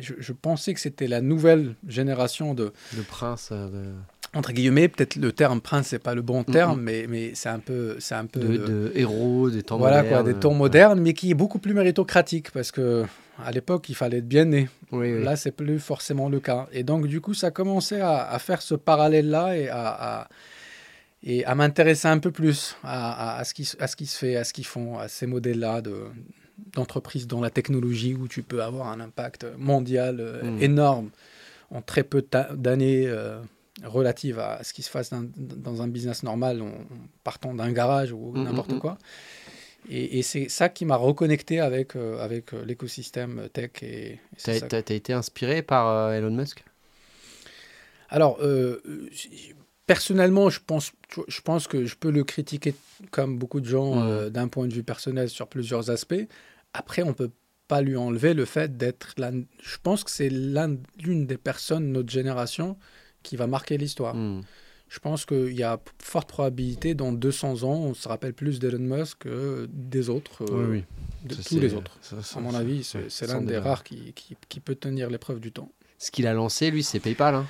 je, pensais que c'était la nouvelle génération de. De princes. Euh, de... Entre guillemets, peut-être le terme prince, c'est pas le bon terme, mais, mais c'est un peu. C'est un peu de, héros, des temps voilà, modernes. Quoi, des temps modernes, mais qui est beaucoup plus méritocratique parce que. À l'époque, il fallait être bien né. Oui, Là, c'est plus forcément le cas. Et donc, du coup, ça commençait à, à faire ce parallèle-là et à, à et à m'intéresser un peu plus à, à, ce qui, à ce qui se fait, à ce qu'ils font, à ces modèles-là de, d'entreprise dans la technologie où tu peux avoir un impact mondial euh, mmh. énorme en très peu d'années euh, relative à ce qui se passe dans, dans un business normal en partant d'un garage ou mmh, n'importe mmh, quoi. Et, et c'est ça qui m'a reconnecté avec, euh, avec l'écosystème tech. Et, tu as, été inspiré par Elon Musk? Alors, personnellement, je pense, je pense que je peux le critiquer comme beaucoup de gens mmh. euh, d'un point de vue personnel sur plusieurs aspects. Après, on peut pas lui enlever le fait d'être Je pense que c'est l'une des personnes de notre génération qui va marquer l'histoire. Mmh. Je pense qu'il y a forte probabilité, dans 200 ans, on se rappelle plus d'Elon Musk que des autres, euh, oui, de tous les autres. à mon avis, c'est l'un des rares qui, qui, qui, peut tenir l'épreuve du temps. Ce qu'il a lancé, lui, c'est PayPal. Hein.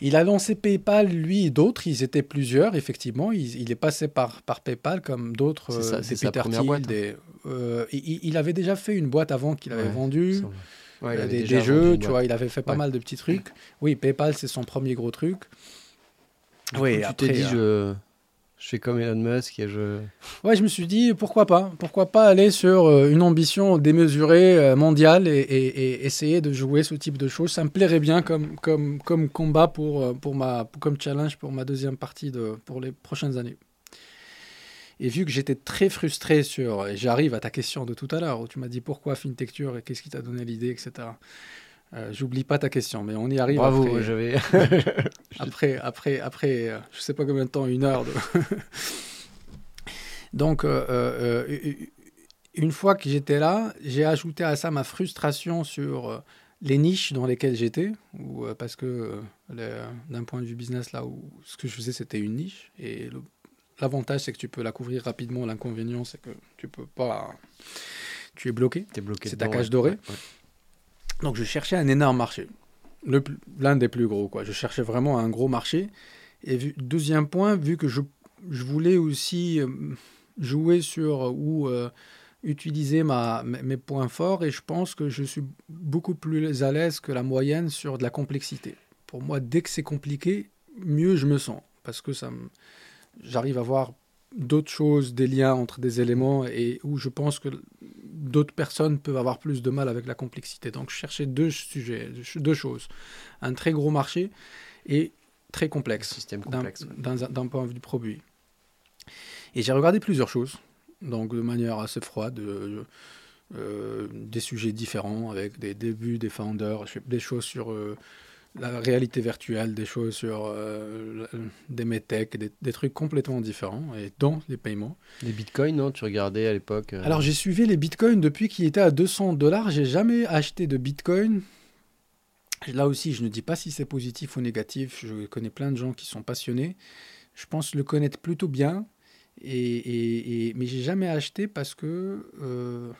Il a lancé PayPal, lui et d'autres, ils étaient plusieurs, effectivement. Il, est passé par, par PayPal comme d'autres, euh, des Peter Thiel. Euh, il, avait déjà fait une boîte avant qu'il avait vendue, euh, des, jeux, tu vois, il avait fait pas mal de petits trucs. Oui, PayPal, c'est son premier gros truc. oui, tu t'es dit, je, je fais comme Elon Musk et je. Ouais, je me suis dit pourquoi pas, pourquoi pas aller sur euh, une ambition démesurée euh, mondiale et, essayer de jouer ce type de choses. Ça me plairait bien comme comme comme combat pour euh, pour ma comme challenge pour ma deuxième partie de pour les prochaines années. Et vu que j'étais très frustré sur, j'arrive à ta question de tout à l'heure où tu m'as dit pourquoi FinTecture et qu'est-ce qui t'a donné l'idée, etc. Euh, j'oublie pas ta question, mais on y arrive. Bravo, après, je vais. [laughs] après, après, après, euh, je sais pas combien de temps, une heure. De... [laughs] Donc, euh, une fois que j'étais là, j'ai ajouté à ça ma frustration sur les niches dans lesquelles j'étais, ou parce que d'un point de vue business, là où ce que je faisais, c'était une niche, et l'avantage, c'est que tu peux la couvrir rapidement. L'inconvénient, c'est que tu peux pas. Tu es bloqué. Es bloqué c'est ta cage dorée. Donc je cherchais un énorme marché, l'un des plus gros. Quoi. Je cherchais vraiment un gros marché. Et deuxième point, vu que je, voulais aussi euh, jouer sur ou euh, utiliser ma, mes points forts, et je pense que je suis beaucoup plus à l'aise que la moyenne sur de la complexité. Pour moi, dès que c'est compliqué, mieux je me sens, parce que j'arrive à voir d'autres choses, des liens entre des éléments et où je pense que d'autres personnes peuvent avoir plus de mal avec la complexité. Donc je cherchais deux sujets, deux choses. Un très gros marché et très complexe, système complexe d'un point de vue du produit. Et j'ai regardé plusieurs choses, donc de manière assez froide, euh, euh, des sujets différents avec des débuts des founders, des choses sur euh, la réalité virtuelle, des choses sur euh, des métèques, des, trucs complètement différents, et dont les paiements. Les bitcoins, non Tu regardais à l'époque euh Alors j'ai suivi les bitcoins depuis qu'ils étaient à 200 dollars. J'ai jamais acheté de bitcoin. Là aussi, je ne dis pas si c'est positif ou négatif. Je connais plein de gens qui sont passionnés. Je pense le connaître plutôt bien. Et, et, et mais j'ai jamais acheté parce que euh,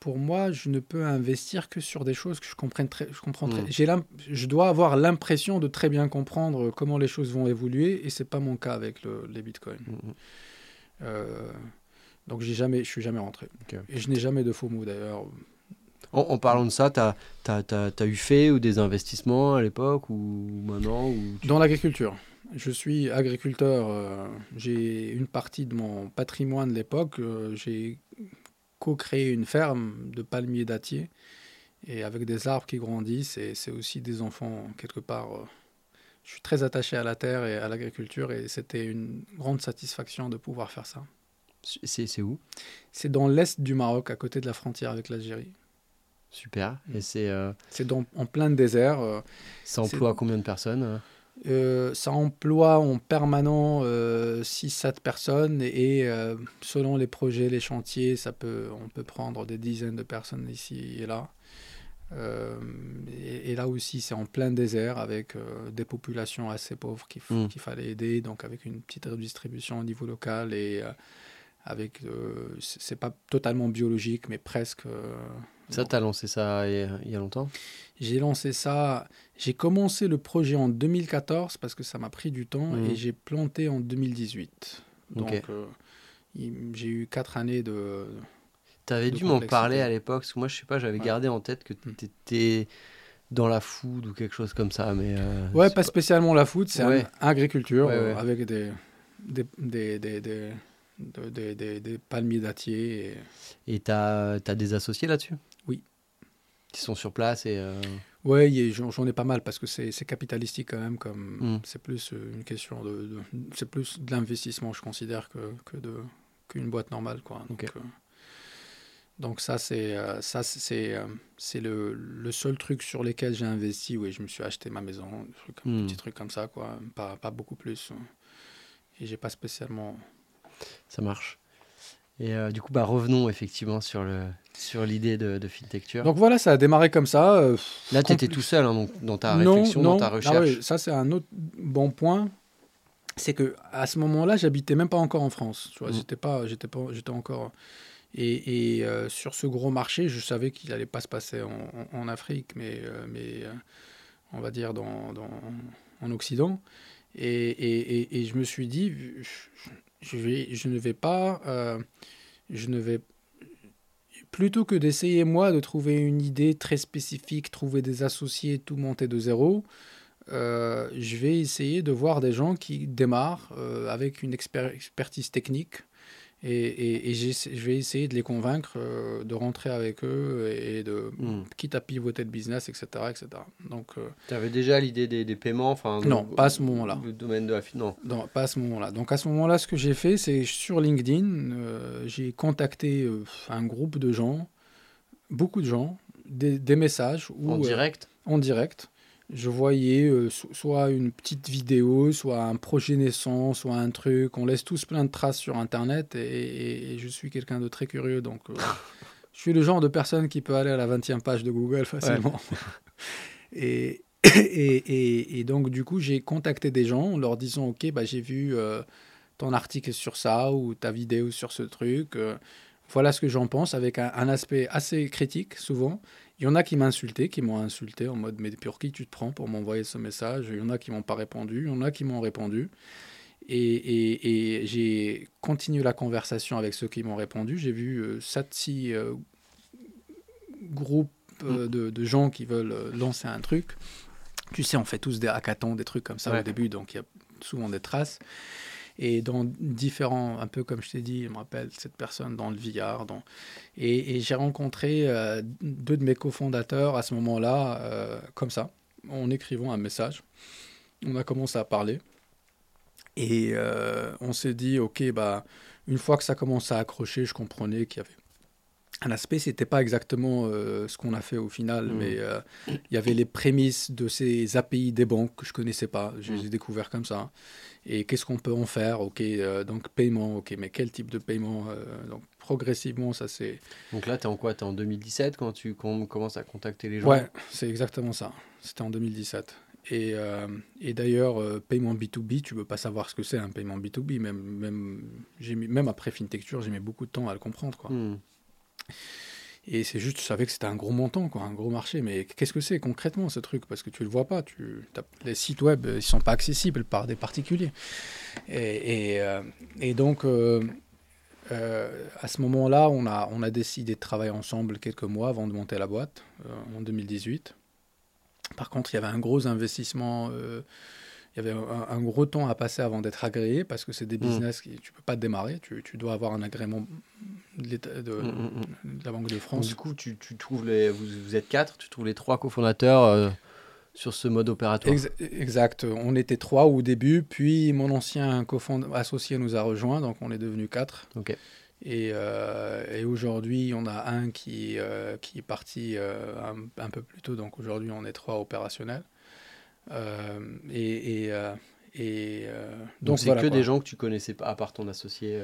pour moi, je ne peux investir que sur des choses que je comprends très, je comprends très, mm. je dois avoir l'impression de très bien comprendre comment les choses vont évoluer, et c'est pas mon cas avec les bitcoins. Mm, mm. Euh, donc j'ai jamais, je suis jamais rentré. Et je n'ai jamais de faux mots d'ailleurs. En, parlant de ça, tu as, as, as, eu fait ou des investissements à l'époque ou maintenant ou Dans l'agriculture. Je suis agriculteur. Euh, j'ai une partie de mon patrimoine de l'époque. Euh, j'ai co-créer une ferme de palmiers dattiers et avec des arbres qui grandissent et c'est aussi des enfants quelque part. Euh, je suis très attaché à la terre et à l'agriculture et c'était une grande satisfaction de pouvoir faire ça. C'est où? C'est dans l'est du Maroc, à côté de la frontière avec l'Algérie. Super. Et c'est euh, C'est en plein désert. Euh, ça emploie combien de personnes euh, ça emploie en permanent 6-7 euh, personnes et, euh, selon les projets, les chantiers, ça peut, on peut prendre des dizaines de personnes ici et là. Et, là aussi, c'est en plein désert avec des populations assez pauvres hmm. qu'il fallait aider, donc avec une petite redistribution au niveau local et avec, c'est pas totalement biologique, mais presque. ça, tu as lancé ça il y a longtemps? J'ai lancé ça, j'ai commencé le projet en 2014 parce que ça m'a pris du temps et mhm. j'ai planté en 2018. Donc euh, j'ai eu quatre années de. Tu avais dû m'en parler à l'époque, parce que moi je sais pas, j'avais gardé en tête que mm. tu étais dans la food ou quelque chose comme ça. Mais euh, ouais, pas, spécialement la food, c'est agriculture euh, avec des, des, des, des, des, des palmiers dattiers. Et tu as, as, des associés là-dessus? Oui qui sont sur place et euh... Ouais, j'en ai pas mal parce que c'est capitalistique quand même. Comme hmm. c'est plus euh, une question de, c'est plus de l'investissement, je considère que, que de qu'une boîte normale, quoi. Donc, euh, donc ça c'est ça c'est c'est le, le, seul truc sur lequel j'ai investi. Oui, je me suis acheté ma maison, un, truc, hmm. petit truc comme ça, quoi. Pas pas beaucoup plus. Et j'ai pas spécialement. Ça marche. Et du coup, bah, revenons effectivement sur le, sur l'idée de, de FinTechture. Donc voilà, ça a démarré comme ça. Euh, Là, tu étais tout seul hein, dans ta réflexion, dans ta ah recherche. ça, c'est un autre bon point. C'est que à ce moment-là, j'habitais même pas encore en France. Tu vois, mm. j'étais pas, j'étais pas, j'étais encore. Et, et euh, sur ce gros marché, je savais qu'il allait pas se passer en, en, Afrique, mais, euh, mais on va dire dans, dans, en Occident. Et, et, et, je me suis dit, je, ne vais pas, vais plutôt que d'essayer moi de trouver une idée très spécifique, trouver des associés, tout monter de zéro, euh, je vais essayer de voir des gens qui démarrent euh, avec une expertise technique et, je vais essayer de les convaincre euh, de rentrer avec eux et de, hmm. quitte à pivoter le business, etc. etc. Donc, tu avais déjà l'idée des, paiements enfin, Non, pas à ce moment-là. Le domaine de la finance non. pas à ce moment-là. Donc à ce moment-là, ce que j'ai fait, c'est sur LinkedIn, j'ai contacté un groupe de gens, beaucoup de gens, des, des messages. en direct En direct je voyais euh, soit une petite vidéo, soit un projet naissant, soit un truc. On laisse tous plein de traces sur Internet et, je suis quelqu'un de très curieux. Donc, euh, je suis le genre de personne qui peut aller à la 20e page de Google facilement. [laughs] [coughs] et, et, donc, du coup, j'ai contacté des gens en leur disant Ok, bah, j'ai vu euh, ton article sur ça ou ta vidéo sur ce truc. voilà ce que j'en pense avec un aspect assez critique souvent. Il y en a qui m'insultaient, qui m'ont insulté en mode mais pour qui tu te prends pour m'envoyer ce message? Il y en a qui m'ont pas répondu, il y en a qui m'ont répondu. Et, et, j'ai continué la conversation avec ceux qui m'ont répondu. J'ai vu 7-6 euh, euh, groupes euh, mm. de, de, gens qui veulent lancer un truc. Tu sais, on fait tous des hackathons, des trucs comme ça au début, donc il y a souvent des traces. Et dans différents, un peu comme je t'ai dit, je me rappelle cette personne dans le VR. Dans... Et, j'ai rencontré euh, deux de mes cofondateurs à ce moment-là, euh, comme ça, en écrivant un message. On a commencé à parler. Et euh, on s'est dit, OK, bah, une fois que ça commence à accrocher, je comprenais qu'il y avait un aspect, c'était pas exactement ce qu'on a fait au final, mmh. mais il y avait les prémices de ces API des banques que je connaissais pas, je les ai découverts comme ça et qu'est-ce qu'on peut en faire? Ok, euh, donc paiement, ok, mais quel type de paiement euh, Donc progressivement, ça c'est. Donc là, tu es en quoi? Tu es en 2017 quand tu commences à contacter les gens? Ouais, c'est exactement ça. C'était en 2017. Et, euh, et d'ailleurs, paiement B2B, tu ne peux pas savoir ce que c'est un paiement B2B. Même, même, mis, même après FinTecture, j'ai mis beaucoup de temps à le comprendre. Quoi. Hmm. Et c'est juste, je savais que c'était un gros montant, quoi, un gros marché. Mais qu'est-ce que c'est concrètement ce truc? Parce que tu le vois pas. Tu, les sites web, ils sont pas accessibles par des particuliers. Et, euh, donc, euh, euh, à ce moment-là, on a, on a décidé de travailler ensemble quelques mois avant de monter la boîte, en 2018. Par contre, il y avait un gros investissement il y avait un, gros temps à passer avant d'être agréé parce que c'est des hmm. business qui tu peux pas démarrer. Tu, tu dois avoir un agrément de, de, hmm, hmm, la Banque de France. du coup, tu, tu trouves les, vous, vous, êtes quatre, tu trouves les trois cofondateurs euh, sur ce mode opératoire. exact. On était trois au début, puis mon ancien associé nous a rejoint, donc on est devenu quatre. Ok. Et, euh, et aujourd'hui, on a un qui, euh, qui est parti un, un, peu plus tôt, donc aujourd'hui, on est trois opérationnels. Euh, et, et, euh, euh, donc c'est que des gens que tu connaissais pas à part ton associé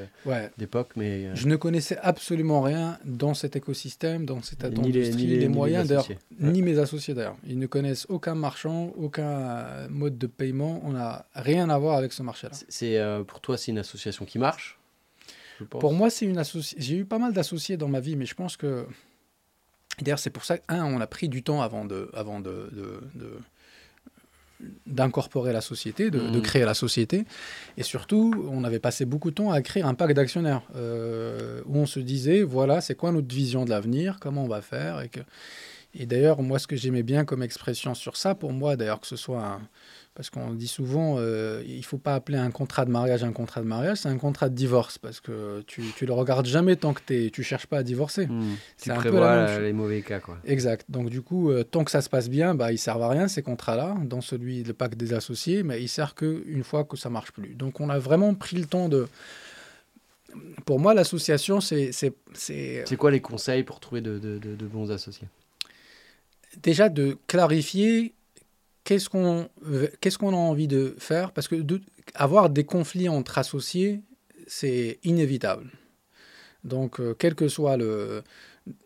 d'époque mais je ne connaissais absolument rien dans cet écosystème dans cette ni les, ni les, moyens d'ailleurs ni mes associés d'ailleurs. Ils ne connaissent aucun marchand aucun mode de paiement. On n'a rien à voir avec ce marché là c'est pour toi c'est une association qui marche pour moi c'est une association j'ai eu pas mal d'associés dans ma vie mais je pense que d'ailleurs c'est pour ça un on a pris du temps avant de avant de, de d'incorporer la société, de, mmh. créer la société. Et surtout, on avait passé beaucoup de temps à créer un pack d'actionnaires euh, où on se disait, voilà, c'est quoi notre vision de l'avenir, comment on va faire. Et, que... et d'ailleurs, moi, ce que j'aimais bien comme expression sur ça, pour moi, d'ailleurs, que ce soit un, parce qu'on dit souvent, euh, il ne faut pas appeler un contrat de mariage un contrat de mariage, c'est un contrat de divorce, parce que tu ne le regardes jamais tant que tu ne cherches pas à divorcer. Hmm. Tu prévois les mauvais cas. Quoi. Exact. Donc du coup, euh, tant que ça se passe bien, bah, ils servent à rien, ces contrats-là, dans celui, le pacte des associés, mais ils servent qu'une fois que ça marche plus. Donc on a vraiment pris le temps de... Pour moi, l'association, c'est... C'est quoi les conseils pour trouver de, de, de bons associés? Déjà, de clarifier qu'est-ce qu'on qu'est-ce qu'on a envie de faire? Parce que avoir des conflits entre associés, c'est inévitable. Donc, euh, quel que soit le.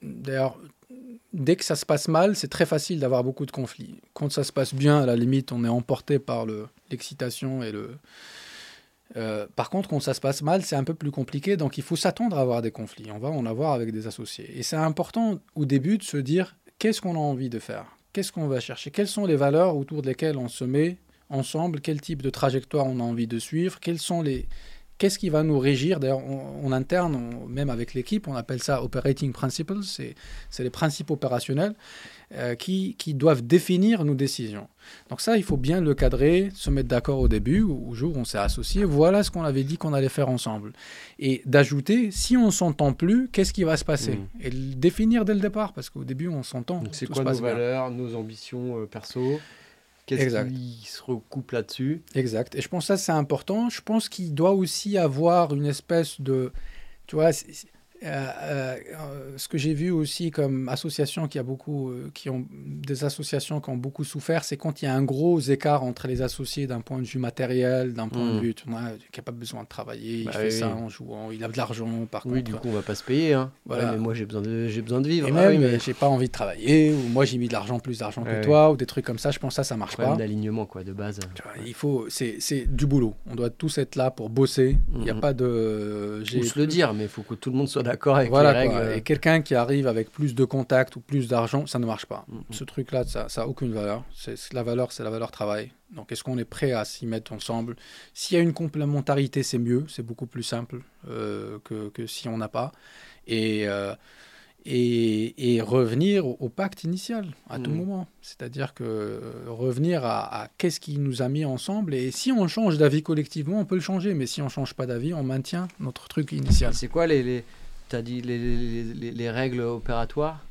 D'ailleurs, dès que ça se passe mal, c'est très facile d'avoir beaucoup de conflits. Quand ça se passe bien, à la limite, on est emporté par l'excitation et le. Euh, par contre, quand ça se passe mal, c'est un peu plus compliqué, donc il faut s'attendre à avoir des conflits. On va en avoir avec des associés. Et c'est important au début de se dire qu'est-ce qu'on a envie de faire? Qu'est-ce qu'on va chercher? Quelles sont les valeurs autour desquelles on se met ensemble? Quel type de trajectoire on a envie de suivre? Quels sont les Qu'est-ce qui va nous régir? D'ailleurs, en interne, même avec l'équipe, on appelle ça operating principles. C'est les principes opérationnels euh, qui, qui, doivent définir nos décisions. Donc ça, il faut bien le cadrer, se mettre d'accord au début, au jour où on s'est associé. Voilà ce qu'on avait dit qu'on allait faire ensemble. Et d'ajouter, si on s'entend plus, qu'est-ce qui va se passer? Mmh. Et le définir dès le départ, parce qu'au début, on s'entend. C'est quoi nos valeurs, nos ambitions euh, perso? Qu'est-ce qui se recoupe là-dessus Exact. Et je pense que ça, c'est important. Je pense qu'il doit aussi avoir une espèce de... Tu vois, euh, euh, ce que j'ai vu aussi comme association qui a beaucoup, euh, qui ont des associations qui ont beaucoup souffert, c'est quand il y a un gros écart entre les associés d'un point de vue matériel, d'un point de hmm. vue, tu vois, qui n'a pas besoin de travailler, il bah fait ça en jouant, il a de l'argent par oui, contre. du coup on va pas se payer, hein. Voilà. mais moi j'ai besoin de, j'ai besoin de vivre. Et ah même, mais j'ai pas envie de travailler, ou moi j'ai mis de l'argent plus d'argent que toi, ou des trucs comme ça. Je pense que ça, ça marche pas. d'alignement quoi, de base. il faut, c'est, c'est du boulot. On doit tous être là pour bosser. Il n'y a hmm. pas de. J'ai se le dire, mais il faut que tout le monde soit d'accord avec voilà, les règles. Et quelqu'un qui arrive avec plus de contacts ou plus d'argent, ça ne marche pas. Mm, mm. Ce truc-là, ça n'a aucune valeur. C'est, la valeur, c'est la valeur travail. Donc, est-ce qu'on est prêt à s'y mettre ensemble? S'il y a une complémentarité, c'est mieux. C'est beaucoup plus simple euh, que, que, si on n'a pas. Et, euh, et, revenir au, pacte initial à tout Mhm. moment. C'est-à-dire que euh, revenir à, à qu'est-ce qui nous a mis ensemble. Et si on change d'avis collectivement, on peut le changer. Mais si on change pas d'avis, on maintient notre truc initial. C'est quoi les, les as dit les, les, les- les règles opératoires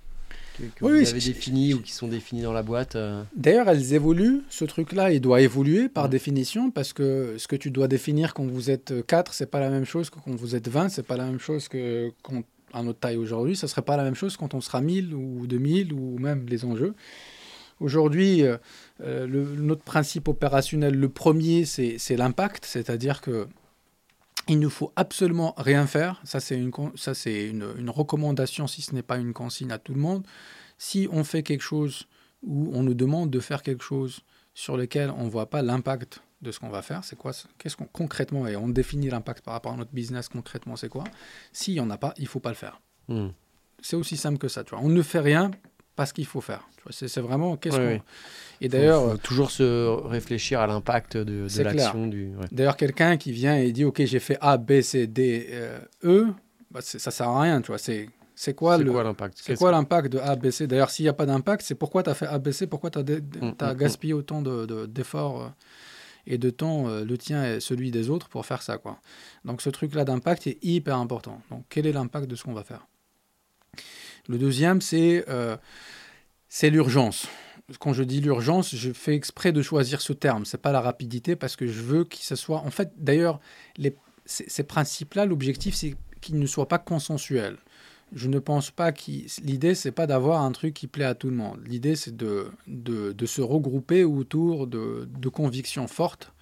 que, que Oui, vous avez définies ou qui sont définies dans la boîte euh, D'ailleurs, elles évoluent. Ce truc-là, il doit évoluer par Mhm. définition parce que ce que tu dois définir quand vous êtes 4, c'est pas la même chose que quand vous êtes 20, c'est pas la même chose que quand à notre taille aujourd'hui, ça serait pas la même chose quand on sera 1000 ou 2000 ou même les enjeux. Aujourd'hui, euh, euh, notre principe opérationnel, le premier, c'est l'impact, c'est-à-dire que il ne faut absolument rien faire. Ça, c'est une, ça, c'est une, une recommandation, si ce n'est pas une consigne à tout le monde. Si on fait quelque chose où on nous demande de faire quelque chose sur lequel on ne voit pas l'impact de ce qu'on va faire, c'est quoi ce- Qu'est-ce qu'on concrètement et on définit l'impact par rapport à notre business concrètement, c'est quoi? S'il n'y en a pas, il faut pas le faire. hmm. C'est aussi simple que ça. Tu vois. On ne fait rien parce qu'il faut faire. C'est vraiment qu'est-ce Ouais, qu'on. ouais. Et d'ailleurs, toujours se réfléchir à l'impact de, de l'action du. ouais. D'ailleurs, quelqu'un qui vient et dit OK, j'ai fait A, B, C, D, euh, E, bah, ça sert à rien. Tu vois. C'est c'est quoi l'impact? C'est quoi l'impact de A, B, C? D'ailleurs, s'il n'y a pas d'impact, c'est pourquoi tu as fait A, B, C, pourquoi tu as, Mm, mm, gaspillé autant de- de- d'efforts euh, et de temps, euh, le tien et celui des autres, pour faire ça. Quoi? Donc, ce truc-là d'impact est hyper important. Donc, quel est l'impact de ce qu'on va faire? Le deuxième, c'est euh, c'est l'urgence. Quand je dis l'urgence, je fais exprès de choisir ce terme. C'est pas la rapidité parce que je veux que ce soit. En fait, d'ailleurs, ces, ces principes-là, l'objectif, c'est qu'ils ne soient pas consensuels. Je ne pense pas qu'il. L'idée, c'est pas d'avoir un truc qui plaît à tout le monde. L'idée, c'est de, se regrouper autour de convictions fortes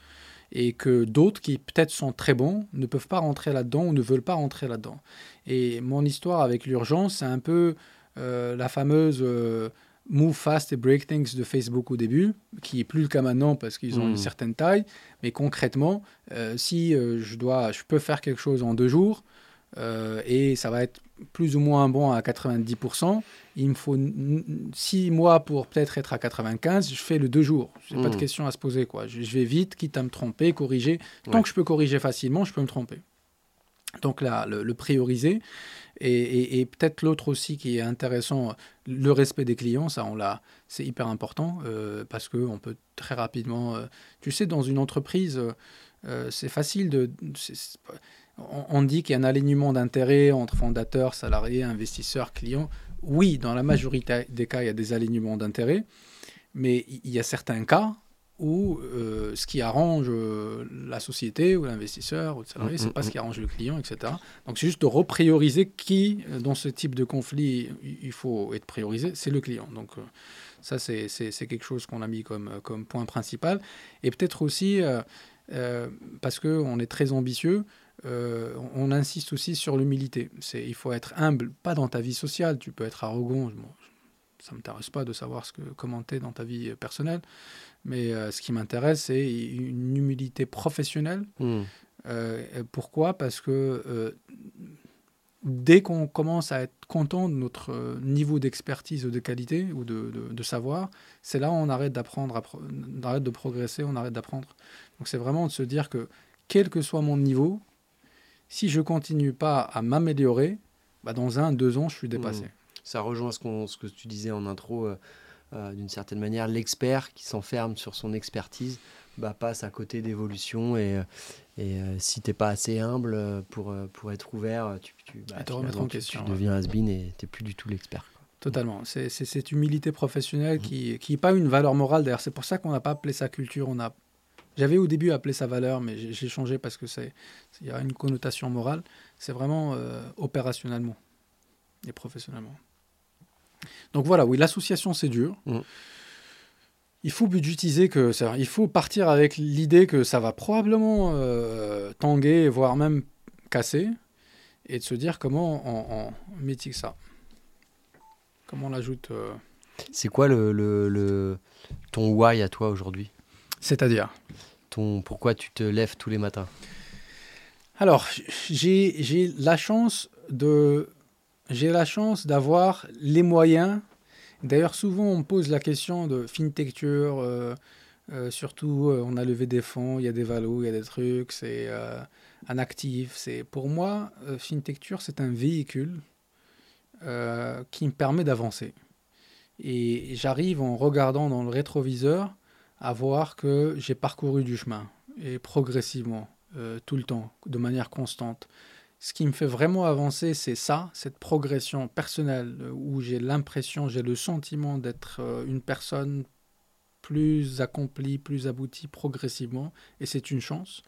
et que d'autres qui peut-être sont très bons ne peuvent pas rentrer là-dedans ou ne veulent pas rentrer là-dedans. Et mon histoire avec l'urgence, c'est un peu euh, la fameuse euh, move fast et break things de Facebook au début, qui est plus le cas maintenant parce qu'ils ont une certaine taille. Mais concrètement, euh, si je dois, je peux faire quelque chose en deux jours euh, et ça va être plus ou moins bon à 90%, il me faut n- n- six mois pour peut-être être à 95. Je fais le deux jours. J'ai pas de Mm. question à se poser quoi. Je, je vais vite, quitte à me tromper, corriger. Tant Ouais. que je peux corriger facilement, je peux me tromper. Donc là, le, le prioriser. Et, et- et peut-être l'autre aussi qui est intéressant, le respect des clients, ça on l'a, c'est hyper important euh, parce que on peut très rapidement, euh, tu sais, dans une entreprise, euh, c'est facile de, on, on dit qu'il y a un alignement d'intérêts entre fondateurs, salariés, investisseurs, clients. Oui, dans la majorité des cas, il y a des alignements d'intérêts, mais il y a certains cas où euh, ce qui arrange euh, la société ou l'investisseur ou le salarié, Mm, c'est mm, pas ce mm. qui arrange le client, etc. Donc c'est juste de reprioriser qui, euh, dans ce type de conflit, il faut être priorisé, c'est le client. Donc euh, ça, c'est- quelque chose qu'on a mis comme, comme point principal. Et peut-être aussi, parce qu'on est très ambitieux, euh, on insiste aussi sur l'humilité. C'est- Il faut être humble, pas dans ta vie sociale, tu peux être arrogant. Bon, ça ne m'intéresse pas de savoir ce que commenter dans ta vie personnelle, mais euh, ce qui m'intéresse, c'est une humilité professionnelle. Hmm. Euh, pourquoi? Parce que dès qu'on commence à être content de notre niveau d'expertise ou de qualité ou de, de- de savoir, c'est là où on arrête d'apprendre, on arrête de progresser, on arrête d'apprendre. Donc c'est vraiment de se dire que quel que soit mon niveau, si je continue pas à m'améliorer, bah dans un, deux ans, je suis dépassé. Mhm. Ça rejoint ce, que tu disais en intro, euh, euh, d'une certaine manière, l'expert qui s'enferme sur son expertise bah, passe à côté d'évolution et, euh, et euh, si t'es pas assez humble pour, pour être ouvert, tu, tu, bah, te remettre en question, tu deviens has-been et t'es plus du tout l'expert. Totalement. C'est cette humilité professionnelle Mhm. qui qui n'est pas une valeur morale. D'ailleurs, c'est pour ça qu'on n'a pas appelé ça culture. On a, j'avais au début appelé ça valeur, mais j'ai changé parce que c'est il y a une connotation morale. C'est vraiment euh, opérationnellement et professionnellement. Donc voilà, oui, l'association c'est dur. Mhm. Il faut budgétiser que ça. Il faut partir avec l'idée que ça va probablement euh, tanguer, voire même casser, et de se dire comment on, on ça. Comment on l'ajoute. euh, C'est quoi le, le, le- ton why à toi aujourd'hui? C'est-à-dire ton, Pourquoi tu te lèves tous les matins Alors, j'ai la chance de j'ai la chance d'avoir les moyens. D'ailleurs, souvent on me pose la question de fintecture. euh, euh, surtout, euh, on a levé des fonds, il y a des valos, il y a des trucs, c'est euh, un actif. C'est pour moi, euh, fintecture, c'est un véhicule qui me permet d'avancer. Et j'arrive en regardant dans le rétroviseur à voir que j'ai parcouru du chemin, et progressivement, euh, tout le temps, de manière constante. Ce qui me fait vraiment avancer, c'est ça, cette progression personnelle, euh, où j'ai l'impression, j'ai le sentiment d'être une personne plus accomplie, plus aboutie progressivement, et c'est une chance.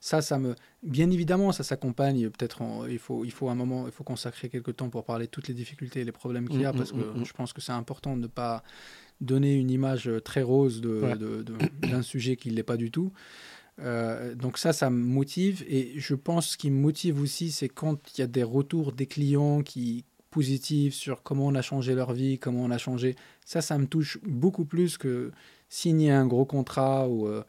Ça, ça me, bien évidemment, ça s'accompagne. Peut-être, il faut, il faut un moment, il faut consacrer quelques temps pour parler de toutes les difficultés et les problèmes qu'il y a, mm, mm, parce que mm, je pense que c'est important de ne pas donner une image très rose d'un de, de, [coughs] sujet qui ne l'est pas du tout. Euh, donc ça, ça me motive. Et je pense ce qui me motive aussi, c'est quand il y a des retours des clients qui positifs sur comment on a changé leur vie, comment on a changé. Ça, ça me touche beaucoup plus que signer un gros contrat ou, euh,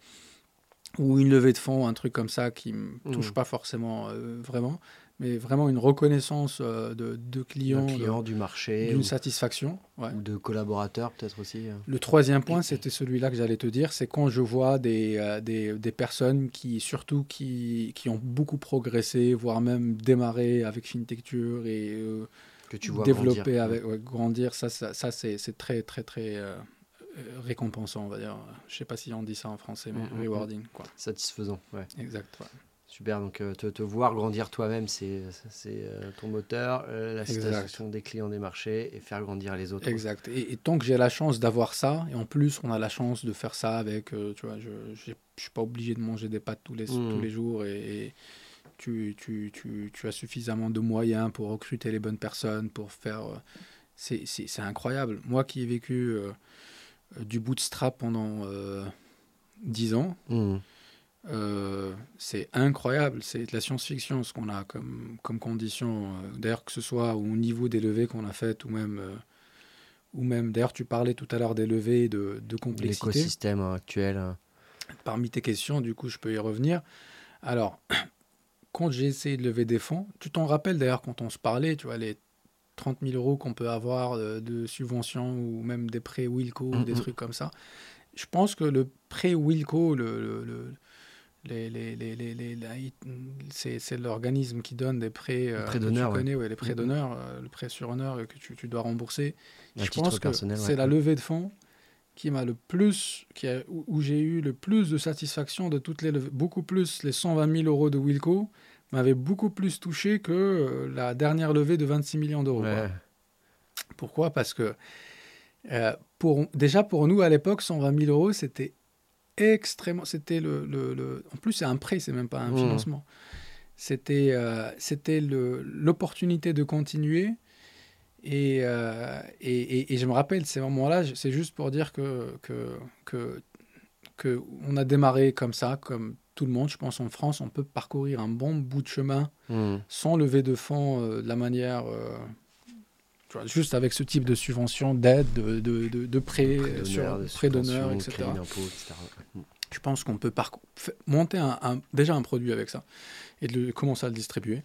ou une levée de fonds, un truc comme ça qui ne me touche mmh. pas forcément euh, vraiment, mais vraiment une reconnaissance euh, de, de, clients. client, du marché. D'une satisfaction. Ou de collaborateurs peut-être aussi. Le troisième point, c'était celui-là que j'allais te dire, c'est quand je vois des, des, des, personnes qui, surtout, qui, qui ont beaucoup progressé, voire même démarré avec Fintecture et que tu vois développer grandir. avec grandir, ça, ça, ça c'est très, très, très euh, récompensant, on va dire. Je sais pas si on dit ça en français, mais mm, mm, rewarding. Quoi. Satisfaisant, ouais. Exact. Super, donc euh, te, te, voir grandir toi-même, c'est euh, ton moteur, la satisfaction des clients des marchés et faire grandir les autres. Exact. Et, tant que j'ai la chance d'avoir ça, et en plus on a la chance de faire ça avec, tu vois, je ne suis pas obligé de manger des pâtes tous les, mm. tous les jours et, tu, tu, tu, tu, as suffisamment de moyens pour recruter les bonnes personnes, pour faire... c'est incroyable. Moi qui ai vécu euh, du bootstrap pendant euh, 10 ans. Mmh. Euh, c'est incroyable, c'est de la science-fiction ce qu'on a comme, comme condition. Euh, d'ailleurs, que ce soit au niveau des levées qu'on a faites ou même, ou même d'ailleurs, tu parlais tout à l'heure des levées de, de complexité. L'écosystème actuel. Parmi tes questions, du coup, je peux y revenir. Alors, [coughs] quand j'ai essayé de lever des fonds, tu t'en rappelles d'ailleurs quand on se parlait, tu vois, les 30 000 euros qu'on peut avoir de, subventions ou même des prêts Wilco ou des trucs comme ça. Je pense que le prêt Wilco, le, le, les, les, les, c'est l'organisme qui donne des prêts, euh, d'honneur. Ouais. les prêts d'honneur, euh, le prêt sur honneur que tu, tu dois rembourser. je pense que c'est la levée de fonds qui m'a le plus, qui a, où, j'ai eu le plus de satisfaction de toutes les levées, beaucoup plus les 120 000 euros de Wilco m'avait beaucoup plus touché que euh, la dernière levée de 26 millions d'euros. Pourquoi? Parce que euh, pour, déjà pour nous à l'époque, 120 000 euros, c'était extrêmement. C'était le, le, En plus, c'est un prêt, c'est même pas un mmh. financement. C'était euh, c'était l'opportunité de continuer. Et, et, et, je me rappelle ces moments-là, c'est juste pour dire que, que, que, que on a démarré comme ça, comme tout le monde, je pense en France, on peut parcourir un bon bout de chemin hmm. sans lever de fonds euh, de la manière, euh, juste avec ce type de subvention, d'aide, de, de, de, prêts, prêt d'honneur, etc. Hmm. Je pense qu'on peut monter un, déjà un produit avec ça et de commencer à le distribuer.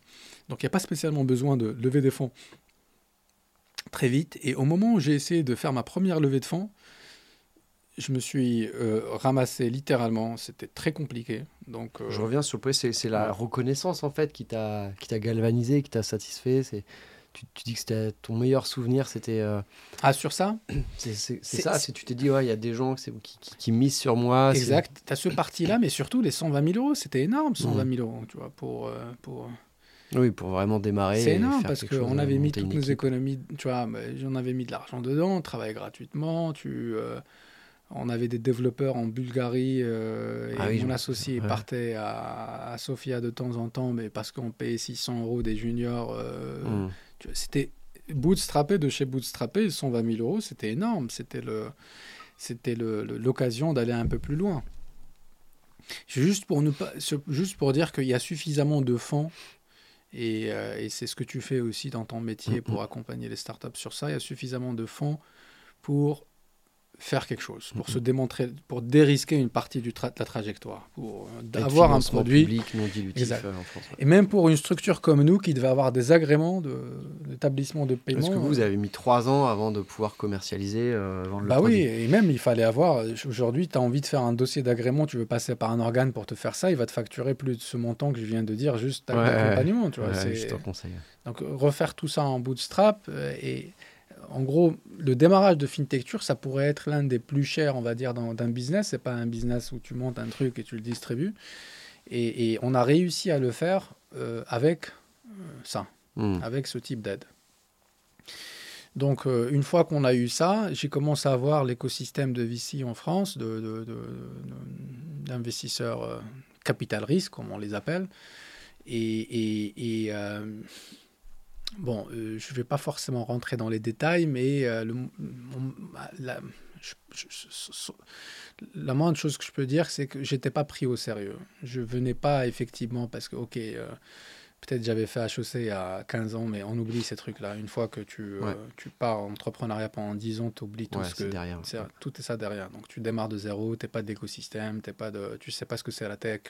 Donc il n'y a pas spécialement besoin de lever des fonds très vite. Et au moment où j'ai essayé de faire ma première levée de fonds, je me suis euh, ramassé littéralement, c'était très compliqué. Donc, euh, Je reviens sur le point, c'est la reconnaissance en fait qui t'a galvanisé, qui t'a satisfait. Tu, tu, dis que c'était ton meilleur souvenir, c'était. Euh, ah, sur ça [clears throat] C'est ça, tu t'es dit, ouais, il y a des gens qui, qui, qui, misent sur moi. Exact, tu as ce parti-là, mais surtout les 120 000 euros, c'était énorme, 120 000 euros, tu vois, pour. pour... Oui, pour vraiment démarrer. C'est énorme parce qu'on avait mis toutes nos économies, tu vois, j'en avais mis de l'argent dedans, on travaillait gratuitement, tu on avait des développeurs en Bulgarie euh, et ah mon associé partait à, Sofia de temps en temps, mais parce qu'on payait 600 euros des juniors. Euh, hmm. C'était bootstrappé de chez bootstrappé, 120 000 euros, c'était énorme. C'était le, c'était l'occasion d'aller un peu plus loin. Juste pour, nous pas, juste pour dire qu'il y a suffisamment de fonds, et, euh, et c'est ce que tu fais aussi dans ton métier hmm, pour hmm. accompagner les startups sur ça, il y a suffisamment de fonds pour faire quelque chose, pour Mhm. se démontrer, pour dérisquer une partie du tra- de la trajectoire, pour euh, de avoir un produit. public non dilutif Exact. euh, en France. ouais. Et même pour une structure comme nous qui devait avoir des agréments de- d'établissement de, paiement. Parce que vous avez mis trois ans avant de pouvoir commercialiser, euh, vendre Bah le oui, produit. et même il fallait avoir. Aujourd'hui, tu as envie de faire un dossier d'agrément, tu veux passer par un organe pour te faire ça, il va te facturer plus de ce montant que je viens de dire, juste Ouais, tu vois. Ouais, je te conseille. Donc euh, refaire tout ça en bootstrap euh, et euh, en gros le démarrage de FinTechture ça pourrait être l'un des plus chers on va dire dans- d'un business. C'est pas un business où tu montes un truc et tu le distribues. Et, et on a réussi à le faire euh, avec euh, ça, Hmm. avec ce type d'aide. Donc euh, une fois qu'on a eu ça, j'ai commencé à voir l'écosystème de VC en France, de- de- de- de- d'investisseurs euh, capital risque comme on les appelle. Et, et- et, euh, bon, euh, je ne vais pas forcément rentrer dans les détails, mais euh, le- mon- la, je- je- je- la moindre chose que je peux dire, c'est que j'étais pas pris au sérieux. Je venais pas effectivement parce que, ok, euh, peut-être j'avais fait HEC à 15 ans, mais on oublie ces trucs-là. Une fois que tu, Ouais. tu pars en entrepreneuriat pendant 10 ans, tu oublies tout Ouais, ce que derrière. tout est ça derrière. Donc tu démarres de zéro, t'es pas d'écosystème, t'es pas de, tu sais pas ce que c'est la tech.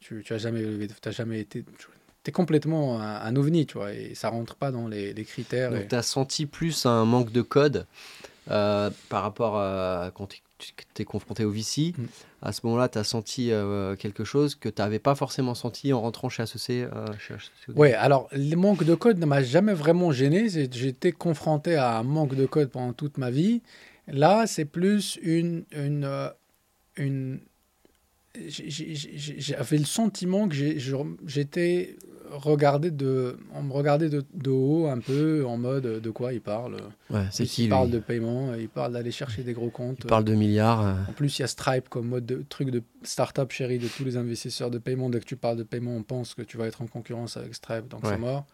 tu, tu as jamais, jamais été, tu complètement un, un ovni, tu vois, et ça rentre pas dans les, les critères. et- Donc, tu as senti plus un manque de code euh, par rapport à quand tu es confronté au VC. Mm. À ce moment-là, tu as senti euh, quelque chose que tu n'avais pas forcément senti en rentrant chez HEC. euh, chez HEC. Ouais, alors le manque de code ne m'a jamais vraiment gêné. J'étais confronté à un manque de code pendant toute ma vie. Là, c'est plus une, une, euh, une j'avais le sentiment que j'étais regardé de, on me regardait de, de haut un peu en mode euh, de quoi il parle. Ouais, c'est Il qui parle de paiement, il parle d'aller chercher des gros comptes. Il parle de milliards. euh, En plus, il y a Stripe comme mode de truc de start-up chéri de tous les investisseurs de paiement. Dès que tu parles de paiement, on pense que tu vas être en concurrence avec Stripe, donc Ouais. c'est mort.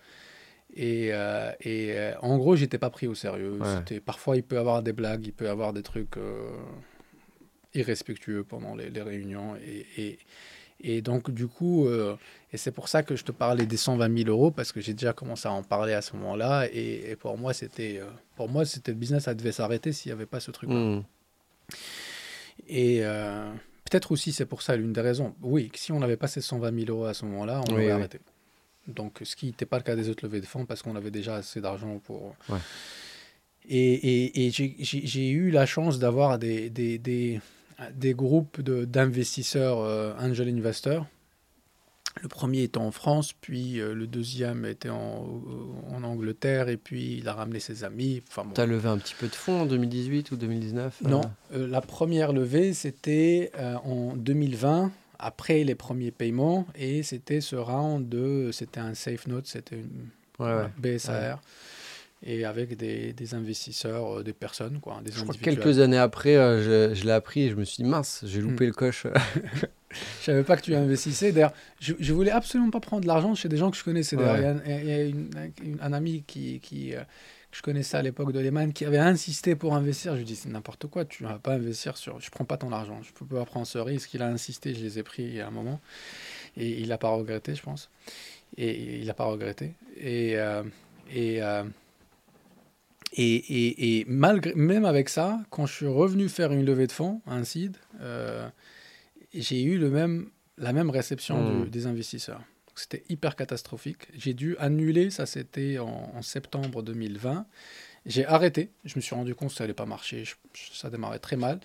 Et, euh, et euh, en gros, j'étais pas pris au sérieux. Ouais. Parfois, il peut avoir des blagues, il peut avoir des trucs euh, irrespectueux pendant les, les réunions. Et, et, et donc, du coup, euh, et c'est pour ça que je te parlais des 120 000 euros, parce que j'ai déjà commencé à en parler à ce moment-là. Et, et pour moi, c'était euh, pour moi, c'était le business, ça devait s'arrêter s'il n'y avait pas ce truc-là. hmm. Et euh, peut-être aussi, c'est pour ça l'une des raisons. Oui, si on n'avait pas ces 120 000 euros à ce moment-là, on Oui, aurait oui. arrêté. Donc, ce qui n'était pas le cas des autres levées de fonds parce qu'on avait déjà assez d'argent pour. Ouais. Et, et- et j'ai eu la chance d'avoir des, des, des, des groupes de- d'investisseurs, euh, angel investors. Le premier était en France, puis euh, le deuxième était en, en Angleterre, et puis il a ramené ses amis. Enfin, bon. Tu as levé un petit peu de fonds en 2018 ou 2019 euh, Non, euh, la première levée, c'était euh, en 2020, après les premiers paiements, et c'était ce round de, c'était un safe note, c'était une Ouais, ouais. BSAR, et avec des, des investisseurs, euh, des personnes, quoi, des Je crois que individuels. quelques années après, euh, je, je l'ai appris et je me suis dit, mince, j'ai Hmm. loupé le coche. [laughs] [laughs] Je savais pas que tu investissais. D'ailleurs, je, je voulais absolument pas prendre de l'argent chez des gens que je connaissais. D'ailleurs, il y a, un- il y a une- une- un ami qui, qui, euh, que je connaissais à l'époque de Lehman qui avait insisté pour investir. Je lui dis c'est n'importe quoi. Tu vas pas investir sur. Je prends pas ton argent. Je peux pas prendre ce risque. Il a insisté. Je les ai pris il y a un moment et il a pas regretté, je pense. Et il a pas regretté. Et et et, et, et malgré, même avec ça, quand je suis revenu faire une levée de fonds, un seed, euh, j'ai eu le même, la même réception Mm. du- des investisseurs. C'était hyper catastrophique. J'ai dû annuler, ça c'était en, en septembre 2020. J'ai arrêté, je me suis rendu compte que ça allait pas marcher, je- ça démarrait très mal.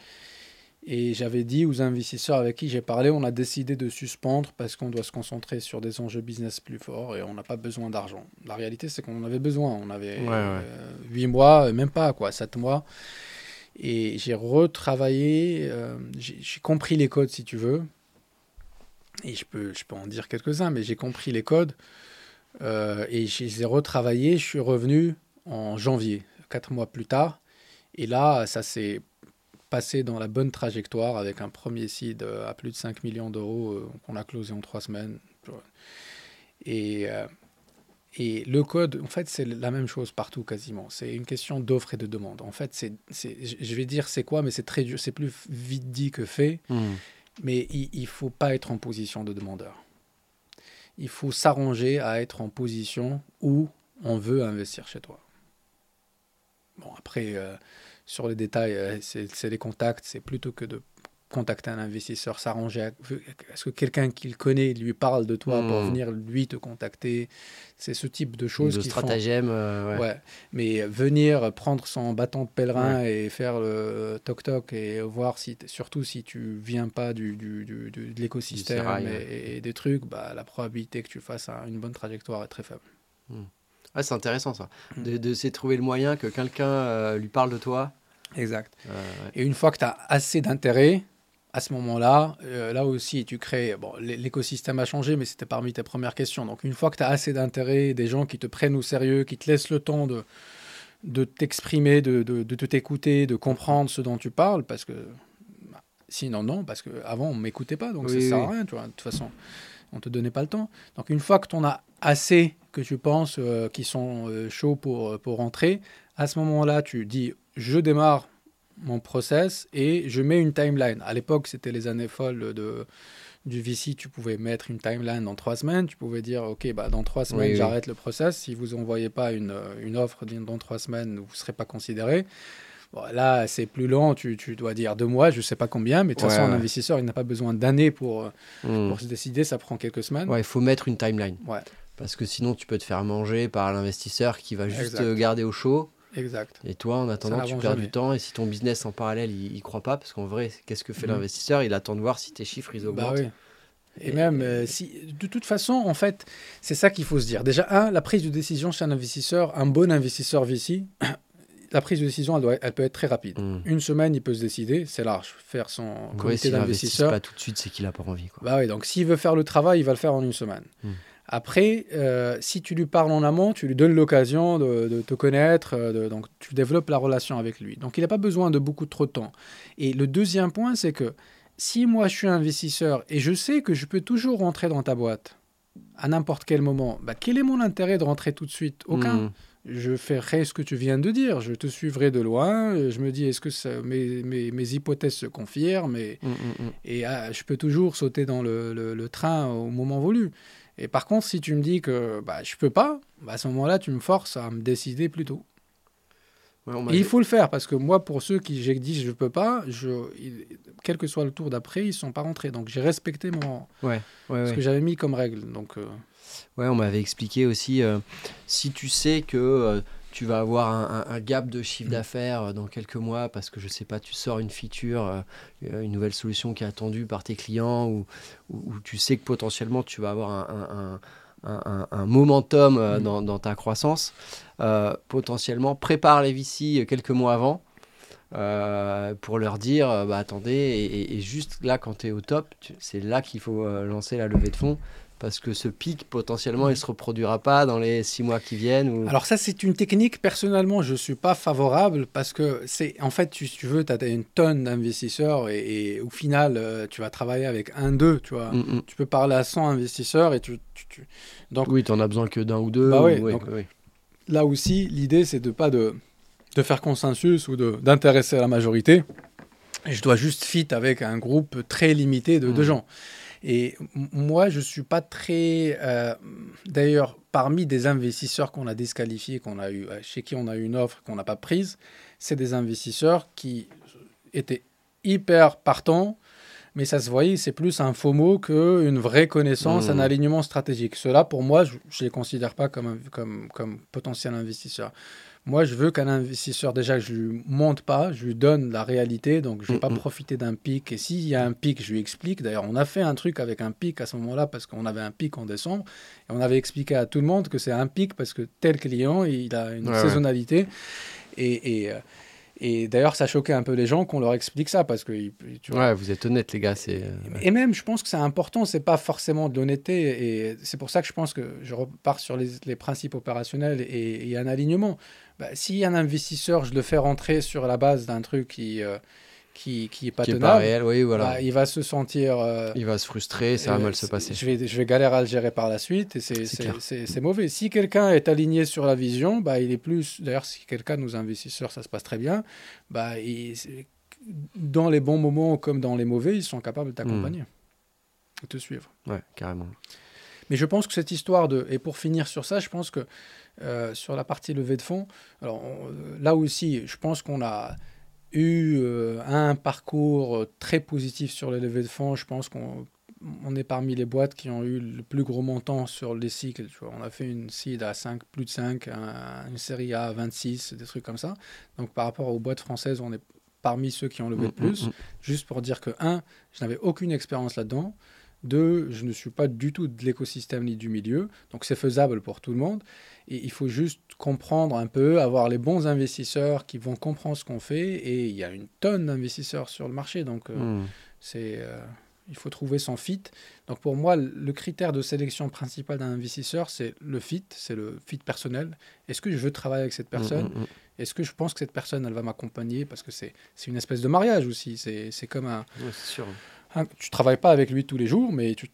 Et j'avais dit aux investisseurs avec qui j'ai parlé, on a décidé de suspendre parce qu'on doit se concentrer sur des enjeux business plus forts et on n'a pas besoin d'argent. La réalité, c'est qu'on en avait besoin. On avait Ouais, ouais. 8 mois, euh, même pas, quoi, 7 mois. Et j'ai retravaillé, euh, j'ai j'ai compris les codes, si tu veux. Et je peux, je peux en dire quelques-uns, mais j'ai compris les codes. euh, et je les ai retravaillés. Je suis revenu en janvier, 4 mois plus tard. Et là, ça s'est passé dans la bonne trajectoire avec un premier seed euh, à plus de 5 millions d'euros euh, qu'on a closé en 3 semaines. Et, euh, et le code, en fait, c'est la même chose partout quasiment. C'est une question d'offre et de demande. En fait, c'est, c'est- je vais dire c'est quoi, mais c'est très dur. C'est plus vite dit que fait. Hmm. Mais il ne faut pas être en position de demandeur. Il faut s'arranger à être en position où on veut investir chez toi. Bon, après, euh, sur les détails, euh, c'est les contacts, c'est plutôt que de contacter un investisseur, s'arranger. Est-ce que quelqu'un qu'il connaît lui parle de toi pour hmm. venir lui te contacter? C'est ce type de choses. De stratagème. Euh, ouais. Mais venir prendre son bâton de pèlerin et faire le toc-toc et voir si, surtout si tu viens pas du, du, du de l'écosystème et, des trucs, bah, la probabilité que tu fasses une bonne trajectoire est très faible. Hmm. c'est intéressant ça. Hmm. De, de trouver le moyen que quelqu'un euh, lui parle de toi. Exact. Et une fois que tu as assez d'intérêt, à ce moment-là, euh, là aussi, tu crées. Bon, l'écosystème a changé, mais c'était parmi tes premières questions. Donc, une fois que tu as assez d'intérêt, des gens qui te prennent au sérieux, qui te laissent le temps de, de t'exprimer, de, de, de t'écouter, de comprendre ce dont tu parles, parce que sinon, non, parce qu'avant, on ne m'écoutait pas, donc ça ne sert à rien, tu vois, de toute façon, on ne te donnait pas le temps. Donc, une fois que tu en as assez que tu penses euh, qui sont euh, chauds pour, pour rentrer, à ce moment-là, tu dis je démarre mon process et je mets une timeline. À l'époque, c'était les années folles de, du VC. Tu pouvais mettre une timeline dans trois semaines. Tu pouvais dire, OK, bah, dans trois semaines, j'arrête le process. Si vous n'envoyez pas une, une, offre dans trois semaines, vous ne serez pas considéré. Bon, là, c'est plus long. Tu, tu, dois dire deux mois, je ne sais pas combien. Mais de toute façon, un investisseur, il n'a pas besoin d'années pour, hmm. pour se décider. Ça prend quelques semaines. Ouais, il faut mettre une timeline. Parce que sinon, tu peux te faire manger par l'investisseur qui va juste garder au chaud. Exact. Et toi, en attendant, tu perds du temps. Et si ton business en parallèle, il, ne croit pas, parce qu'en vrai, qu'est-ce que fait mm. l'investisseur? Il attend de voir si tes chiffres ils bah augmentent. Et, même euh, si, de toute façon, en fait, c'est ça qu'il faut se dire. Déjà, un, la prise de décision chez un investisseur, un bon investisseur VC, [coughs] la prise de décision, elle, doit, elle peut être très rapide. Mm. Une semaine, il peut se décider, c'est large. Faire son comité d'investisseur. pas tout de suite, c'est qu'il a pas envie. Quoi. Bah oui, donc s'il veut faire le travail, il va le faire en une semaine. Mm. Après, euh, si tu lui parles en amont, tu lui donnes l'occasion de, te connaître, euh, donc tu développes la relation avec lui. Donc il n'a pas besoin de beaucoup trop de temps. Et le deuxième point, c'est que si moi je suis investisseur et je sais que je peux toujours rentrer dans ta boîte à n'importe quel moment, bah, quel est mon intérêt de rentrer tout de suite? Aucun. Hmm. Je ferai ce que tu viens de dire, je te suivrai de loin, je me dis est-ce que mes, mes, hypothèses se confirment et, hmm, hmm, et ah, je peux toujours sauter dans le, le train au moment voulu. Et par contre, si tu me dis que bah, je peux pas, bah, à ce moment-là, tu me forces à me décider plus tôt. il faut le faire parce que moi, pour ceux qui j'ai dit je peux pas, je, quel que soit le tour d'après, ils sont pas rentrés. Donc j'ai respecté mon ouais, ce que j'avais mis comme règle. Donc euh, ouais, on m'avait expliqué aussi euh, si tu sais que euh, tu vas avoir un, gap de chiffre mm. d'affaires euh, dans quelques mois parce que je sais pas, tu sors une feature, euh, une nouvelle solution qui est attendue par tes clients ou, ou, tu sais que potentiellement tu vas avoir un, un momentum euh, mm. dans, ta croissance, potentiellement prépare les VC quelques mois avant. pour leur dire bah attendez et, et, juste là quand tu es au top c'est là qu'il faut lancer la levée de fonds parce que ce pic, potentiellement, il ne se reproduira pas dans les six mois qui viennent ou... Alors ça, c'est une technique, personnellement, je ne suis pas favorable parce que, c'est en fait, tu, tu veux, tu as une tonne d'investisseurs et, au final, euh, tu vas travailler avec un, deux, tu vois. Mm, mm. Tu peux parler à 100 investisseurs et tu... Donc, oui, tu n'en as besoin que d'un ou deux. Bah oui, Là aussi, l'idée, c'est de pas de, de faire consensus ou d'intéresser la majorité. je dois juste fit avec un groupe très limité de, de mm. gens. Et moi, je ne suis pas très. Euh, d'ailleurs, parmi des investisseurs qu'on a disqualifiés, qu'on a eu, euh, chez qui on a eu une offre qu'on n'a pas prise, c'est des investisseurs qui étaient hyper partants, mais ça se voyait, c'est plus un faux mot qu'une vraie connaissance, un mmh. alignement stratégique. Cela, pour moi, je ne les considère pas comme, comme, comme potentiel investisseur. Moi, je veux qu'un investisseur, déjà, je lui monte pas, je lui donne la réalité, donc je ne vais pas profiter d'un pic. Et s'il y a un pic, je lui explique. D'ailleurs, on a fait un truc avec un pic à ce moment-là parce qu'on avait un pic en décembre. Et on avait expliqué à tout le monde que c'est un pic parce que tel client, il a une saisonnalité. Et, et, euh, et d'ailleurs, ça choquait un peu les gens qu'on leur explique ça parce que. Tu vois, ouais, vous êtes honnête, les gars. C'est. Euh, et même, je pense que c'est important. C'est pas forcément de l'honnêteté. Et c'est pour ça que je pense que je repars sur les, les principes opérationnels et, et un alignement. Bah, a un investisseur, je le fais rentrer sur la base d'un truc qui. Euh, qui, qui est pas tenable, réel, oui, voilà. Bah, il va se sentir. Euh, il va se frustrer, ça va mal se passer. Je vais, je vais galérer à le gérer par la suite et c'est mauvais. Si quelqu'un est aligné sur la vision, bah, il est plus. D'ailleurs, si quelqu'un, nos investisseurs, ça se passe très bien, bah, dans les bons moments comme dans les mauvais, ils sont capables de t'accompagner, hmm. de te suivre. Ouais, carrément. Mais je pense que cette histoire de. Et pour finir sur ça, je pense que euh, sur la partie levée de fonds, alors là aussi, je pense qu'on a eu un parcours très positif sur les levées de fonds. Je pense qu'on on est parmi les boîtes qui ont eu le plus gros montant sur les cycles. On a fait une seed à 5, plus de 5, une série A à 26, des trucs comme ça. Donc par rapport aux boîtes françaises, on est parmi ceux qui ont levé le mm, plus. Mm, mm. Juste pour dire que, un, je n'avais aucune expérience là-dedans. Deux, je ne suis pas du tout de l'écosystème ni du milieu. Donc c'est faisable pour tout le monde. Et il faut juste comprendre un peu, avoir les bons investisseurs qui vont comprendre ce qu'on fait. Et il y a une tonne d'investisseurs sur le marché. Donc euh, c'est... Euh, il faut trouver son fit. Donc pour moi, le critère de sélection principal d'un investisseur, c'est le fit, c'est le fit personnel. Est-ce que je veux travailler avec cette personne mm, mm. Est-ce que je pense que cette personne, elle va m'accompagner? Parce que c'est une espèce de mariage aussi. C'est comme un... Ouais, sûr. Un, tu travailles pas avec lui tous les jours, mais tu,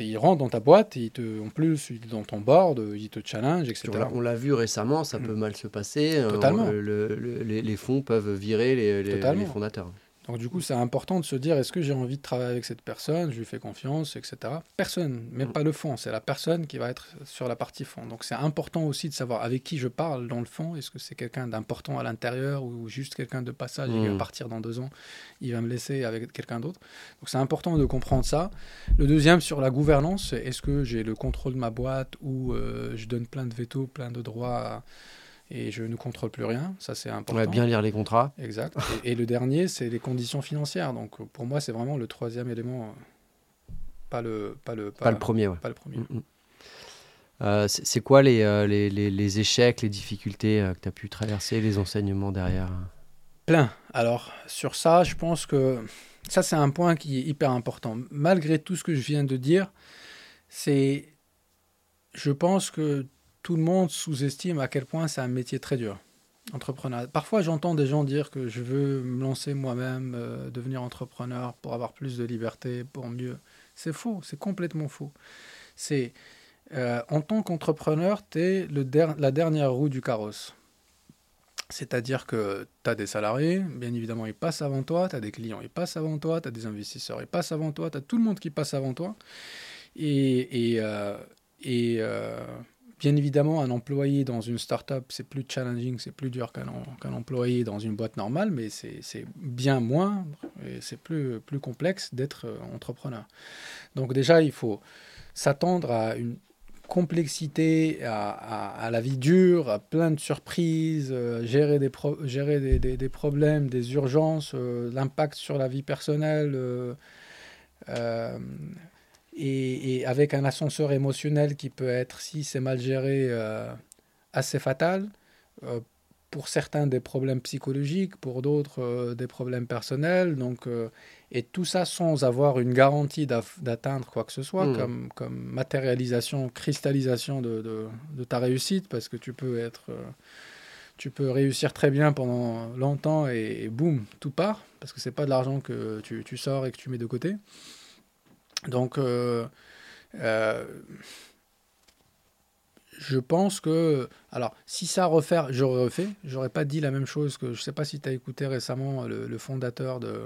il rentre dans ta boîte, il te, en plus, il est dans ton board, il te challenge, etc. On l'a vu récemment, ça peut mal se passer. Euh, les, fonds peuvent virer les, les fondateurs. Donc du coup, c'est important de se dire, est-ce que j'ai envie de travailler avec cette personne? Je lui fais confiance, etc. Personne, même mm. pas le fond, c'est la personne qui va être sur la partie fond. Donc c'est important aussi de savoir avec qui je parle dans le fond. Est-ce que c'est quelqu'un d'important à l'intérieur ou juste quelqu'un de passage, il va mm. partir dans deux ans, il va me laisser avec quelqu'un d'autre. Donc c'est important de comprendre ça. Le deuxième, sur la gouvernance, est-ce que j'ai le contrôle de ma boîte ou euh, je donne plein de veto, plein de droits à et je ne contrôle plus rien. Ça, c'est important. On va bien lire les contrats. Exact. et, le dernier, c'est les conditions financières. Donc, pour moi, c'est vraiment le troisième élément, pas le, pas le, pas, le premier. Ouais. Pas le premier. Mm, mm. Euh, c'est quoi les, euh, les, les, les, échecs, les difficultés euh, que tu as pu traverser, les enseignements derrière? Plein. Alors, sur ça, je pense que ça, c'est un point qui est hyper important. Malgré tout ce que je viens de dire, c'est. Je pense que tout le monde sous-estime à quel point c'est un métier très dur. Entrepreneur. Parfois, j'entends des gens dire que je veux me lancer moi-même, euh, devenir entrepreneur pour avoir plus de liberté, pour mieux. C'est faux, c'est complètement faux. C'est euh, en tant qu'entrepreneur, tu es la dernière roue du carrosse. C'est-à-dire que tu as des salariés, bien évidemment, ils passent avant toi, tu as des clients, ils passent avant toi, tu as des investisseurs, ils passent avant toi, tu as tout le monde qui passe avant toi. Et, euh, et Bien évidemment, un employé dans une startup, c'est plus challenging, c'est plus dur qu'un employé dans une boîte normale, mais c'est bien moins et c'est plus, complexe d'être euh, entrepreneur. Donc déjà, il faut s'attendre à une complexité, à, la vie dure, à plein de surprises, euh, gérer, des, problèmes, des urgences, euh, l'impact sur la vie personnelle et, avec un ascenseur émotionnel qui peut être, si c'est mal géré, euh, assez fatal. Euh, pour certains, des problèmes psychologiques, pour d'autres, euh, des problèmes personnels. Donc, et tout ça sans avoir une garantie d'atteindre quoi que ce soit, mmh. comme, comme matérialisation, cristallisation de, de, de, ta réussite, parce que tu peux être. tu peux réussir très bien pendant longtemps et, boum, tout part, parce que c'est pas de l'argent que tu, tu, sors et que tu mets de côté. Donc, euh, euh, je pense que. Alors, si ça refaire, j'aurais refait. J'aurais pas dit la même chose que. Je sais pas si tu as écouté récemment le, fondateur de,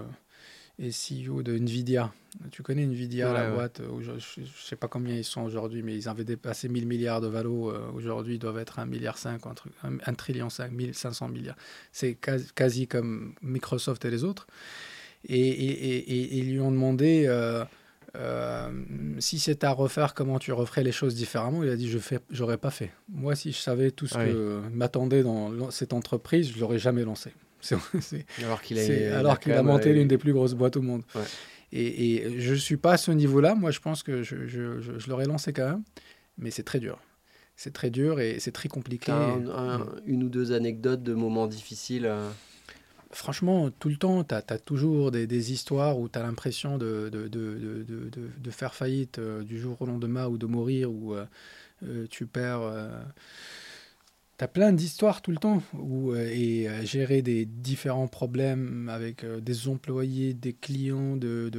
et CEO de Nvidia. Tu connais Nvidia, la boîte je, ne sais pas combien ils sont aujourd'hui, mais ils avaient dépassé 1000 milliards de valo. Euh, aujourd'hui, ils doivent être 1 milliard 5, un, 1 trillion 5, 500 milliards. C'est quasi, comme Microsoft et les autres. Et, et, et, ils lui ont demandé. Euh, si c'était à refaire, comment tu referais les choses différemment? Il a dit, je fais, j'aurais pas fait. Moi, si je savais tout ce que m'attendait dans cette entreprise, je l'aurais jamais lancé. [laughs] alors qu'il a, alors a monté l'une des plus grosses boîtes au monde. Et, et, je suis pas à ce niveau-là. Moi, je pense que je, je, je, l'aurais lancé quand même, mais c'est très dur. C'est très dur et c'est très compliqué. une ou deux anecdotes de moments difficiles euh, franchement, tout le temps, tu as, toujours des, histoires où tu as l'impression de, faire faillite euh, du jour au lendemain ou de mourir, ou euh, euh, tu perds. tu as plein d'histoires tout le temps, et gérer des différents problèmes avec des employés, des clients, de,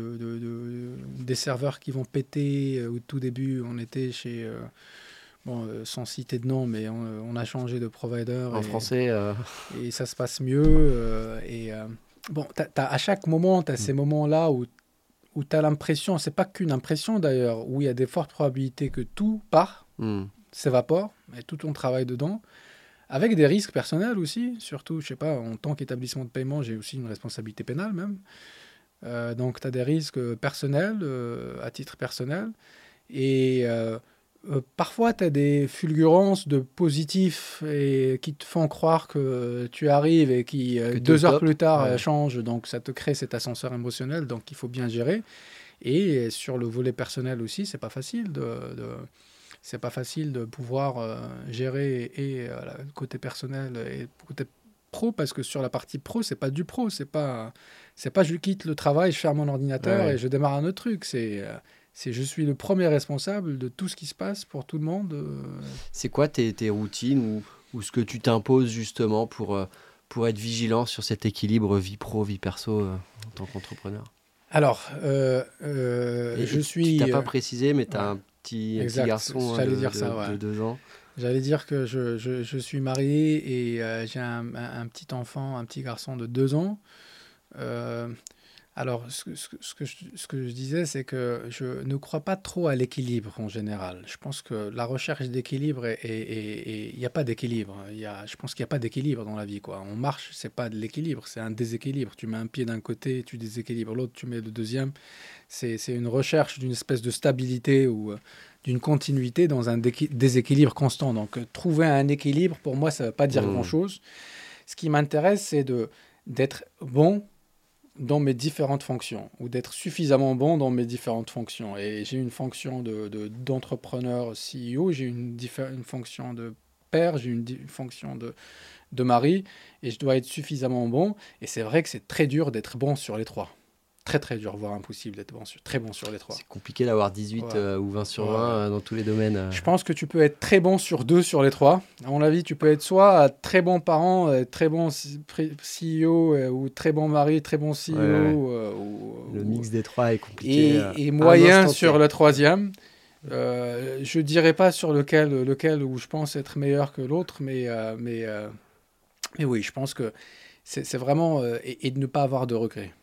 des serveurs qui vont péter. Au tout début, on était chez Bon, euh, sans citer de nom, mais on, a changé de provider. En français. Euh. Et ça se passe mieux. Euh, et bon, à chaque moment, tu as ces mm. moments-là où, où tu as l'impression, c'est pas qu'une impression d'ailleurs, où il y a des fortes probabilités que tout part, mm. s'évapore, et tout ton travail dedans. avec des risques personnels aussi, surtout, je sais pas, en tant qu'établissement de paiement, j'ai aussi une responsabilité pénale même. Euh, donc, tu as des risques personnels, euh, à titre personnel. Et euh, parfois, tu as des fulgurances de positifs et qui te font croire que tu arrives et qui, deux heures plus tard, changent. Donc, ça te crée cet ascenseur émotionnel. Donc, il faut bien gérer. Et sur le volet personnel aussi, c'est pas facile de, c'est pas facile de pouvoir gérer et le côté personnel et le côté pro parce que sur la partie pro c'est pas du pro c'est pas c'est pas je quitte le travail, je ferme mon ordinateur et je démarre un autre truc. C'est euh, c'est je suis le premier responsable de tout ce qui se passe pour tout le monde. Euh. C'est quoi tes, tes routines ou, ou, ce que tu t'imposes justement pour, euh, pour être vigilant sur cet équilibre vie pro, vie perso en tant qu'entrepreneur? Alors, je suis. Tu n'as pas précisé, mais tu as un petit, un petit garçon hein, de, dire ça, de, deux ans. J'allais dire que je, je, je, suis marié et j'ai un, un, petit enfant, un petit garçon de deux ans. Euh, alors, ce, que je, ce, que je, disais, c'est que je ne crois pas trop à l'équilibre en général. Je pense que la recherche d'équilibre, et il n'y a pas d'équilibre. Je pense qu'il n'y a pas d'équilibre dans la vie. Quoi. On marche, c'est pas de l'équilibre, c'est un déséquilibre. Tu mets un pied d'un côté, tu déséquilibres l'autre, tu mets le deuxième. C'est une recherche d'une espèce de stabilité ou euh, d'une continuité dans un déséquilibre constant. Donc, euh, trouver un équilibre, pour moi, ça ne veut pas dire mmh. grand-chose. Ce qui m'intéresse, c'est d'être bon dans mes différentes fonctions ou d'être suffisamment bon dans mes différentes fonctions. Et j'ai une fonction d'entrepreneur de, CEO, j'ai une, une fonction de père, j'ai une, une, fonction de, de mari et je dois être suffisamment bon. Et c'est vrai que c'est très dur d'être bon sur les trois très très dur, voire impossible d'être bon sur, très bon sur les trois. C'est compliqué d'avoir 18 euh, ou 20 sur 20 euh, dans tous les domaines. Euh. Je pense que tu peux être très bon sur deux sur les trois. À mon avis, tu peux être soit très bon parent, très bon CEO ou très bon mari, très bon CEO. Ou, le mix des trois est compliqué. Et, et moyen sur le troisième. Je dirais pas sur lequel, lequel où je pense être meilleur que l'autre, mais, mais, mais oui, je pense que c'est vraiment. et, et de ne pas avoir de regrets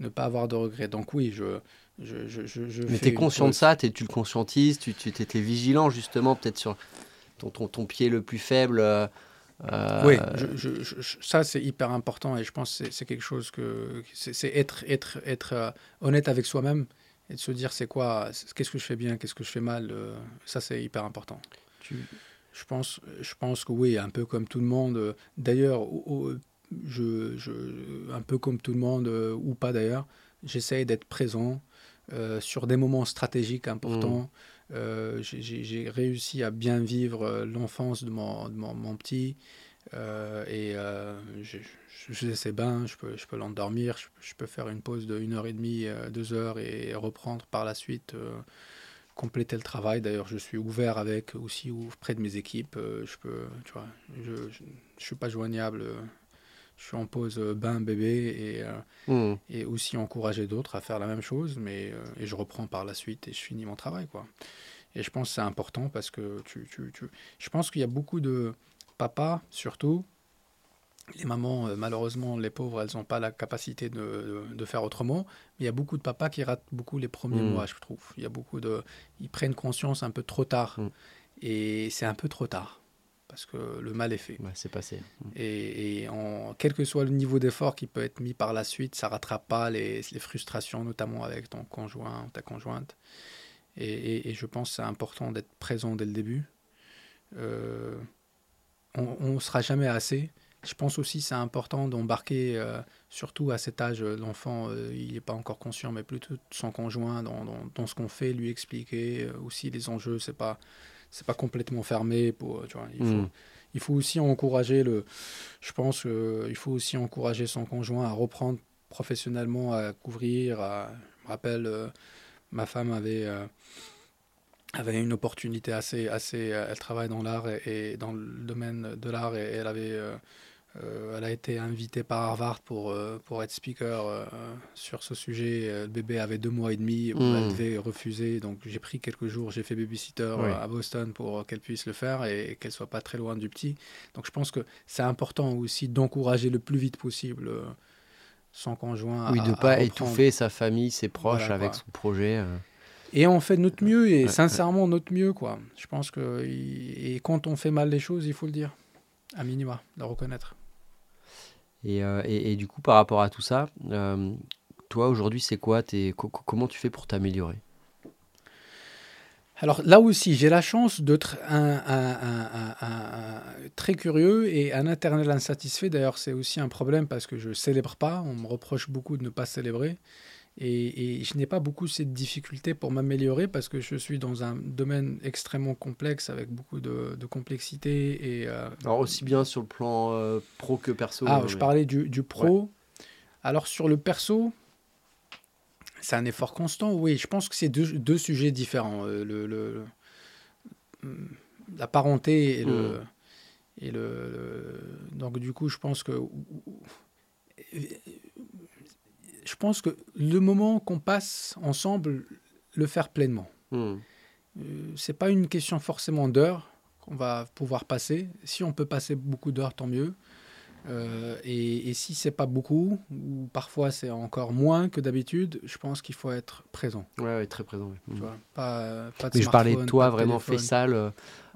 ne pas avoir de regrets. Donc oui, je... je, je, je Mais tu es conscient de ça, tu le conscientises, tu, tu étais vigilant justement peut-être sur ton, ton, ton, pied le plus faible. Euh, oui, ça c'est hyper important et je pense que c'est quelque chose que c'est être, être, être euh, honnête avec soi-même et de se dire c'est quoi, qu'est-ce que je fais bien, qu'est-ce que je fais mal, euh, ça c'est hyper important. Tu... Je pense, je pense que oui, un peu comme tout le monde. D'ailleurs, je, je, un peu comme tout le monde, euh, ou pas d'ailleurs, j'essaye d'être présent euh, sur des moments stratégiques importants. Mmh. Euh, j'ai réussi à bien vivre l'enfance de, mon, de mon, mon, petit. et je, je, sais bien, je peux, je peux l'endormir, je, peux faire une pause de 1 heure et demie, 2 heures et reprendre par la suite compléter le travail. D'ailleurs, je suis ouvert avec aussi auprès de mes équipes. je peux, tu vois, je, je, suis pas joignable je suis en pause euh, bain bébé et, euh, hmm. et aussi encourager d'autres à faire la même chose, mais euh, et je reprends par la suite et je finis mon travail quoi. Et je pense que c'est important parce que tu, tu, tu... je pense qu'il y a beaucoup de papas surtout. Les mamans, malheureusement, les pauvres, elles n'ont pas la capacité de, de, faire autrement. Mais il y a beaucoup de papas qui ratent beaucoup les premiers hmm. mois, je trouve. Il y a beaucoup de, ils prennent conscience un peu trop tard, hmm. et c'est un peu trop tard parce que le mal est fait. c'est passé. Mm. Et, en, quel que soit le niveau d'effort qui peut être mis par la suite, ça rattrape pas les, les frustrations, notamment avec ton conjoint ou ta conjointe. Et, je pense que c'est important d'être présent dès le début. Euh, on ne sera jamais assez. Je pense aussi que c'est important d'embarquer, euh, surtout à cet âge, l'enfant, euh, il n'est pas encore conscient, mais plutôt son conjoint dans, dans, dans ce qu'on fait, lui expliquer aussi les enjeux. C'est pas c'est pas complètement fermé. Pour, tu vois, il, faut, hmm. il faut aussi encourager le. Je pense qu'il faut aussi encourager son conjoint à reprendre professionnellement, à couvrir. je me rappelle, euh, ma femme avait. Euh, avait une opportunité assez, assez elle travaille dans l'art et, dans le domaine de l'art et, elle avait euh, elle a été invitée par Harvard pour, euh, pour être speaker euh, sur ce sujet. Le bébé avait deux mois et demi, on mmh. devait refuser. Donc j'ai pris quelques jours, j'ai fait babysitter à Boston pour qu'elle puisse le faire et qu'elle soit pas très loin du petit. Donc je pense que c'est important aussi d'encourager le plus vite possible son conjoint. Oui, de ne pas étouffer sa famille, ses proches avec son projet. Et on fait notre mieux et sincèrement notre mieux quoi. Je pense que et quand on fait mal les choses, il faut le dire. À minima, de reconnaître. Et, euh, et, du coup, par rapport à tout ça, euh, toi aujourd'hui, c'est quoi Comment tu fais pour t'améliorer? Alors là aussi, j'ai la chance d'être un, très curieux et un internel insatisfait. D'ailleurs, c'est aussi un problème parce que je célèbre pas. On me reproche beaucoup de ne pas célébrer. Et, je n'ai pas beaucoup cette difficulté pour m'améliorer parce que je suis dans un domaine extrêmement complexe avec beaucoup de, complexité. Et, euh, Alors aussi bien sur le plan euh, pro que perso. Ah, je parlais du, du pro. Alors sur le perso, c'est un effort constant, oui. Je pense que c'est deux, deux, sujets différents. Euh, le, le, la parenté et le... Hmm. Et le, donc du coup, je pense que je pense que le moment qu'on passe ensemble, le faire pleinement. Hmm. Euh, c'est pas une question forcément d'heures qu'on va pouvoir passer. Si on peut passer beaucoup d'heures, tant mieux. Euh, et, et, si c'est pas beaucoup, ou parfois c'est encore moins que d'habitude, je pense qu'il faut être présent. Ouais, ouais très présent. Tu vois, pas, pas de Mais je parlais de toi vraiment fait sale euh,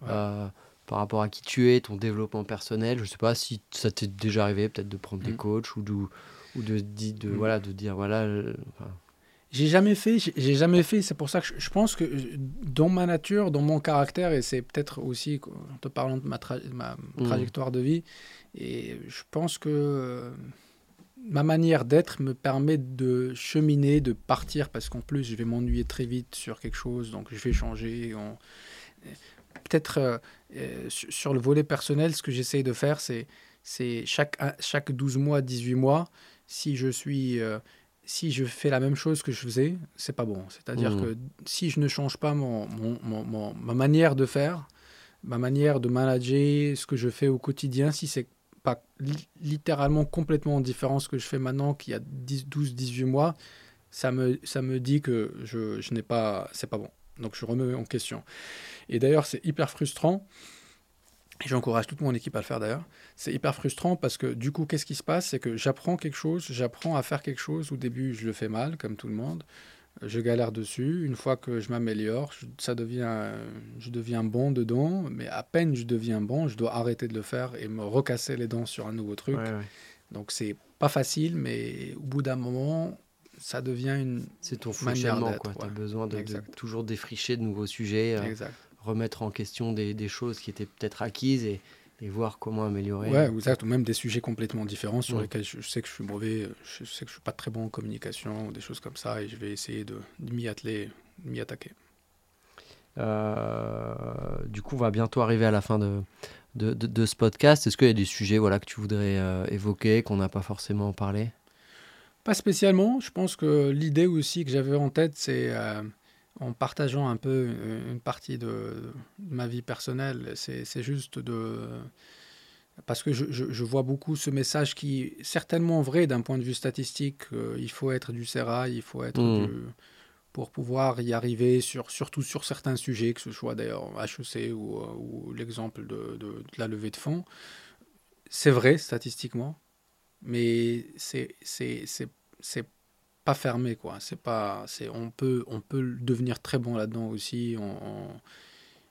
euh, par rapport à qui tu es, ton développement personnel. Je sais pas si ça t'est déjà arrivé peut-être de prendre des mm. coachs ou de, ou de, de, mm. voilà, de dire voilà. J'ai jamais fait, j'ai jamais fait. C'est pour ça que je, pense que dans ma nature, dans mon caractère, et c'est peut-être aussi en te parlant de ma, ma mm. trajectoire de vie, et je pense que euh, ma manière d'être me permet de cheminer, de partir, parce qu'en plus, je vais m'ennuyer très vite sur quelque chose, donc je vais changer. Peut-être euh, euh, sur le volet personnel, ce que j'essaye de faire, c'est chaque, chaque 12 mois, 18 mois, si je suis... si je fais la même chose que je faisais, c'est pas bon. C'est-à-dire mmh. que si je ne change pas mon, mon, mon, ma manière de faire, ma manière de manager, ce que je fais au quotidien, si c'est pas littéralement complètement différent ce que je fais maintenant qu'il y a 10, 12, 18 mois, ça me, ça me dit que je, je n'ai pas, c'est pas bon. Donc je remets en question. Et d'ailleurs, c'est hyper frustrant. J'encourage toute mon équipe à le faire d'ailleurs. C'est hyper frustrant parce que du coup, qu'est-ce qui se passe? C'est que j'apprends quelque chose, j'apprends à faire quelque chose. Au début, je le fais mal, comme tout le monde je galère dessus. Une fois que je m'améliore, ça devient, je deviens bon dedans, mais à peine je deviens bon, je dois arrêter de le faire et me recasser les dents sur un nouveau truc. Donc c'est pas facile, mais au bout d'un moment, ça devient une C'est ton fonctionnement, quoi. Tu as besoin de, toujours défricher de nouveaux sujets, euh, remettre en question des, des choses qui étaient peut-être acquises et et voir comment améliorer. Ouais, exact, ou même des sujets complètement différents sur lesquels je, sais que je suis mauvais, je sais que je suis pas très bon en communication, ou des choses comme ça, et je vais essayer de, m'y atteler, m'y attaquer. Euh, du coup, on va bientôt arriver à la fin de, de, de, ce podcast. Est-ce qu'il y a des sujets voilà, que tu voudrais euh, évoquer, qu'on n'a pas forcément parlé? Pas spécialement. Je pense que l'idée aussi que j'avais en tête, c'est euh, en partageant un peu une partie de, ma vie personnelle. C'est juste de... Parce que je, je, vois beaucoup ce message qui est certainement vrai d'un point de vue statistique. Euh, il faut être du sérail, il faut être mmh. du, pour pouvoir y arriver, sur, surtout sur certains sujets, que ce soit d'ailleurs HEC ou, euh, ou l'exemple de, de, la levée de fonds. C'est vrai statistiquement, mais c'est pas fermé quoi c'est pas c'est on peut on peut devenir très bon là-dedans aussi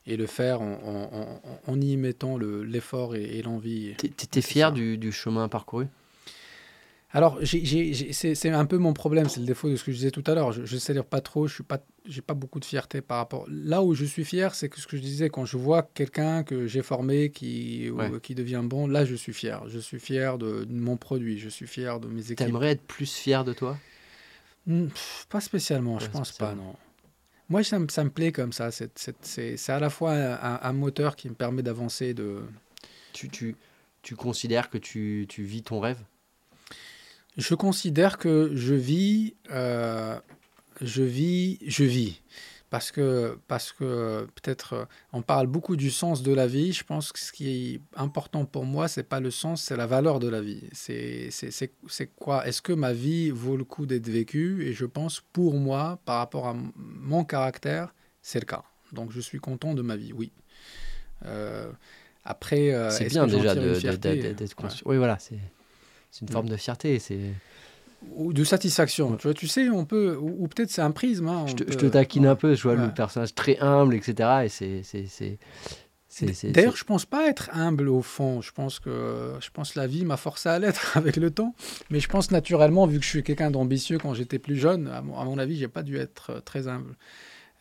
et le faire en, en, y mettant l'effort et, l'envie. Tu étais fier du, du, chemin parcouru? Alors, c'est un peu mon problème, c'est le défaut de ce que je disais tout à l'heure. Je ne célèbre pas trop, je n'ai pas, pas beaucoup de fierté par rapport. Là où je suis fier, c'est que ce que je disais, quand je vois quelqu'un que j'ai formé qui, qui devient bon, là je suis fier. Je suis fier de, de mon produit, je suis fier de mes équipes. T'aimerais être plus fier de toi? Hmm, pas spécialement, je pense pas, non. Moi, ça me, ça me plaît comme ça. C'est à la fois un, moteur qui me permet d'avancer. De... Tu, tu, tu considères que tu, tu vis ton rêve? Je considère que je vis, euh, je vis, je vis parce que, parce que peut-être euh, on parle beaucoup du sens de la vie. Je pense que ce qui est important pour moi, c'est pas le sens, c'est la valeur de la vie. C'est quoi? Est-ce que ma vie vaut le coup d'être vécue? Et je pense pour moi, par rapport à mon caractère, c'est le cas. Donc je suis content de ma vie, oui. Euh, après, euh, c'est bien déjà d'être conscient. Oui, voilà, c'est une forme de fierté. C'est ou de satisfaction. Tu vois, tu sais, on peut, ou, peut-être c'est un prisme. Hein, je, te, taquine un peu, je vois le personnage très humble, etc. Et c'est, D'ailleurs, je pense pas être humble au fond. Je pense que je pense la vie m'a forcé à l'être [laughs] avec le temps. Mais je pense naturellement, vu que je suis quelqu'un d'ambitieux quand j'étais plus jeune, à mon, à mon avis, j'ai pas dû être euh, très humble.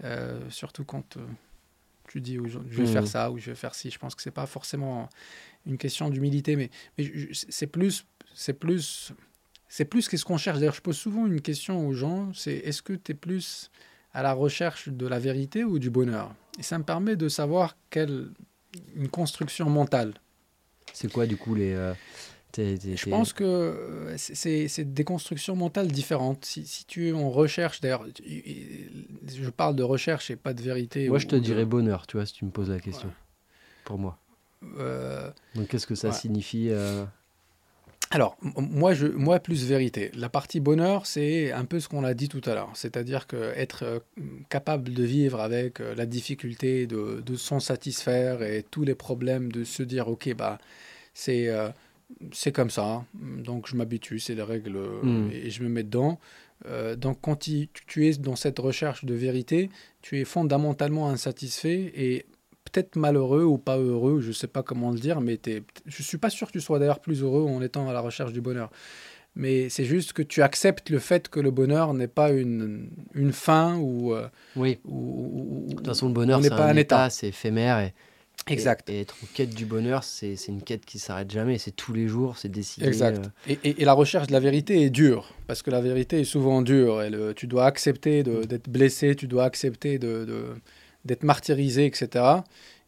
Euh, surtout quand euh, tu dis je vais faire mmh. ça ou je vais faire ci. Je pense que c'est pas forcément une question d'humilité, mais, mais c'est plus, c'est plus, c'est plus qu'est-ce qu'on cherche. D'ailleurs, je pose souvent une question aux gens, c'est est-ce que tu es plus à la recherche de la vérité ou du bonheur? Et ça me permet de savoir quelle une construction mentale. C'est quoi du coup les euh, Je pense que euh, c'est des constructions mentales différentes. Si, si, tu es en recherche, d'ailleurs, je parle de recherche et pas de vérité. Moi, je te dirais bonheur, tu vois, si tu me poses la question. Pour moi. Euh, Donc, qu'est-ce que ça signifie alors, moi, je, moi, plus vérité. La partie bonheur, c'est un peu ce qu'on a dit tout à l'heure. C'est-à-dire que être euh, capable de vivre avec euh, la difficulté de, de s'en satisfaire et tous les problèmes, de se dire, OK, bah, c'est euh, c'est comme ça. Donc, je m'habitue, c'est les règles hmm. et je me mets dedans. donc, quand tu, tu, es dans cette recherche de vérité, tu es fondamentalement insatisfait et peut-être malheureux ou pas heureux, je ne sais pas comment le dire, mais je ne suis pas sûr que tu sois d'ailleurs plus heureux en étant à la recherche du bonheur. Mais c'est juste que tu acceptes le fait que le bonheur n'est pas une, une fin ou. Euh, oui. Ou, de toute façon, le bonheur, c'est pas un, état, c'est éphémère. Et, exact. Et, être en quête du bonheur, c'est une quête qui s'arrête jamais. C'est tous les jours, c'est décidé. Exact. Euh. Et, et, la recherche de la vérité est dure, parce que la vérité est souvent dure. Et le, tu dois accepter d'être blessé, tu dois accepter de, de d'être martyrisé, etc.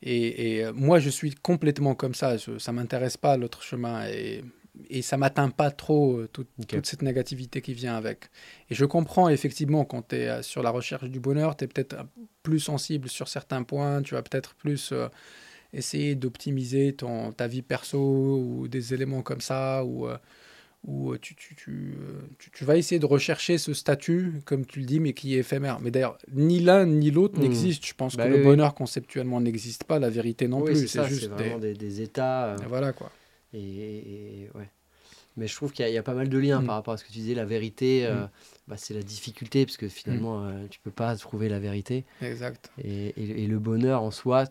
Et, et, euh, moi, je suis complètement comme ça. ça ça m'intéresse pas l'autre chemin et, et ça m'atteint pas trop euh, toute cette négativité qui vient avec. Et je comprends effectivement quand tu es euh, sur la recherche du bonheur, tu es peut-être plus sensible sur certains points, tu vas peut-être plus essayer d'optimiser ton ta vie perso ou des éléments comme ça ou où euh, tu, tu, euh, tu, tu, vas essayer de rechercher ce statut, comme tu le dis, mais qui est éphémère. Mais d'ailleurs, ni l'un ni l'autre n'existent. Hmm. n'existe. Je pense bah que le bonheur conceptuellement n'existe pas, la vérité non plus. C'est juste vraiment des, des, états. Euh, voilà quoi. Et, ouais. Mais je trouve qu'il y, a pas mal de liens hmm. par rapport à ce que tu disais. La vérité, hmm. bah, c'est la difficulté, parce que finalement, tu peux pas trouver la vérité. Exact. Et, et, le bonheur en soi,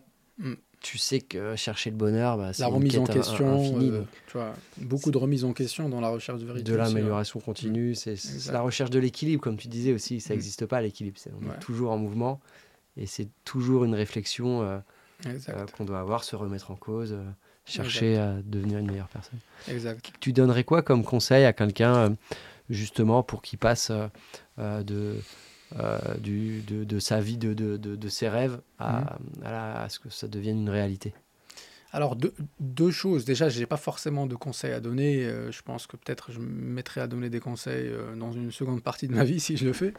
tu sais que chercher le bonheur, bah, c'est la remise en question. Euh, tu vois, beaucoup de remise en question dans la recherche de vérité. De l'amélioration continue, mm. c'est la recherche de l'équilibre, comme tu disais aussi. Ça n'existe mm. pas l'équilibre, on est toujours en mouvement et c'est toujours une réflexion euh, euh, qu'on doit avoir, se remettre en cause, chercher à devenir une meilleure personne. Exact. Tu donnerais quoi comme conseil à quelqu'un justement pour qu'il passe de euh, du, de, de, sa vie, de, de, de ses rêves, à, mhm. à, ce que ça devienne une réalité alors, deux, deux, choses. Déjà, je n'ai pas forcément de conseils à donner. Euh, je pense que peut-être je me mettrai à donner des conseils euh, dans une seconde partie de ma vie [laughs] si je le fais.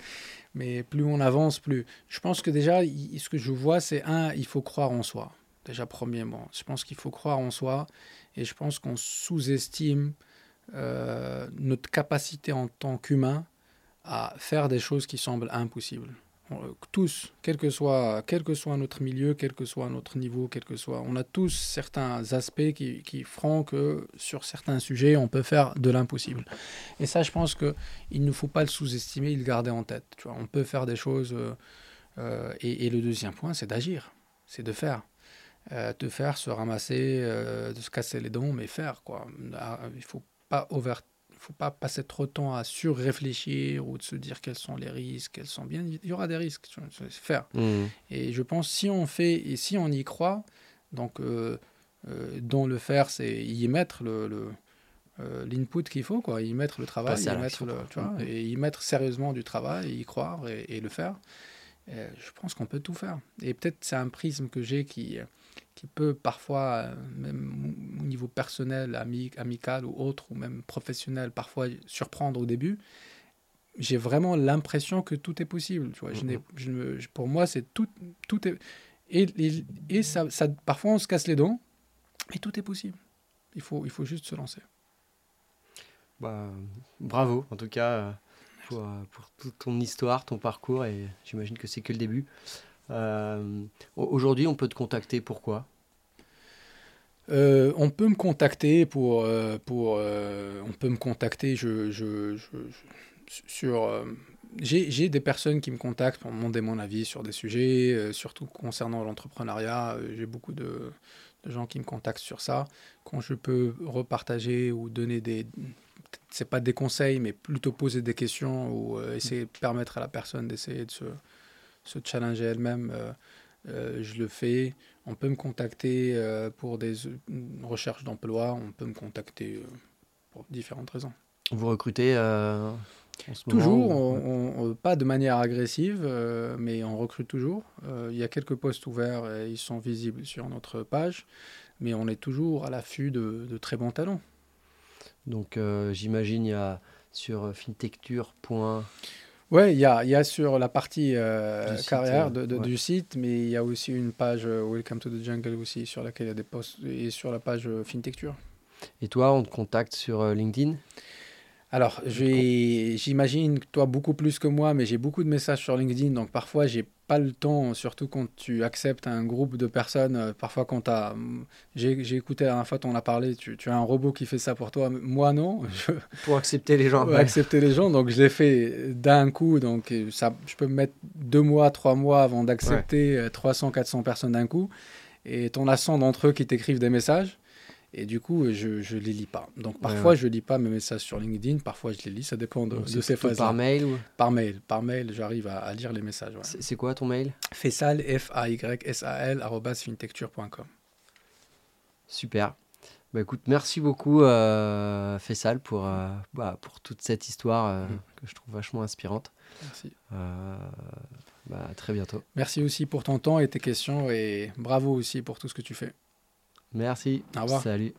Mais plus on avance, plus. Je pense que déjà, ce que je vois, c'est un, il faut croire en soi. Déjà, premièrement. Je pense qu'il faut croire en soi. Et je pense qu'on sous-estime notre capacité en tant qu'humain à faire des choses qui semblent impossibles. Tous, quel que, soit, quel que soit notre milieu, quel que soit notre niveau, quel que soit, on a tous certains aspects qui, qui feront que sur certains sujets, on peut faire de l'impossible. Et ça, je pense qu'il ne faut pas le sous-estimer, il le garder en tête. Tu vois, on peut faire des choses. Euh, euh, et, le deuxième point, c'est d'agir, c'est de faire. Euh, de faire, se ramasser, de se casser les dents, mais faire. Quoi. Ah, il ne faut pas over faut pas passer trop de temps à surréfléchir ou de se dire quels sont les risques, quels sont bien. Il y aura des risques, faire. Mmh. Et je pense si on fait et si on y croit, donc euh, euh, dans le faire, c'est y mettre le, le euh, l'input qu'il faut, quoi, y mettre le travail, y mettre le, tu vois, mmh. et y mettre sérieusement du travail, y croire et, et le faire. je pense qu'on peut tout faire. Et peut-être c'est un prisme que j'ai qui qui peut parfois, euh, même au niveau personnel, amical ou autre, ou même professionnel, parfois surprendre au début, j'ai vraiment l'impression que tout est possible. Tu vois. pour moi, c'est tout, tout est... Et, et, ça, parfois, on se casse les dents, mais tout est possible. Il faut, il faut juste se lancer. Bah, bravo, en tout cas, euh, pour, euh, pour toute ton histoire, ton parcours, et j'imagine que c'est que le début. Euh, aujourd'hui, on peut te contacter pourquoi euh, on peut me contacter pour, euh, pour on peut me contacter je, je, sur j'ai des personnes qui me contactent pour me demander mon avis sur des sujets, surtout concernant l'entrepreneuriat. J'ai beaucoup de, de, gens qui me contactent sur ça. Quand je peux repartager ou donner des. C'est pas des conseils, mais plutôt poser des questions ou essayer de permettre à la personne d'essayer de se, se, challenger elle-même, je le fais. On peut me contacter pour des recherches d'emploi, on peut me contacter pour différentes raisons. Vous recrutez Toujours, on, pas de manière agressive, euh, mais on recrute toujours. Euh, il y a quelques postes ouverts et ils sont visibles sur notre page, mais on est toujours à l'affût de, très bons talents. Donc euh, j'imagine il y a sur fintecture. Oui, il y a, y a, sur la partie carrière de, du site, mais il y a aussi une page Welcome to the Jungle aussi sur laquelle il y a des posts et sur la page Fintecture. Et toi, on te contacte sur LinkedIn? Alors, j'imagine toi beaucoup plus que moi, mais j'ai beaucoup de messages sur LinkedIn, donc parfois j'ai pas le temps, surtout quand tu acceptes un groupe de personnes. Euh, parfois, quand j'ai écouté la dernière fois, on a parlé, tu, as un robot qui fait ça pour toi. Moi, non. [laughs] Pour accepter les gens. Pour accepter les gens, donc je l'ai fait d'un coup. Donc, ça, je peux me mettre deux mois, trois mois avant d'accepter 300, 400 personnes d'un coup. Et ton as 100 d'entre eux qui t'écrivent des messages. Et du coup, je ne les lis pas. Donc parfois, je ne lis pas mes messages sur LinkedIn, parfois je les lis, ça dépend de, de ces phases. Par mail ou... Par mail. Par mail, j'arrive à, lire les messages. C'est quoi ton mail? Fessal, F-A-Y-S-A-L, fintecture.com. Super. Bah, écoute, merci beaucoup, euh, Fessal, pour, euh, bah, pour toute cette histoire euh, mm. que je trouve vachement inspirante. Merci. Euh, bah, très bientôt. Merci aussi pour ton temps et tes questions et bravo aussi pour tout ce que tu fais. Merci. Au revoir. Salut.